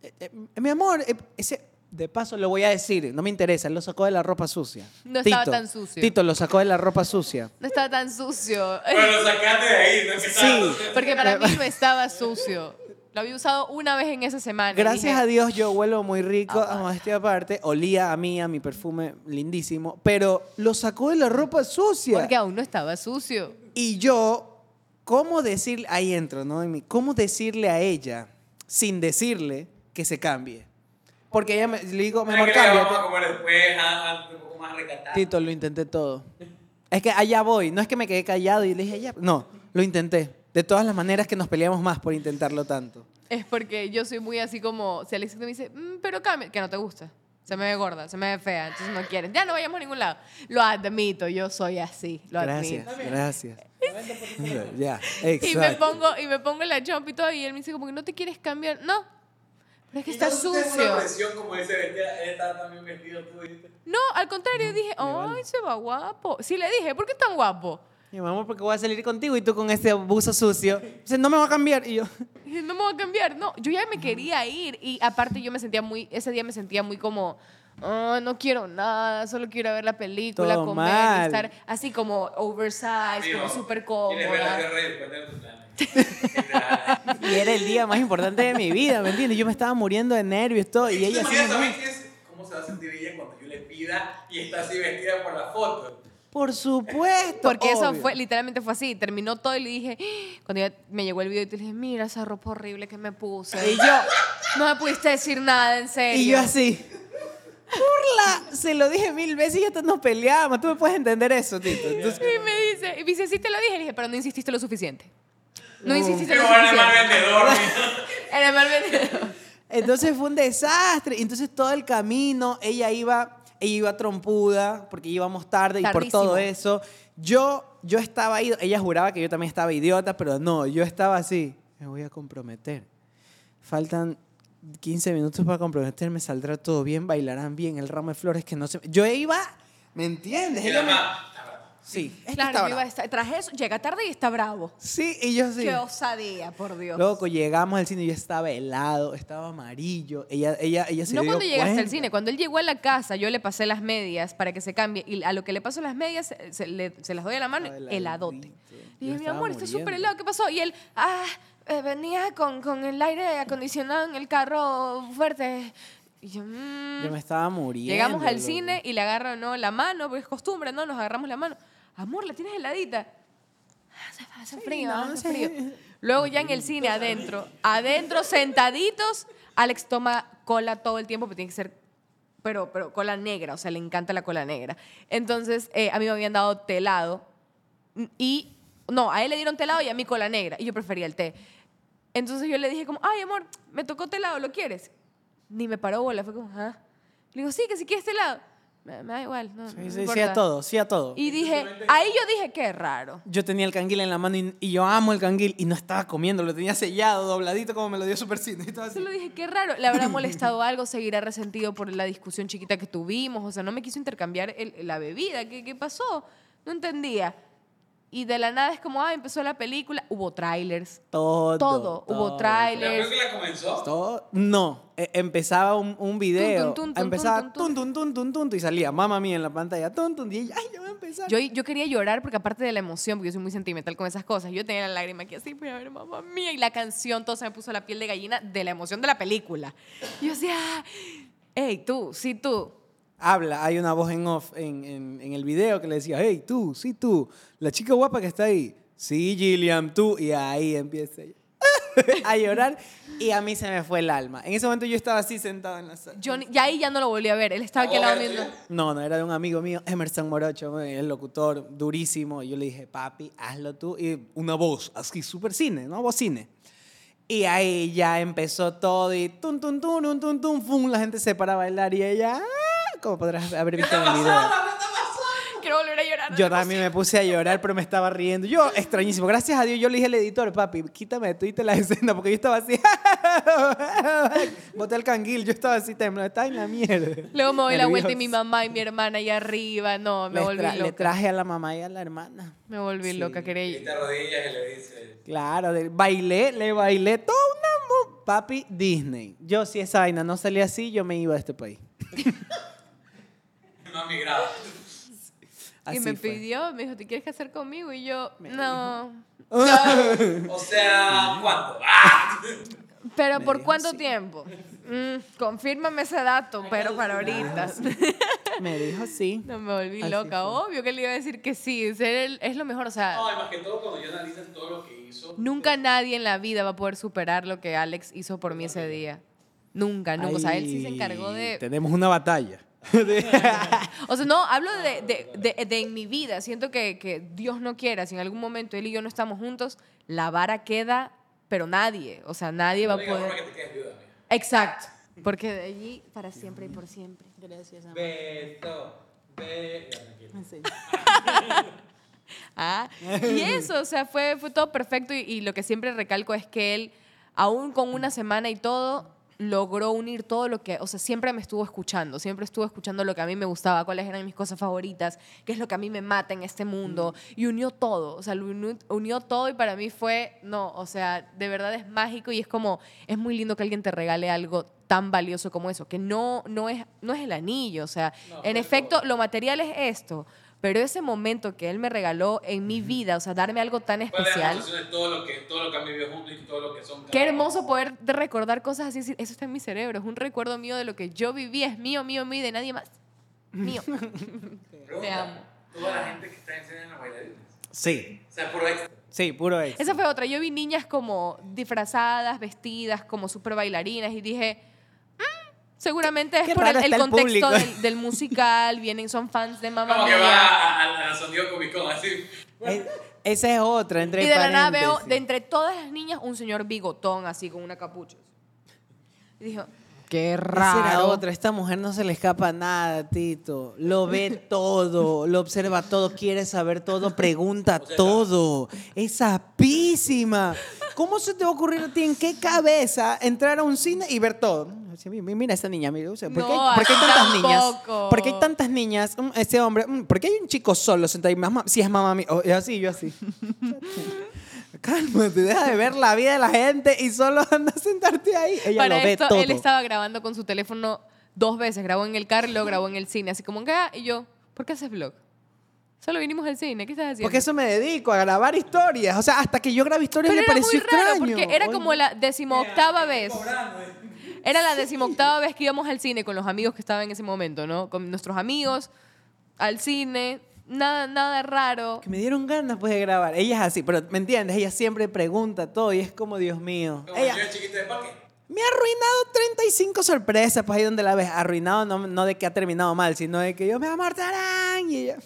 eh, eh, mi amor, eh, ese, de paso lo voy a decir, no me interesa, él lo sacó de la ropa sucia. No estaba tan sucio. Tito lo sacó de la ropa sucia. No estaba tan sucio. Pero lo sacaste de ahí, ¿no? Que Sí. estaba- Porque para mí no estaba sucio. Lo había usado una vez en esa semana. Gracias dije, a Dios yo huelo muy rico, Ah, a modestia aparte, olía a mí, a mi perfume lindísimo, pero lo sacó de la ropa sucia. Porque aún no estaba sucio. Y yo, ¿cómo decirle, ahí entro, ¿no? En mí, ¿Cómo decirle a ella, sin decirle, que se cambie? Porque ella me, le digo, a cámbiate. ah, ah. Tito, lo intenté todo. Es que allá voy, no es que me quedé callado y le dije, ya, no, lo intenté. De todas las maneras que nos peleamos más por intentarlo tanto. Es porque yo soy muy así como, si Alexis me dice, "Mm, pero cambia, que no te gusta. Se me ve gorda, se me ve fea, entonces no quieren. Ya no vayamos a ningún lado. Lo admito, yo soy así, lo Gracias, admito. gracias. ya, Y me exacto. pongo, y me pongo la jump y todo, y él me dice como que no te quieres cambiar. No, pero es que está tú tienes una sucio. presión como ese también vestido tú. No, al contrario, dije, ay, se va guapo. Sí, le dije, ¿por qué tan guapo? Y mi amor, porque voy a salir contigo y tú con ese buzo sucio. Dice, no me va a cambiar. Y yo, no me voy a cambiar. No, yo ya me quería ir. Y aparte yo me sentía muy, ese día me sentía muy como, "Ah, no quiero nada, solo quiero ver la película, Todo comer, y mal. estar así como oversized, como súper Quieres ver la cómoda. y y era el día más importante de mi vida, ¿me entiendes? Yo me estaba muriendo de nervios, todo. Y ella así, es cómo se va a sentir ella cuando yo le pida y está así vestida por la foto. Por supuesto. Porque eso fue, literalmente fue así. Terminó todo y le dije, cuando ya me llegó el video, y te dije, mira esa ropa horrible que me puse. Y yo, No me pudiste decir nada, en serio. y yo así. Burla, se lo dije mil veces y hasta nos peleábamos. Tú me puedes entender eso, Tito. Entonces, Y me dice, y me dice, sí te lo dije. Le dije, pero no insististe lo suficiente. No insististe Pero lo bueno, el mal suficiente. Era el mal vendedor. entonces fue un desastre. Entonces todo el camino, ella iba, ella iba trompuda porque íbamos tarde y por todo eso. Yo, yo estaba ahí, ella juraba que yo también estaba idiota, pero no, yo estaba así. Me voy a comprometer. Faltan 15 minutos para comprometerme, saldrá todo bien, bailarán bien, el ramo de flores que no se... Yo iba, ¿me entiendes? Ella me- Sí, este Claro, está yo iba a bravo. estar- tras eso, llega tarde y está bravo. Sí, y yo sí. Qué osadía, por Dios. Loco, llegamos al cine y yo estaba helado, estaba amarillo. Ella, ella, ella se no dio cuando llegaste al cine, cuando él llegó a la casa, yo le pasé las medias para que se cambie y a lo que le paso las medias se, se le- se las doy a la mano, heladote. Yo dije, mi amor, está súper helado, ¿qué pasó? Y él, ah, eh, venía con, con el aire acondicionado en el carro fuerte. Y yo, mm. Yo me estaba muriendo. Llegamos al loco. cine y le agarro ¿no? la mano, porque es costumbre, ¿no? Nos agarramos la mano. Amor, la tienes heladita. Hace, hace frío, hace frío. Luego ya en el cine, adentro. Adentro, sentaditos, Alex toma cola todo el tiempo, pero tiene que ser, pero, pero cola negra, o sea, le encanta la cola negra. Entonces, eh, a mí me habían dado telado y, no, a él le dieron telado y a mí cola negra, y yo prefería el té. Entonces yo le dije como, ay, amor, me tocó telado, ¿lo quieres? Ni me paró bola, fue como, ah. Le digo, sí, que si quieres telado. Me, da igual, no, no Sí, sí, sí importa. a todo, sí a todo. Y dije, ahí yo dije, qué raro. Yo tenía el canguil en la mano y, y yo amo el canguil y no estaba comiendo, lo tenía sellado, dobladito como me lo dio Super Cine. y estaba así. Solo dije, qué raro. ¿Le habrá molestado algo? ¿Seguirá resentido por la discusión chiquita que tuvimos? O sea, no me quiso intercambiar el- la bebida. ¿Qué, ¿Qué pasó? No entendía. Y de la nada es como, ah, empezó la película. Hubo trailers. Todo. Todo. Hubo ¿La trailers. película comenzó? Todo. No, e- empezaba un, un video. Tun, tun, tun, empezaba tun, tun, tun. tun, tun, tun, tun, y salía mamá mía en la pantalla. Tun, tun, y ella, ay, ya va a empezar. Yo, yo quería llorar porque aparte de la emoción, porque yo soy muy sentimental con esas cosas, yo tenía la lágrima aquí así, voy a ver mamá mía, y la canción, todo se me puso la piel de gallina de la emoción de la película. Y yo decía, hey, tú, sí, tú. Habla, hay una voz en off en, en, en el video que le decía, hey, tú, sí, tú, la chica guapa que está ahí. Sí, Gilliam, tú. Y ahí empieza ella a llorar y a mí se me fue el alma. En ese momento yo estaba así sentado en la sala. Yo ya ahí ya no lo volví a ver, él estaba aquí al lado viendo. No, no, era de un amigo mío, Emerson Morocho, el locutor durísimo. Y yo le dije, papi, hazlo tú. Y una voz, así, súper cine, ¿no? Voz cine. Y ahí ya empezó todo y tun, tun, tun, tun, tun, tun, fum, la gente se para a bailar y ella, ¡ah! Como podrás haber visto en el video. Quiero volver a llorar. Yo también me puse a llorar, pero me estaba riendo. Yo, extrañísimo. Gracias a Dios, yo le dije al editor, papi, quítame de Twitter la escena, porque yo estaba así. Boté el canguil, yo estaba así temblando, estaba en la mierda. Luego me doy la vuelta y mi Nervioso. mamá y mi hermana ahí arriba. No, me volví tra- Le loca. traje a la mamá y a la hermana. Me volví Sí. loca, Y quería te arrodillas y le dice... Claro, de- bailé, le bailé todo una mu- papi Disney. Yo si esa vaina no salía así, yo me iba de este país. No ha migrado. Así y me fue. pidió, me dijo, ¿te quieres casar conmigo? Y yo, no. O sea, ¿cuánto? ¡Ah! ¿Pero Me por cuánto sí. tiempo? Mm, confírmame ese dato, pero para ahorita. Me dijo sí. No me volví Así loca. fue. Obvio que le iba a decir que sí. Ser es lo mejor. O sea, No, y más que todo cuando yo analizo todo lo que hizo. nunca nadie en la vida va a poder superar lo que Alex hizo por mí ese día. Nunca, nunca. O sea, él sí se encargó de... Tenemos una batalla. O sea, no, hablo de, de- de- de en mi vida. Siento que, que Dios no quiera, si en algún momento él y yo no estamos juntos, la vara queda, pero nadie. O sea, nadie va a poder... forma que te quedes viuda, amiga. Exacto. Porque de allí para siempre y por siempre. Gracias, Beto, be- Ya, tranquilo. Ah, y eso, o sea, fue, fue todo perfecto y, y lo que siempre recalco es que él, aún con una semana y todo, logró unir todo lo que, o sea, siempre me estuvo escuchando, siempre estuvo escuchando lo que a mí me gustaba, cuáles eran mis cosas favoritas, qué es lo que a mí me mata en este mundo, y unió todo, o sea, lo unió, unió todo y para mí fue, no, o sea, de verdad es mágico y es como, es muy lindo que alguien te regale algo tan valioso como eso, que no, no, es, no es el anillo, o sea, en efecto, lo material es esto, pero ese momento que él me regaló en mi vida, o sea, darme algo tan ¿Cuál es la especial. de todo lo que, todo lo que han vivido juntos y todo lo que son? Qué hermoso poder de recordar cosas así. Eso está en mi cerebro. Es un recuerdo mío de lo que yo viví. Es mío, mío, mío y de nadie más. Mío. Te amo. Toda la gente que está en. Sí, O sea, puro extra. sí, puro éxito. Esa fue otra. Yo vi niñas como disfrazadas, vestidas, como súper bailarinas y dije, "Mm, seguramente es Qué por el, raro el está el contexto público". del, del musical. Vienen, son fans de Mamma Como que va Mía. a- a- al San Diego Comic Con, así. Esa es otra, entre Y de la nada veo, paréntesis. de entre todas las niñas, un señor bigotón así con una capucha. Y dijo, qué Esa era raro. otra. Esta mujer no se le escapa nada, Tito. Lo ve todo, lo observa todo, quiere saber todo, pregunta todo. Es sapísima. ¿Cómo se te va a ocurrir a ti en qué cabeza entrar a un cine y ver todo? Mira esta niña, mira, o sea, ¿por, qué, No, por qué hay tantas niñas? ¿Por qué hay tantas niñas? Ese hombre, mm, ¿por qué hay un chico solo sentado ahí? Si es mamá mía. Así, yo así. Cálmate, deja de ver la vida de la gente y solo anda a sentarte ahí. Ella Para lo ve esto, todo. él estaba grabando con su teléfono dos veces. Grabó en el carro y luego grabó en el cine. Así como, que, ah, y yo, ¿por qué haces vlog? Solo vinimos al cine. ¿Qué estás haciendo? Porque eso me dedico, a grabar historias. O sea, hasta que yo grabé historias Pero le era pareció muy raro extraño. porque era Oye. como la decimoctava vez. Eh. Era la decimoctava vez que íbamos al cine con los amigos que estaban en ese momento, ¿no? Con nuestros amigos, al cine, nada, nada raro. Que me dieron ganas pues de grabar. Ella es así, pero ¿me entiendes? Ella siempre pregunta todo y es como, Dios mío. Como Ella yo chiquito de parque. me ha arruinado 35 sorpresas, pues ahí donde la ves. Arruinado no, no de que ha terminado mal, sino de que yo me amortarán. Y ella,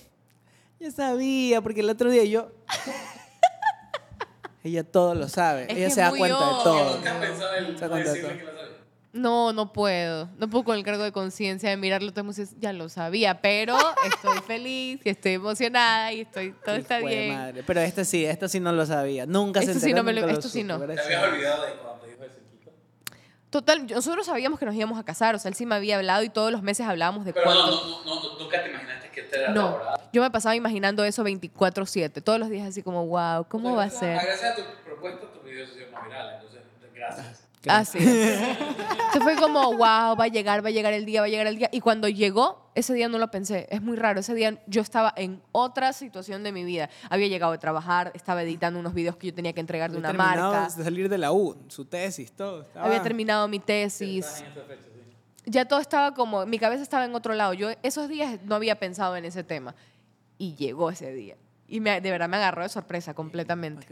yo sabía, porque el otro día yo... ella todo lo sabe. Es ella se da cuenta de todo. Nunca has pensado en Se da cuenta de todo. No, no puedo. No puedo con el cargo de conciencia de mirarlo. todo dice, Ya lo sabía, pero estoy feliz y estoy emocionada y estoy, todo está Hijo bien. madre. Pero este sí, esto sí no lo sabía. Nunca se Esto sí no me lo- esto sí no. Te habías olvidado de cuando dijo chico. Total, nosotros sabíamos que nos íbamos a casar. O sea, él sí me había hablado y todos los meses hablábamos de Pero cuánto. no, no, no, nunca te imaginaste que te era No, yo me pasaba imaginando eso 24/7, todos los días así como, wow, ¿cómo va a ser? Gracias a tu propuesta, tus videos se hicieron más virales. Entonces, gracias. Ah, sí. Se fue como, wow, va a llegar, va a llegar el día, va a llegar el día. Y cuando llegó, ese día no lo pensé. Es muy raro. Ese día yo estaba en otra situación de mi vida. Había llegado de trabajar, estaba editando unos videos que yo tenía que entregar de Había una terminado marca. de salir de la U, su tesis, todo. estaba- Había terminado mi tesis. Ya todo estaba como, mi cabeza estaba en otro lado. Yo esos días no había pensado en ese tema. Y llegó ese día. Y me- de verdad me agarró de sorpresa completamente.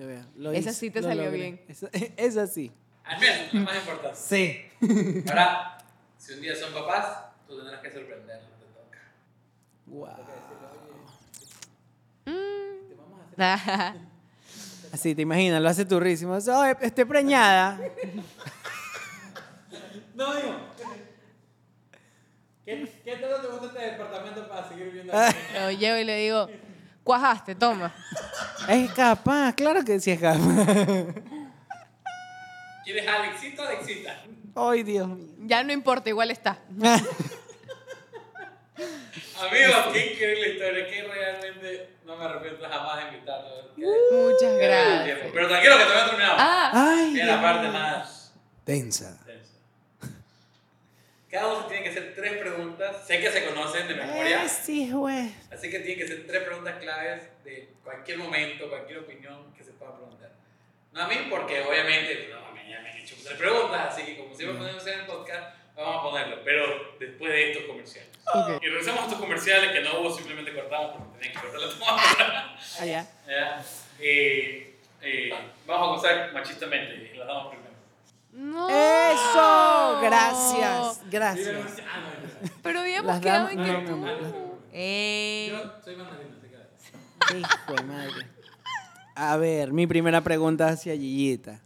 Esa sí te lo salió logré. bien. Esa, esa sí. Al menos, lo más importante. Sí. Ahora, si un día son papás, tú tendrás que sorprenderlos. Te toca. Wow. Mm. Así, te imaginas, lo hace turrísimo. Oye, esté preñada. No, digo. ¿Qué, qué tanto te gusta este departamento para seguir viviendo aquí? Lo llevo y le digo, cuajaste, toma. Es capaz, claro que sí es capaz. ¿Quieres Alexito o Alexita? Ay, Dios mío. Ya no importa, igual está. Amigos, qué increíble historia. Que realmente no me arrepiento jamás de invitarlo. Qué- Muchas gracias. Pero tranquilo que todavía terminamos. Ah, Ay, Dios la parte más Tensa. tensa. Cada uno tiene que hacer tres preguntas. Sé que se conocen de memoria. Eh, sí, güey. Así que tiene que ser tres preguntas claves de cualquier momento, cualquier opinión que se pueda preguntar. No a mí, porque obviamente no, me, ya me han hecho tres preguntas, así que como siempre podemos hacer en el podcast, vamos a ponerlo, pero después de estos comerciales. Ok. Y regresamos a estos comerciales que no hubo, simplemente cortamos porque tenía que cortar la toma. Allá. Ya. Eh, eh, vamos a comenzar machistamente y las damos primero. no. Eso, gracias, gracias. Ah, no, no, Pero habíamos quedado en que no, tú. Yo soy mandarino, te quedas. Hijo de madre. A ver, mi primera pregunta hacia Gillita.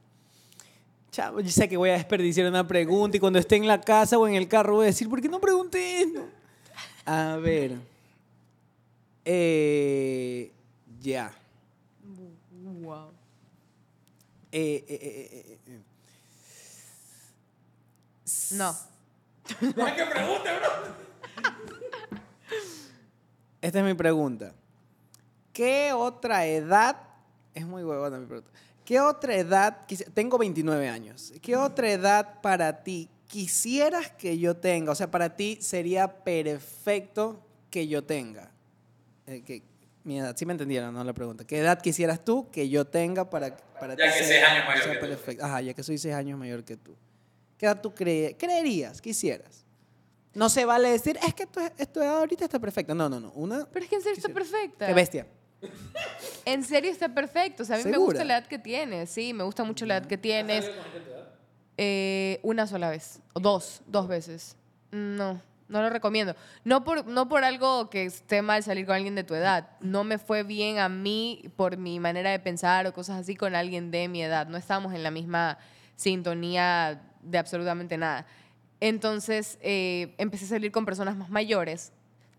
Chavo, yo sé que voy a desperdiciar una pregunta y cuando esté en la casa o en el carro voy a decir, ¿por qué no pregunté esto? A ver. Eh, ya. wow. Eh, eh, eh, eh, eh. No. ¿Para qué pregunta, bro? Esta es mi pregunta. ¿Qué otra edad? Es muy huevona mi pregunta. ¿Qué otra edad? Tengo 29 años. ¿Qué otra edad para ti quisieras que yo tenga? O sea, para ti sería perfecto que yo tenga. Eh, que, mi edad, sí me entendieron, ¿no? La pregunta. ¿Qué edad quisieras tú que yo tenga para, para Ya ti que sea- seis años mayor sea que tú. perfecto? Ajá, ya que soy 6 años mayor que tú. ¿Qué edad tú cree- creerías, quisieras? No se vale decir, es que tu, tu edad ahorita está perfecta. No, no, no. Una, Pero es que en serio está perfecta. Qué bestia. En serio está perfecto. O sea, a mí me gusta la edad que tienes. Sí, me gusta mucho la edad que tienes. Eh, una sola vez. O dos. Dos veces. No, no lo recomiendo. No por, no por algo que esté mal salir con alguien de tu edad. No me fue bien a mí por mi manera de pensar o cosas así con alguien de mi edad. No estábamos en la misma sintonía de absolutamente nada. Entonces eh, empecé a salir con personas más mayores.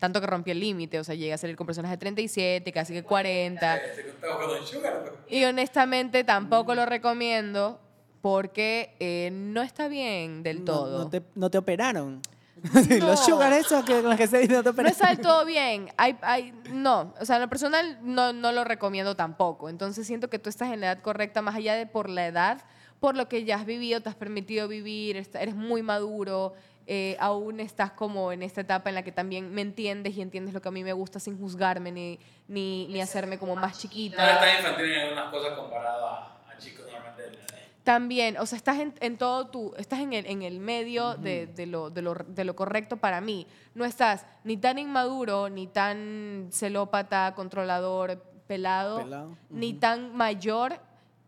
Tanto que rompió el límite, o sea, llegué a salir con personas de 37, casi que 40. Y honestamente tampoco lo recomiendo porque eh, no está bien del No- todo. No, te, no te operaron. No. Los sugar esos que con los que se no te No operaron. está del todo bien. Hay, hay, no, o sea, en lo personal no, no lo recomiendo tampoco. Entonces siento que tú estás en la edad correcta, más allá de por la edad, por lo que ya has vivido, te has permitido vivir, eres muy maduro, eh, aún estás como en esta etapa en la que también me entiendes y entiendes lo que a mí me gusta sin juzgarme ni, ni, ni hacerme como más chiquita. infantil en algunas cosas comparado a, a chicos normalmente de la edad. También, o sea, estás en, en todo tu, estás en el, en el medio de, de lo, de, lo, de lo correcto para mí. No estás ni tan inmaduro, ni tan celópata, controlador, pelado, Pelado, ni tan mayor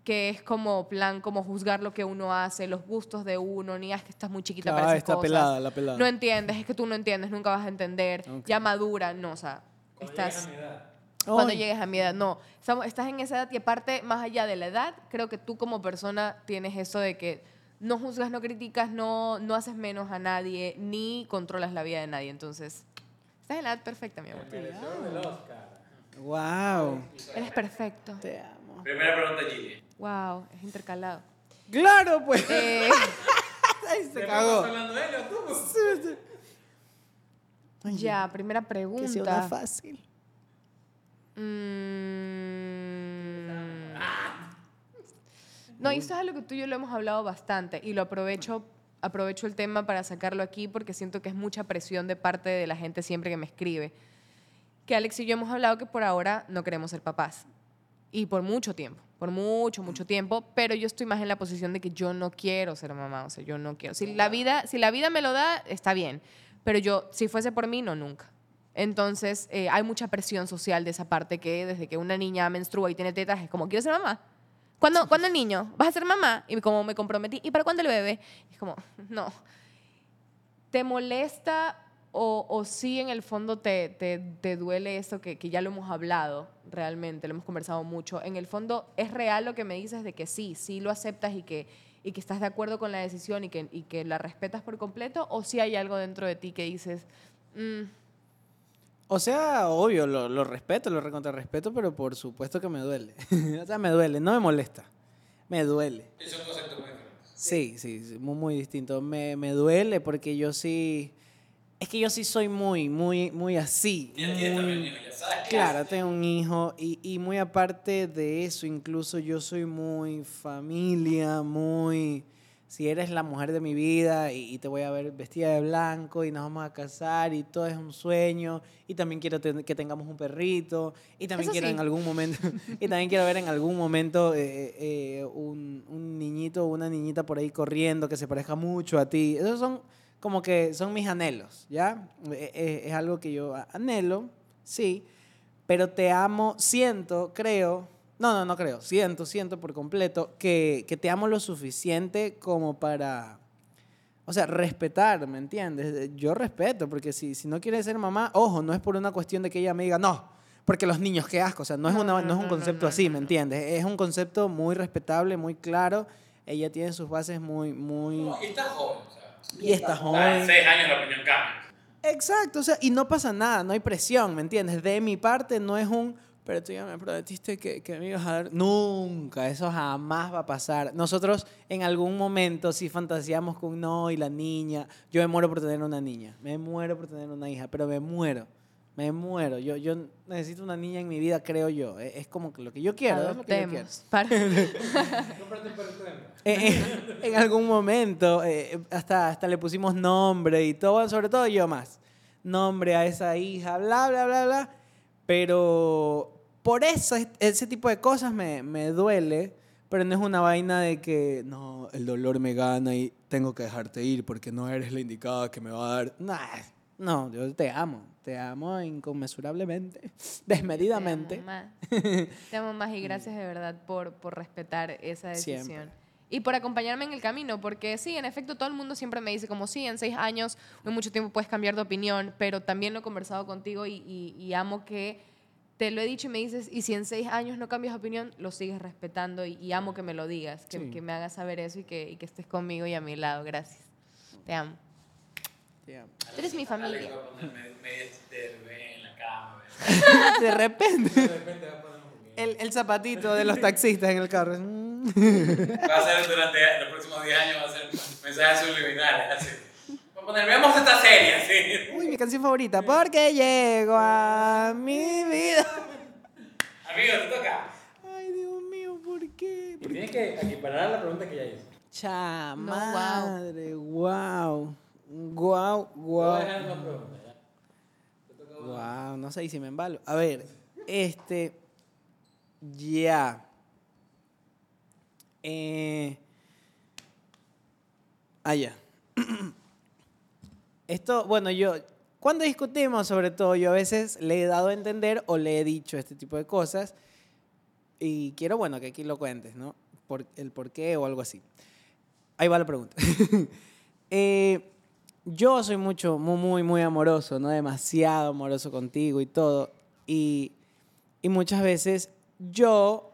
que es como plan, como juzgar lo que uno hace, los gustos de uno, ni "Ah, es que estás muy chiquita Ah, para esas está cosas. pelada, la pelada. No entiendes, es que tú no entiendes, nunca vas a entender. Ok. Ya madura, no, o sea, estás Ay, cuando llegues a mi edad. No, estamos- estás en esa edad y aparte, más allá de la edad, creo que tú como persona tienes eso de que no juzgas, no criticas, no, no haces menos a nadie, ni controlas la vida de nadie. Entonces, estás en la edad perfecta, mi amor. Wow. Eres perfecto. Te amo. Primera pregunta, Gigi. Wow, es intercalado. Claro, pues. Eh, Ay, se cagó. hablando de él o tú? Oye, ya, primera Que sea una pregunta. fácil. Mm. No, y esto es algo que tú y yo lo hemos hablado bastante y lo aprovecho, aprovecho el tema para sacarlo aquí porque siento que es mucha presión de parte de la gente siempre que me escribe. Que Alex y yo hemos hablado que por ahora no queremos ser papás. Y por mucho tiempo, por mucho, mucho tiempo, pero yo estoy más en la posición de que yo no quiero ser mamá, o sea, yo no quiero. Si la vida, si la vida me lo da, está bien, pero yo, si fuese por mí, no, nunca. Entonces, eh, hay mucha presión social de esa parte que desde que una niña menstrua y tiene tetas es como, quiero ser mamá. ¿Cuándo, ¿cuándo el niño? ¿Vas a ser mamá? Y como me comprometí, ¿y para cuándo el bebé? Es como, no. ¿Te molesta o, o sí en el fondo te, te, te duele esto que, que ya lo hemos hablado realmente, lo hemos conversado mucho? En el fondo, ¿es real lo que me dices de que sí, sí lo aceptas y que, y que estás de acuerdo con la decisión y que, y que la respetas por completo? ¿O sí hay algo dentro de ti que dices, "Mm, O sea, obvio, lo, lo respeto, lo recontra respeto, pero por supuesto que me duele. o sea, me duele, no me molesta. Me duele. Es un concepto muy diferente. Sí, sí, sí, muy, muy distinto. Me, me duele porque yo sí. Es que yo sí soy muy, muy, muy así. Muy- hijo, ya sabes qué Claro, tengo un hijo y, y muy aparte de eso, incluso yo soy muy familia, muy... Si eres la mujer de mi vida y, y te voy a ver vestida de blanco y nos vamos a casar y todo es un sueño y también quiero ten- que tengamos un perrito y también Eso quiero sí. en algún momento y también quiero ver en algún momento eh, eh, un, un niñito o una niñita por ahí corriendo que se parezca mucho a ti. Esos son como que son mis anhelos, ¿ya? Eh, eh, es algo que yo anhelo, sí, pero te amo, siento, creo, no, no, no creo, siento, siento por completo que, que te amo lo suficiente como para, o sea, respetar, ¿me entiendes? Yo respeto, porque si, si no quieres ser mamá, ojo, no es por una cuestión de que ella me diga, no, porque los niños, qué asco, o sea, no es, una, no, es un concepto así, ¿me entiendes? Es un concepto muy respetable, muy claro, ella tiene sus bases muy, muy... No, y estás joven, o sea. Y está Ah, En seis años la opinión cambia. Exacto, o sea, y no pasa nada, no hay presión, ¿me entiendes? De mi parte no es un, pero tú ya me prometiste que, que me ibas a dar. Nunca, eso jamás va a pasar. Nosotros en algún momento sí fantaseamos con no y la niña. Yo me muero por tener una niña, me muero por tener una hija, pero me muero, me muero. Yo, yo necesito una niña en mi vida, creo yo. Es, es como que lo que yo quiero. es lo que yo quiero. adoptemos. Para- Eh, eh, en algún momento, eh, hasta, hasta le pusimos nombre y todo, sobre todo yo más. Nombre a esa hija, bla, bla, bla, bla. Pero por eso, ese tipo de cosas me, me duele, pero no es una vaina de que, no, el dolor me gana y tengo que dejarte ir porque no eres la indicada que me va a dar. Nah, no, yo te amo, te amo inconmensurablemente, desmedidamente. Te amo más. Te amo más y gracias de verdad por, por respetar esa decisión. Siempre. Y por acompañarme en el camino, porque sí, en efecto, todo el mundo siempre me dice como sí, en seis años, en mucho tiempo puedes cambiar de opinión, pero también lo he conversado contigo y, y- y amo que te lo he dicho y me dices, y si en seis años no cambias de opinión, lo sigues respetando y, y amo que me lo digas, que, Sí. que me hagas saber eso y que, y que estés conmigo y a mi lado. Gracias. Te amo. Tú eres mi familia. de De repente. El, el zapatito de los taxistas en el carro. Va a ser durante los próximos 10 años, va a ser mensajes subliminales. Así. Voy a poner, veamos esta serie, así. Uy, mi canción favorita. Porque llego a mi vida. Amigo, te toca. Ay, Dios mío, ¿por qué? Y tienes que equiparar la pregunta que ya hice. Cha No, wow. madre, wow. Wow, Voy a wow. no sé y si me embalo. A ver, este. Ya. Eh. Ah, ya. Esto, bueno, yo. Cuando discutimos, sobre todo, yo a veces le he dado a entender o le he dicho este tipo de cosas. Y quiero, bueno, que aquí lo cuentes, ¿no? Por, el por qué o algo así. Ahí va la pregunta. Eh, yo soy mucho, muy, muy, muy amoroso, ¿no? Demasiado amoroso contigo y todo. Y, y muchas veces yo,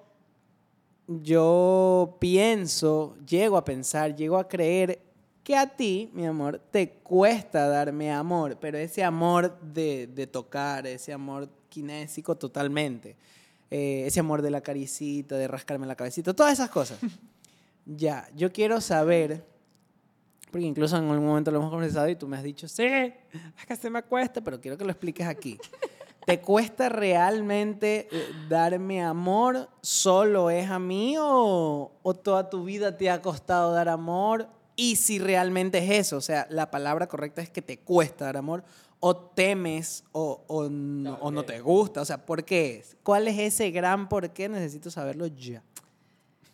yo pienso, llego a pensar, llego a creer que a ti, mi amor, te cuesta darme amor, pero ese amor de, de tocar, ese amor kinésico totalmente, eh, ese amor de la caricita, de rascarme la cabecita, todas esas cosas. Ya, yo quiero saber, porque incluso en algún momento lo hemos conversado y tú me has dicho, sí, es que se me cuesta, pero quiero que lo expliques aquí. ¿Te cuesta realmente eh, darme amor? ¿Solo es a mí o, o toda tu vida te ha costado dar amor? Y si realmente es eso, o sea, la palabra correcta es que te cuesta dar amor o temes o, o no, o no te gusta, o sea, ¿por qué es? ¿Cuál es ese gran por qué? Necesito saberlo ya.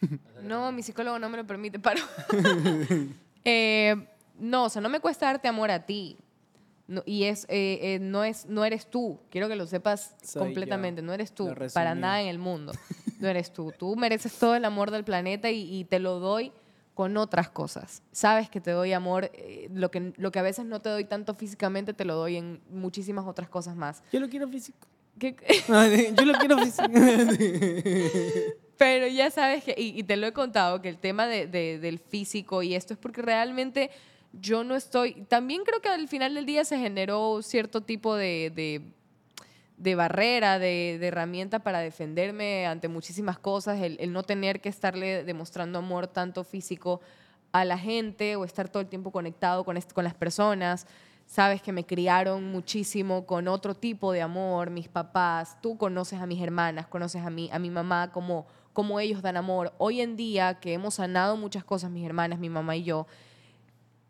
No, mi psicólogo no me lo permite, paro. Eh, no, o sea, no me cuesta darte amor a ti. No, y es, eh, eh, no, es, no eres tú. Quiero que lo sepas Soy completamente. yo. No eres tú. Para nada en el mundo. No eres tú. Tú mereces todo el amor del planeta y, y te lo doy con otras cosas. Sabes que te doy amor. eh, lo, que, lo que a veces no te doy tanto físicamente, te lo doy en muchísimas otras cosas más. Yo lo quiero físico. ¿Qué- No, yo lo quiero. Pero ya sabes que, y, y te lo he contado, que el tema de- de- del físico y esto es porque realmente yo no estoy, también creo que al final del día se generó cierto tipo de, de, de barrera, de, de herramienta para defenderme ante muchísimas cosas, el, el no tener que estarle demostrando amor tanto físico a la gente o estar todo el tiempo conectado con, con las personas. Sabes que me criaron muchísimo con otro tipo de amor, mis papás, tú conoces a mis hermanas, conoces a mi, a mi mamá, cómo, cómo ellos dan amor. Hoy en día que hemos sanado muchas cosas, mis hermanas, mi mamá y yo,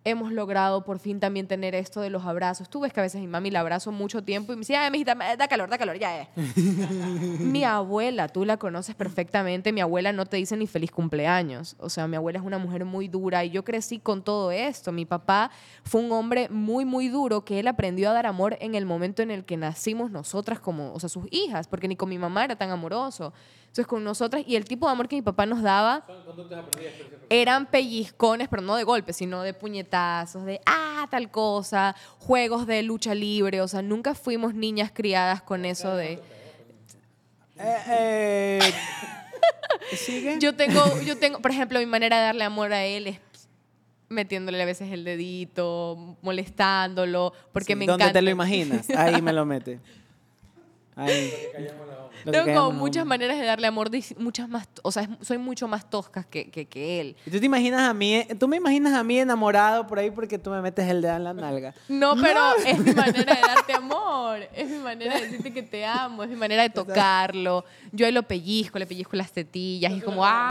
hemos logrado por fin también tener esto de los abrazos. Tú ves que a veces mi mami la abrazo mucho tiempo y me dice, ay, mijita, da calor, da calor, ya es. mi abuela, tú la conoces perfectamente, mi abuela no te dice ni feliz cumpleaños. O sea, mi abuela es una mujer muy dura y yo crecí con todo esto. Mi papá fue un hombre muy, muy duro que él aprendió a dar amor en el momento en el que nacimos nosotras como, o sea, sus hijas, porque ni con mi mamá era tan amoroso. Entonces, con nosotras, y el tipo de amor que mi papá nos daba eran pellizcones, pero no de golpes, sino de puñetazos, de ah, tal cosa, juegos de lucha libre. O sea, nunca fuimos niñas criadas con eso de. Eh, eh, ¿Sigue? Yo tengo, yo tengo, por ejemplo, mi manera de darle amor a él es metiéndole a veces el dedito, molestándolo, porque Sí, me ¿Dónde encanta. te lo imaginas? Ahí me lo mete. Que Tengo como muchas maneras de darle amor, muchas más, o sea, soy mucho más tosca que, que, que él. ¿Y tú te imaginas a mí, tú me imaginas a mí enamorado por ahí porque tú me metes el dedo en la nalga? No, pero es mi manera de darte amor. Es mi manera de decirte que te amo. Es mi manera de tocarlo. Yo ahí lo pellizco, le pellizco las tetillas. Y es como, ah.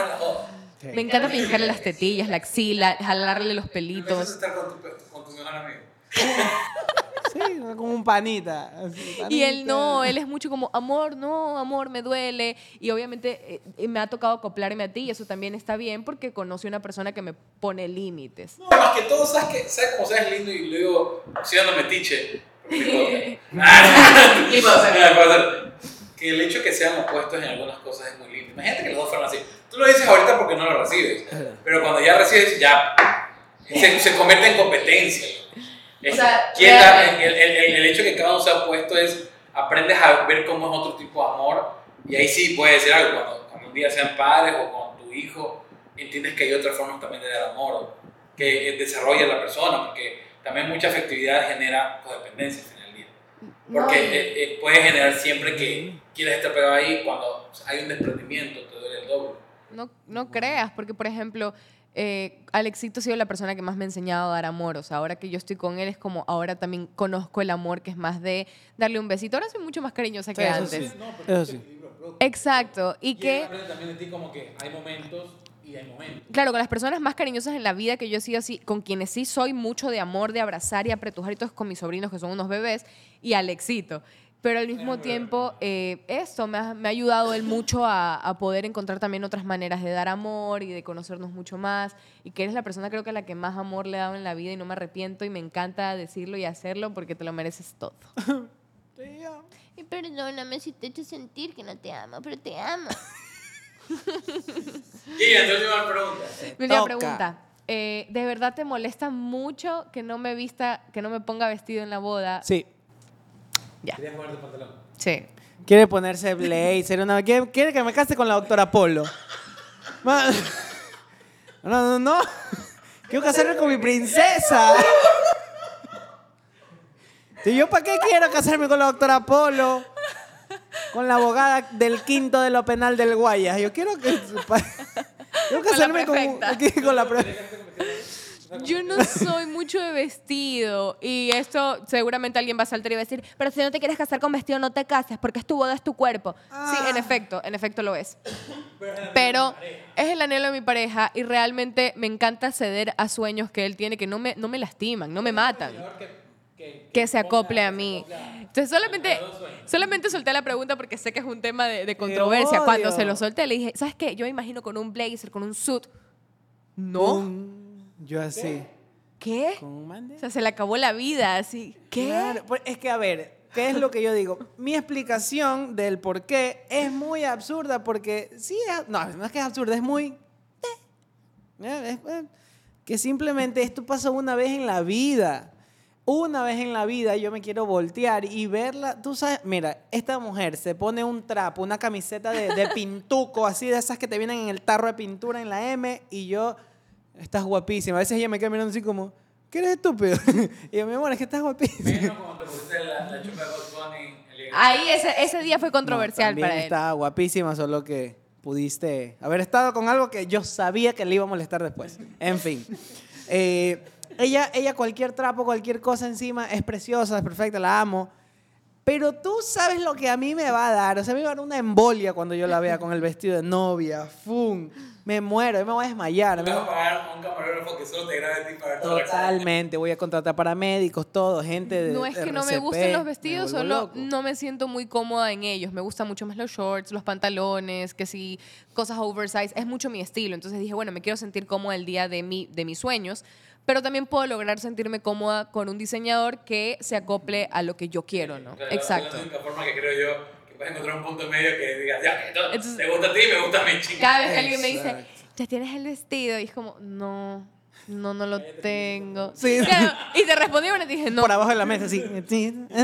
Sí. Me encanta pellizcarle las tetillas, la axila, jalarle los pelitos. estar con tu, con tu mejor amigo. Sí, como un panita. así, Y él no, él es mucho como, amor, no, amor, me duele. Y obviamente eh, me ha tocado acoplarme a ti y eso también está bien porque conocí a una persona que me pone límites. No, más que todo, ¿sabes, que, ¿sabes cómo seas lindo? Y lo digo, siendo metiche. Ah, ser. Que el hecho de que sean opuestos en algunas cosas es muy lindo. Imagínate que los dos fueran así. Tú lo dices ahorita porque no lo recibes. Pero cuando ya recibes, ya se, se convierte en competencia. Es- O sea, realmente. el, el- el hecho de que cada uno sea opuesto es aprendes a ver cómo es otro tipo de amor y ahí sí puede ser algo. Cuando, cuando un día sean padres o con tu hijo, entiendes que hay otras formas también de dar amor que eh, desarrolla la persona, porque también mucha afectividad genera codependencia al final del día. Porque No. eh, eh, puede generar siempre que quieres estar pegado ahí cuando hay un desprendimiento, te duele el doble. No, no creas, porque por ejemplo, eh, Alexito ha sido la persona que más me ha enseñado a dar amor. O sea, ahora que yo estoy con él es como ahora también conozco el amor que es más de darle un besito. Ahora soy mucho más cariñosa que eso antes. sí. Eso sí. Exacto. Y que, aprende también de ti como que hay momentos y hay momentos. claro, con las personas más cariñosas en la vida que yo he sido así, con quienes sí soy mucho de amor, de abrazar y apretujar y todo es con mis sobrinos que son unos bebés y Alexito. Pero al mismo tiempo, eh, esto me ha, me ha ayudado él mucho a, a poder encontrar también otras maneras de dar amor y de conocernos mucho más. Y que eres la persona creo que a la que más amor le he dado en la vida y no me arrepiento y me encanta decirlo y hacerlo porque te lo mereces todo. Y perdóname si te he hecho sentir que no te amo, pero te amo. Y entonces. Mi pregunta. eh, ¿De verdad te molesta mucho que no me vista, que no me ponga vestido en la boda? Sí. Ya. ¿Querías ponerte pantalón? Sí. Quiere ponerse blazer, una... quiere, quiere que me case con la doctora Polo. Ma- No, no, no. Quiero casarme con mi princesa. ¿Y yo para qué quiero casarme con la doctora Polo? Con la abogada del quinto de lo penal del Guayas. Yo quiero que... Quiero la casarme con, prefecta. con la pre- Yo no soy mucho de vestido y esto seguramente alguien va a saltar y va a decir, pero si no te quieres casar con vestido no te cases porque es tu boda, es tu cuerpo. Sí, en efecto, en efecto lo es. Pero es el anhelo de mi pareja y realmente me encanta ceder a sueños que él tiene que no me, no me lastiman, no me matan. Que se acople a mí. Entonces solamente, solamente solté la pregunta porque sé que es un tema de, de controversia. Cuando se lo solté le dije, ¿sabes qué? Yo me imagino con un blazer, con un suit. No. Yo así. ¿Qué? Con un mande. O sea, se le acabó la vida, así. ¿Qué? Claro, pues, es que, a ver, ¿qué es lo que yo digo? Mi explicación del por qué es muy absurda porque sí, es- no, no es que es absurda, es muy... eh, eh, es- eh, que simplemente esto pasa una vez en la vida. Una vez en la vida yo me quiero voltear y verla. Tú sabes, mira, esta mujer se pone un trapo, una camiseta de, de pintuco, así de esas que te vienen en el tarro de pintura en la M, y yo, estás guapísima. A veces ella me queda mirando así como, ¿qué eres estúpido? y yo, mi amor, es que estás guapísima. Menos cuando te pusiste la, la chupa de Hot Bunny. el- Ahí ese, ese día fue No, controversial también para él. Estaba guapísima, solo que pudiste haber estado con algo que yo sabía que le iba a molestar después. En fin. Eh, ella, ella, cualquier trapo, cualquier cosa encima, es preciosa, es perfecta, la amo. Pero tú sabes lo que a mí me va a dar. O sea, me va a dar una embolia cuando yo la vea con el vestido de novia. ¡Fum! Me muero, yo me voy a desmayar. Te me- pagar a un camarógrafo que solo te grabe a ti para. Totalmente, voy a contratar paramédicos, todo, gente de No es que no me gusten los vestidos, solo loco. no me siento muy cómoda en ellos. Me gustan mucho más los shorts, los pantalones, que si cosas oversize. Es mucho mi estilo. Entonces dije, bueno, me quiero sentir cómoda el día de, mi, de mis sueños, pero también puedo lograr sentirme cómoda con un diseñador que se acople a lo que yo quiero, ¿no? Claro, Exacto. Es la única forma que creo yo puedes encontrar un punto medio que digas, ya, Entonces- te gusta a ti, me gusta a mí, chica. Cada vez que alguien me dice, ya tienes el vestido, y es como, no, no, no lo tengo. Sí. Claro, y te respondí y dije, no. Por abajo de la mesa, así.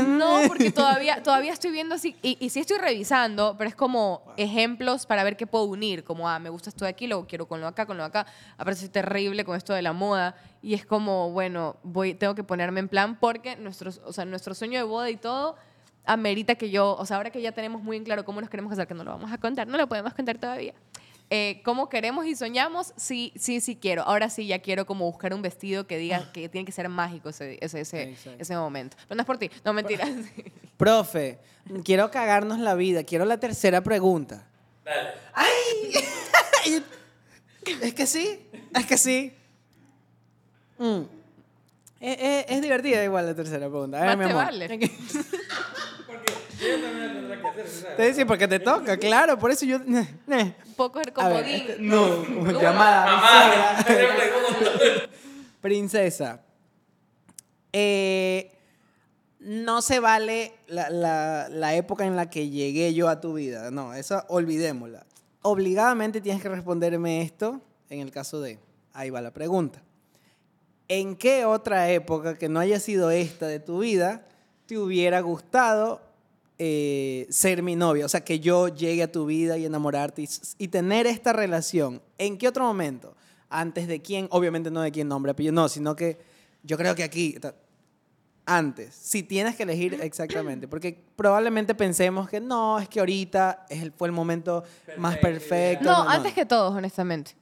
No, porque todavía, todavía estoy viendo así, y, y sí estoy revisando, pero es como ejemplos para ver qué puedo unir, como, ah, me gusta esto de aquí, lo quiero con lo acá, con lo acá, aparece terrible con esto de la moda, y es como, bueno, voy, tengo que ponerme en plan, porque nuestros, o sea, nuestro sueño de boda y todo amerita que yo, o sea, ahora que ya tenemos muy en claro cómo nos queremos casar, que no lo vamos a contar, no lo podemos contar todavía. Eh, cómo queremos y soñamos, sí, sí, sí quiero. Ahora sí ya quiero como buscar un vestido que diga que tiene que ser mágico ese, ese, ese, ese momento. Pero no es por ti, no mentiras. Profe, quiero cagarnos la vida. Quiero la tercera pregunta. Dale. Es que sí, es que sí. Mm. Es, es- es divertida igual la tercera pregunta. A ver, Más mi te amor. vale. Porque yo también la tendré que hacer, ¿sabes? Te decía porque te toca, claro, por eso yo. Un poco el ver, comodín. este- no, llamada. Mamá. Princesa. Eh, no se vale la, la- la época en la que llegué yo a tu vida. No, esa olvidémosla. Obligadamente tienes que responderme esto en el caso de. Ahí va la pregunta. ¿En qué otra época que no haya sido esta de tu vida te hubiera gustado eh, ser mi novia? O sea, que yo llegue a tu vida y enamorarte y, tener esta relación. ¿En qué otro momento? Antes de quién, obviamente no de quién nombre, apellido, no, sino que yo creo que aquí. antes. Si tienes que elegir exactamente. Porque probablemente pensemos que no, es que ahorita es el, fue el momento más perfecto. No, antes que todos, honestamente.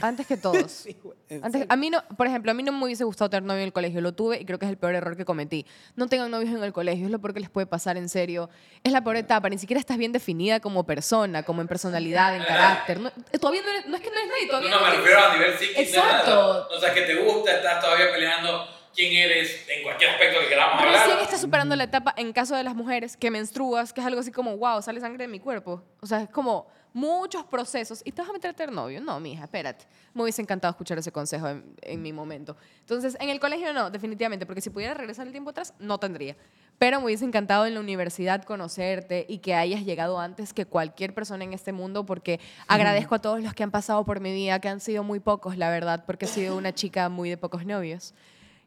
Antes que todos. Sí, güey, Antes, a mí no, por ejemplo, a mí no me hubiese gustado tener novio en el colegio, lo tuve y creo que es el peor error que cometí. No tengan novios en el colegio, es lo peor que les puede pasar en serio. Es la peor etapa, ni siquiera estás bien definida como persona, como en personalidad, en carácter. No, eh, todavía no, eres- no es que no eres nadie, No, todavía no, me tienes- refiero a nivel psíquico. Exacto. nada. O sea, que te gusta, estás todavía peleando quién eres en cualquier aspecto que queramos Recién hablar. estás superando la etapa, en caso de las mujeres, que menstruas, que es algo así como, wow, sale sangre de mi cuerpo. O sea, es como muchos procesos. ¿Y te vas a meter a tener novio? No, mija, espérate. Me hubiese encantado escuchar ese consejo en, en mi momento. Entonces, en el colegio no, definitivamente, porque si pudiera regresar el tiempo atrás, no tendría. Pero me hubiese encantado en la universidad conocerte y que hayas llegado antes que cualquier persona en este mundo, porque agradezco a todos los que han pasado por mi vida, que han sido muy pocos, la verdad, porque he sido una chica muy de pocos novios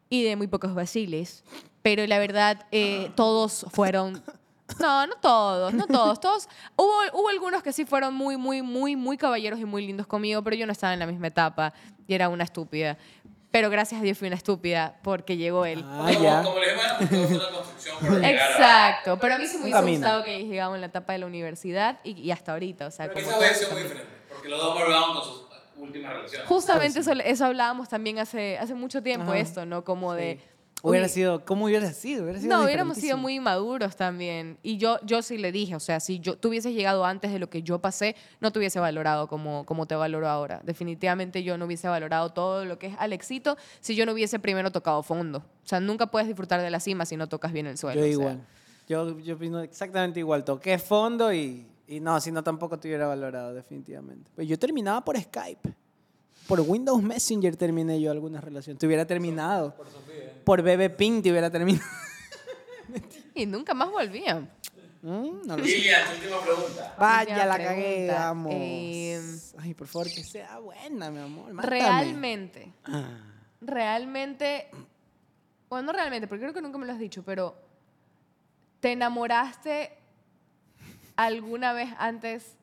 y de muy pocos vaciles. Pero la verdad, eh, todos fueron. No, no todos, no todos. Todos. Hubo, hubo algunos que sí fueron muy, muy, muy, muy caballeros y muy lindos conmigo, pero yo no estaba en la misma etapa y era una estúpida. Pero gracias a Dios fui una estúpida porque llegó él. Ah, como, ya. como construcción por a- Exacto. Pero a mí sí me hubiese gustado que llegado en la etapa de la universidad y, y hasta ahorita. O sea, Pero como quizás sido muy diferente, porque los dos volvamos con sus últimas relaciones. Justamente eso, eso hablábamos también hace, hace mucho tiempo, Ajá. esto, ¿no? Como de. Hubiera "Oye, sido, ¿cómo hubiera sido? Hubiera sido No, hubiéramos sido muy maduros también. Y yo, yo sí le dije, o sea, si yo tú hubieses llegado antes de lo que yo pasé, no te hubiese valorado como, como te valoro ahora. Definitivamente yo no hubiese valorado todo lo que es al éxito si yo no hubiese primero tocado fondo. O sea, nunca puedes disfrutar de la cima si no tocas bien el suelo. Yo o sea. igual. Yo, yo opino exactamente igual. Toqué fondo y, y no, si no tampoco te hubiera valorado, definitivamente. Pues yo terminaba por Skype. Por Windows Messenger terminé yo algunas relaciones. Te hubiera terminado. Por BB Ping te hubiera terminado. Y nunca más volvían. Mm, no lo sé. Lilian, tu última pregunta. Vaya, Última la cagué, pregunta. vamos. Eh, Ay, por favor, que sea buena, mi amor. mátame. Realmente, Ah. realmente, bueno, no realmente, porque creo que nunca me lo has dicho, pero ¿te enamoraste alguna vez antes,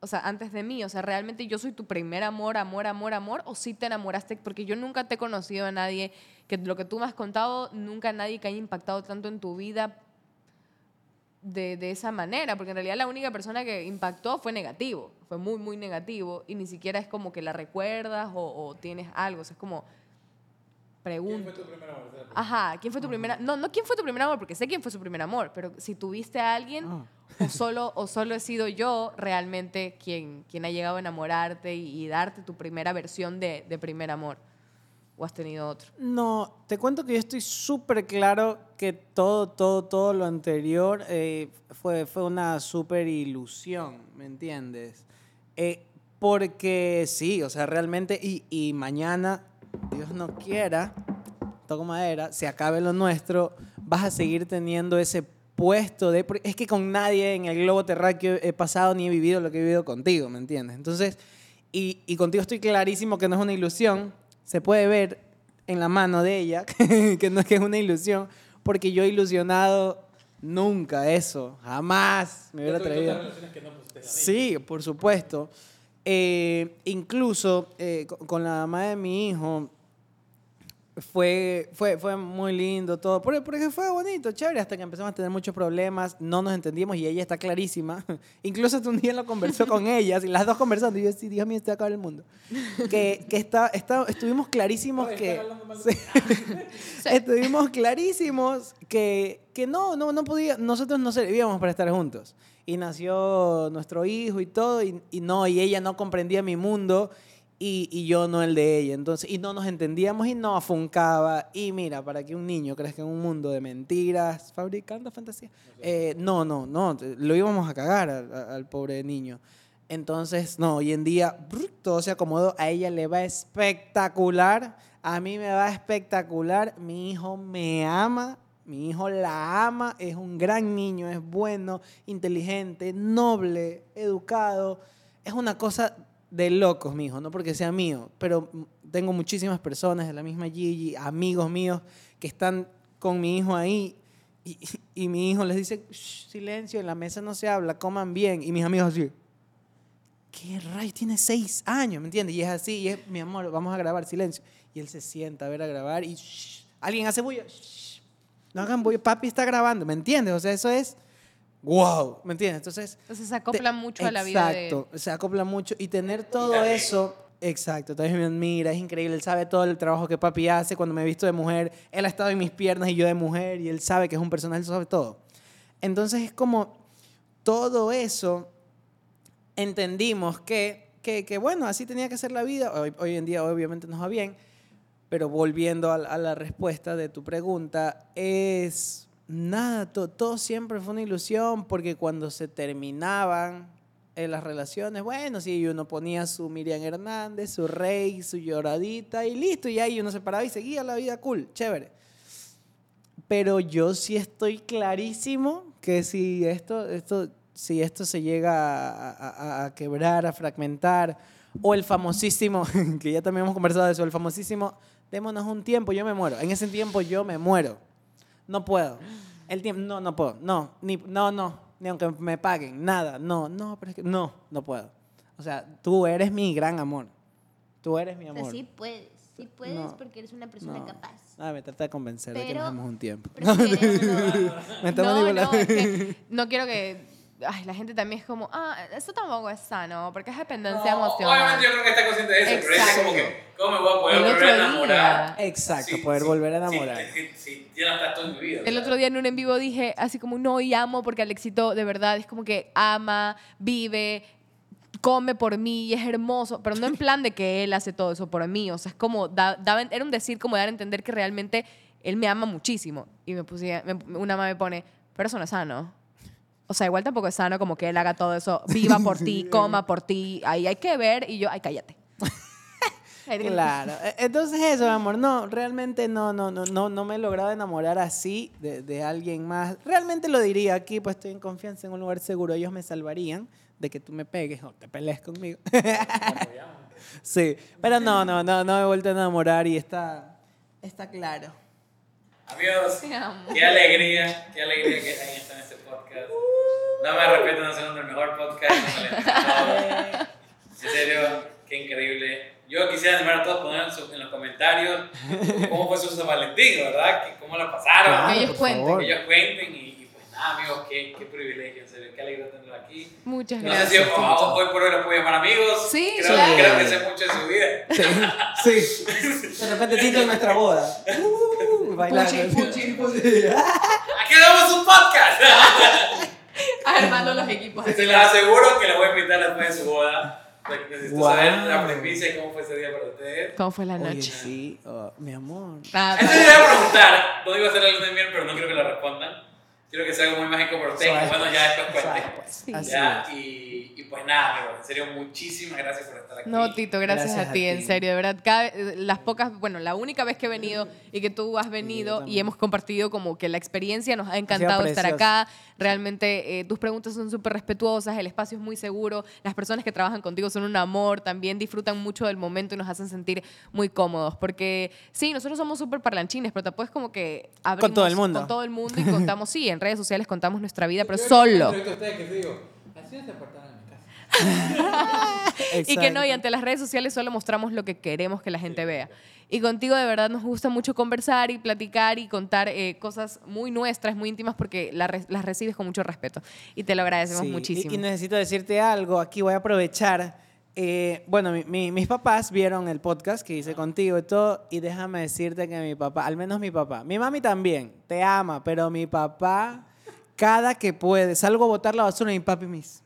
o sea, antes de mí? O sea, ¿realmente yo soy tu primer amor, amor, amor, amor? ¿O sí te enamoraste? Porque yo nunca te he conocido a nadie, que lo que tú me has contado, nunca nadie que haya impactado tanto en tu vida de, de esa manera, porque en realidad la única persona que impactó fue negativo, fue muy, muy negativo, y ni siquiera es como que la recuerdas o, o tienes algo, o sea, es como pregunta. Ajá, ¿quién fue tu primera? No, no quién fue tu primer amor, porque sé quién fue su primer amor, pero si tuviste a alguien Ah. o solo o solo he sido yo realmente quien, quien ha llegado a enamorarte y, y darte tu primera versión de, de primer amor. ¿O has tenido otro? No, te cuento que yo estoy súper claro que todo, todo, todo lo anterior eh, fue, fue una súper ilusión, ¿me entiendes? Eh, porque sí, o sea, realmente, y, y mañana, Dios no quiera, toco madera, se acabe lo nuestro, vas a seguir teniendo ese puesto de... Es que con nadie en el globo terráqueo he pasado ni he vivido lo que he vivido contigo, ¿me entiendes? Entonces, y, y contigo estoy clarísimo que no es una ilusión, se puede ver en la mano de ella que no es que es una ilusión, porque yo he ilusionado nunca eso, jamás me hubiera atrevido. Sí, por supuesto. Eh, incluso eh, co- con la mamá de mi hijo fue, fue, fue muy lindo todo, porque, fue bonito, chévere, hasta que empezamos a tener muchos problemas, no nos entendíamos y ella está clarísima. Incluso un día lo conversó con ellas y las dos conversando y yo, sí, Dios mío, acá en el mundo. Que, que está, está, estuvimos clarísimos que... Sí. Estuvimos clarísimos que, que no, no, no podía, nosotros no servíamos para estar juntos. Y nació nuestro hijo y todo, y, y no, y ella no comprendía mi mundo y, y yo no el de ella. Entonces, y no nos entendíamos y no afuncaba. Y mira, para que un niño crezca en un mundo de mentiras, fabricando fantasía. eh, no, no, no, lo íbamos a cagar al, al pobre niño. Entonces, no, hoy en día brr, todo se acomodó. A ella le va espectacular. A mí me va espectacular. Mi hijo me ama. Mi hijo la ama. Es un gran niño. Es bueno, inteligente, noble, educado. Es una cosa de locos, mi hijo. No porque sea mío. Pero tengo muchísimas personas de la misma Gigi, amigos míos, que están con mi hijo ahí. Y, mi hijo les dice, "Shh, silencio, en la mesa no se habla, coman bien. Y mis amigos así, ¿qué rayos? Tiene seis años, ¿me entiendes? Y es así, y es, mi amor, vamos a grabar, silencio. Y él se sienta a ver a grabar y alguien hace bulla, shh, no hagan bulla, papi está grabando, ¿me entiendes? O sea, eso es wow, ¿me entiendes? Entonces, Entonces se acopla te- mucho a la vida de... Exacto, se acopla mucho y tener todo eso, exacto, también me admira, es increíble, él sabe todo el trabajo que papi hace cuando me he visto de mujer, él ha estado en mis piernas y yo de mujer y él sabe que es un personaje, él sabe todo. Entonces es como todo eso entendimos que, que, que, bueno, así tenía que ser la vida, hoy, hoy en día obviamente nos va bien, pero volviendo a, la- respuesta de tu pregunta, es nada, to- todo siempre fue una ilusión porque cuando se terminaban en las relaciones, bueno, sí, uno ponía su Miriam Hernández, su rey, su lloradita y listo, y ahí uno se paraba y seguía la vida cool, chévere. Pero yo sí estoy clarísimo que si esto, esto, si esto se llega a- a quebrar, a fragmentar, o el famosísimo, que ya también hemos conversado de eso, el famosísimo, démonos un tiempo, yo me muero. En ese tiempo yo me muero. No puedo. El tiempo, no, no puedo. No, ni, no, no, ni aunque me paguen, nada. No, no, pero es que no, no puedo. O sea, tú eres mi gran amor. Tú eres mi O sea, amor. sí puedes, sí puedes No, porque eres una persona no. capaz. Ah, me trata de convencer de que Pero nos demos un tiempo. no- no, no quiero que... Ay, la gente también es como, ah, esto tampoco es sano, porque es dependencia No, emocional. Obviamente yo creo que está consciente de eso, pero es Exacto. como que, ¿cómo me voy a poder El volver a enamorar? día, Exacto, Sí, poder sí, volver a enamorar. Sí, sí, ya no estás todo en mi vida. El otro día en un en vivo dije así como no y amo porque Alexito de verdad es como que ama, vive, come por mí y es hermoso, pero no en plan de que él hace todo eso por mí, o sea, es como, da- daba- era un decir como dar a entender que realmente él me ama muchísimo. Y me puse, me- una mamá me pone, pero eso no es sano. O sea, igual tampoco es sano como que él haga todo eso, viva por ti, coma por ti, ahí hay que ver y yo, ay, cállate. Claro. E- Entonces eso, mi amor, no, realmente no, no, no, no, no me he logrado enamorar así de, de alguien más. Realmente lo diría aquí, pues estoy en confianza en un lugar seguro. Ellos me salvarían de que tú me pegues o te pelees conmigo. sí, pero no, no, no, no me he vuelto a enamorar y está, está claro. Amigos, Te amo. qué alegría, qué alegría que hayan estado en este podcast. No me arrepiento de hacer el mejor podcast. no En serio, qué increíble. Yo quisiera animar a todos a poner en, su- en los comentarios cómo fue su San Valentín, ¿verdad? Que- ¿Cómo la pasaron? Claro, Que ellos cuenten. Que ellos cuenten y, nada, amigos, qué, qué privilegio, en serio, qué alegría tenerlo aquí. Muchas No gracias. hoy por hoy lo puedo llamar amigos. Sí, creo, claro. creo que sé mucho de su vida. Sí, sí. De repente Tito en nuestra boda. Uh, bailando. Puchi, puchi, Aquí damos un podcast. Armando los equipos. Se les aseguro que les voy a invitar después de su boda. Necesito Wow. saber la premisa y cómo fue ese día para ustedes. ¿Cómo fue la Oye, noche? sí, oh, mi amor. Ah, Eso les voy a preguntar. No iba a hacer algo de miel, pero no quiero que lo respondan. Quiero que sea algo muy mágico por ustedes. Bueno, ya después pues. Sí. Así Ya, es. y, y pues nada, amigos. En serio, muchísimas gracias por estar aquí. No, Tito, gracias, Gracias a a ti, en serio, de verdad. Cada, las pocas, bueno, la única vez que he venido y que tú has venido y hemos compartido como que la experiencia, nos ha encantado estar acá. Realmente eh, tus preguntas son súper respetuosas, el espacio es muy seguro, las personas que trabajan contigo son un amor, también disfrutan mucho del momento y nos hacen sentir muy cómodos. Porque sí, nosotros somos súper parlanchines, pero después como que abrimos todo el mundo. Con todo el mundo y contamos, sí, en redes sociales contamos nuestra vida, pero solo. Y que no, y ante las redes sociales solo mostramos lo que queremos que la gente vea. Y contigo de verdad nos gusta mucho conversar y platicar y contar eh, cosas muy nuestras, muy íntimas, porque la re- las recibes con mucho respeto. Y te lo agradecemos Sí, y- muchísimo. Y, necesito decirte algo, aquí voy a aprovechar. Eh, bueno, mi- mi- mis papás vieron el podcast que hice contigo y todo, y déjame decirte que mi papá, al menos mi papá, mi mami también, te ama, pero mi papá, cada que puede, salgo a botar la basura y mi papi me dice,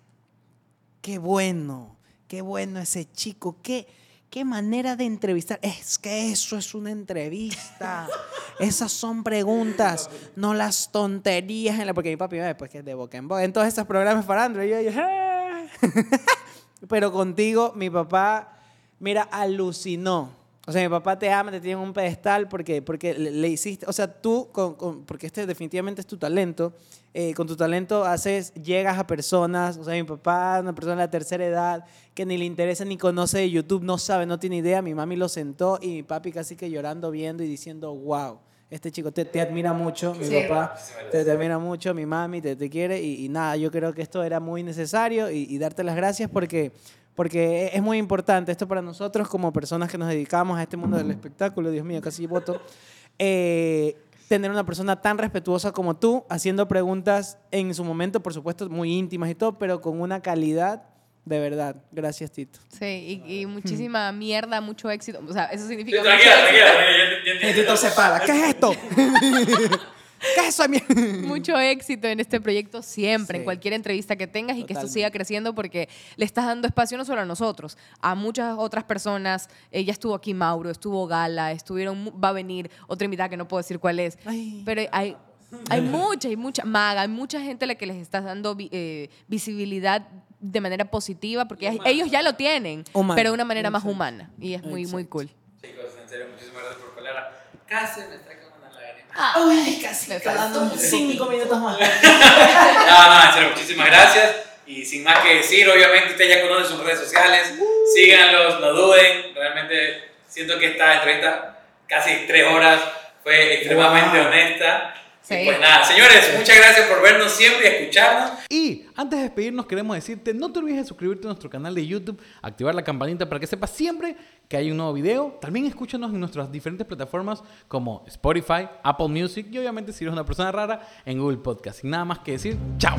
qué bueno, qué bueno ese chico, qué, qué manera de entrevistar. Es que eso es una entrevista. Esas son preguntas, no las tonterías. En la, porque mi papi me ve, pues que es de boca en boca. En todos esos programas para Android, yo, yo. Pero contigo, mi papá, mira, alucinó. O sea, mi papá te ama, te tiene en un pedestal porque, porque le, le hiciste, o sea, tú, con, con- porque este definitivamente es tu talento, eh, con tu talento haces, llegas a personas, o sea, mi papá, una persona de la tercera edad, que ni le interesa ni conoce de YouTube, no sabe, no tiene idea, mi mami lo sentó y mi papi casi que llorando, viendo y diciendo, wow, este chico te, te admira mucho, mi Sí. papá te, te admira mucho, mi mami te, te quiere y, y nada, yo creo que esto era muy necesario y, y darte las gracias porque, porque es muy importante esto para nosotros como personas que nos dedicamos a este mundo del espectáculo, Dios mío, casi voto. Eh, tener una persona tan respetuosa como tú, haciendo preguntas en su momento, por supuesto, muy íntimas y todo, pero con una calidad de verdad. Gracias, Tito. Sí, y, y muchísima mierda, mucho éxito. O sea, eso significa. Sí, Tranquila, tranquila. entiendo. Tito se para. ¿Qué es esto? ¿Qué es eso? mierda? mucho éxito en este proyecto siempre, Sí. en cualquier entrevista que tengas y que esto siga creciendo porque le estás dando espacio no solo a nosotros, a muchas otras personas. Ya estuvo aquí Mauro, estuvo Gala, estuvieron, va a venir otra invitada que no puedo decir cuál es. Ay. Pero hay, hay mucha, hay mucha, Maga, hay mucha gente a la que les estás dando eh, visibilidad de manera positiva porque ellos- ellos ya lo tienen, Humana. pero de una manera más Exacto. humana y es muy, muy Exacto. cool. Chicos, en serio, muchísimas gracias por colar. Casi me está con una lágrima. Ay, casi quedando cinco minutos más. No, no, en serio, muchísimas gracias. Y sin más que decir, obviamente usted ya conoce sus redes sociales. Síganlos, no duden. Realmente siento que esta entrevista, casi tres horas, fue extremadamente Wow. honesta. Sí. Pues nada, señores, muchas gracias por vernos siempre y escucharnos. Y antes de despedirnos queremos decirte, no te olvides de suscribirte a nuestro canal de YouTube, activar la campanita para que sepas siempre que hay un nuevo video. También escúchanos en nuestras diferentes plataformas como Spotify, Apple Music y obviamente si eres una persona rara en Google Podcast. Sin nada más que decir, chao.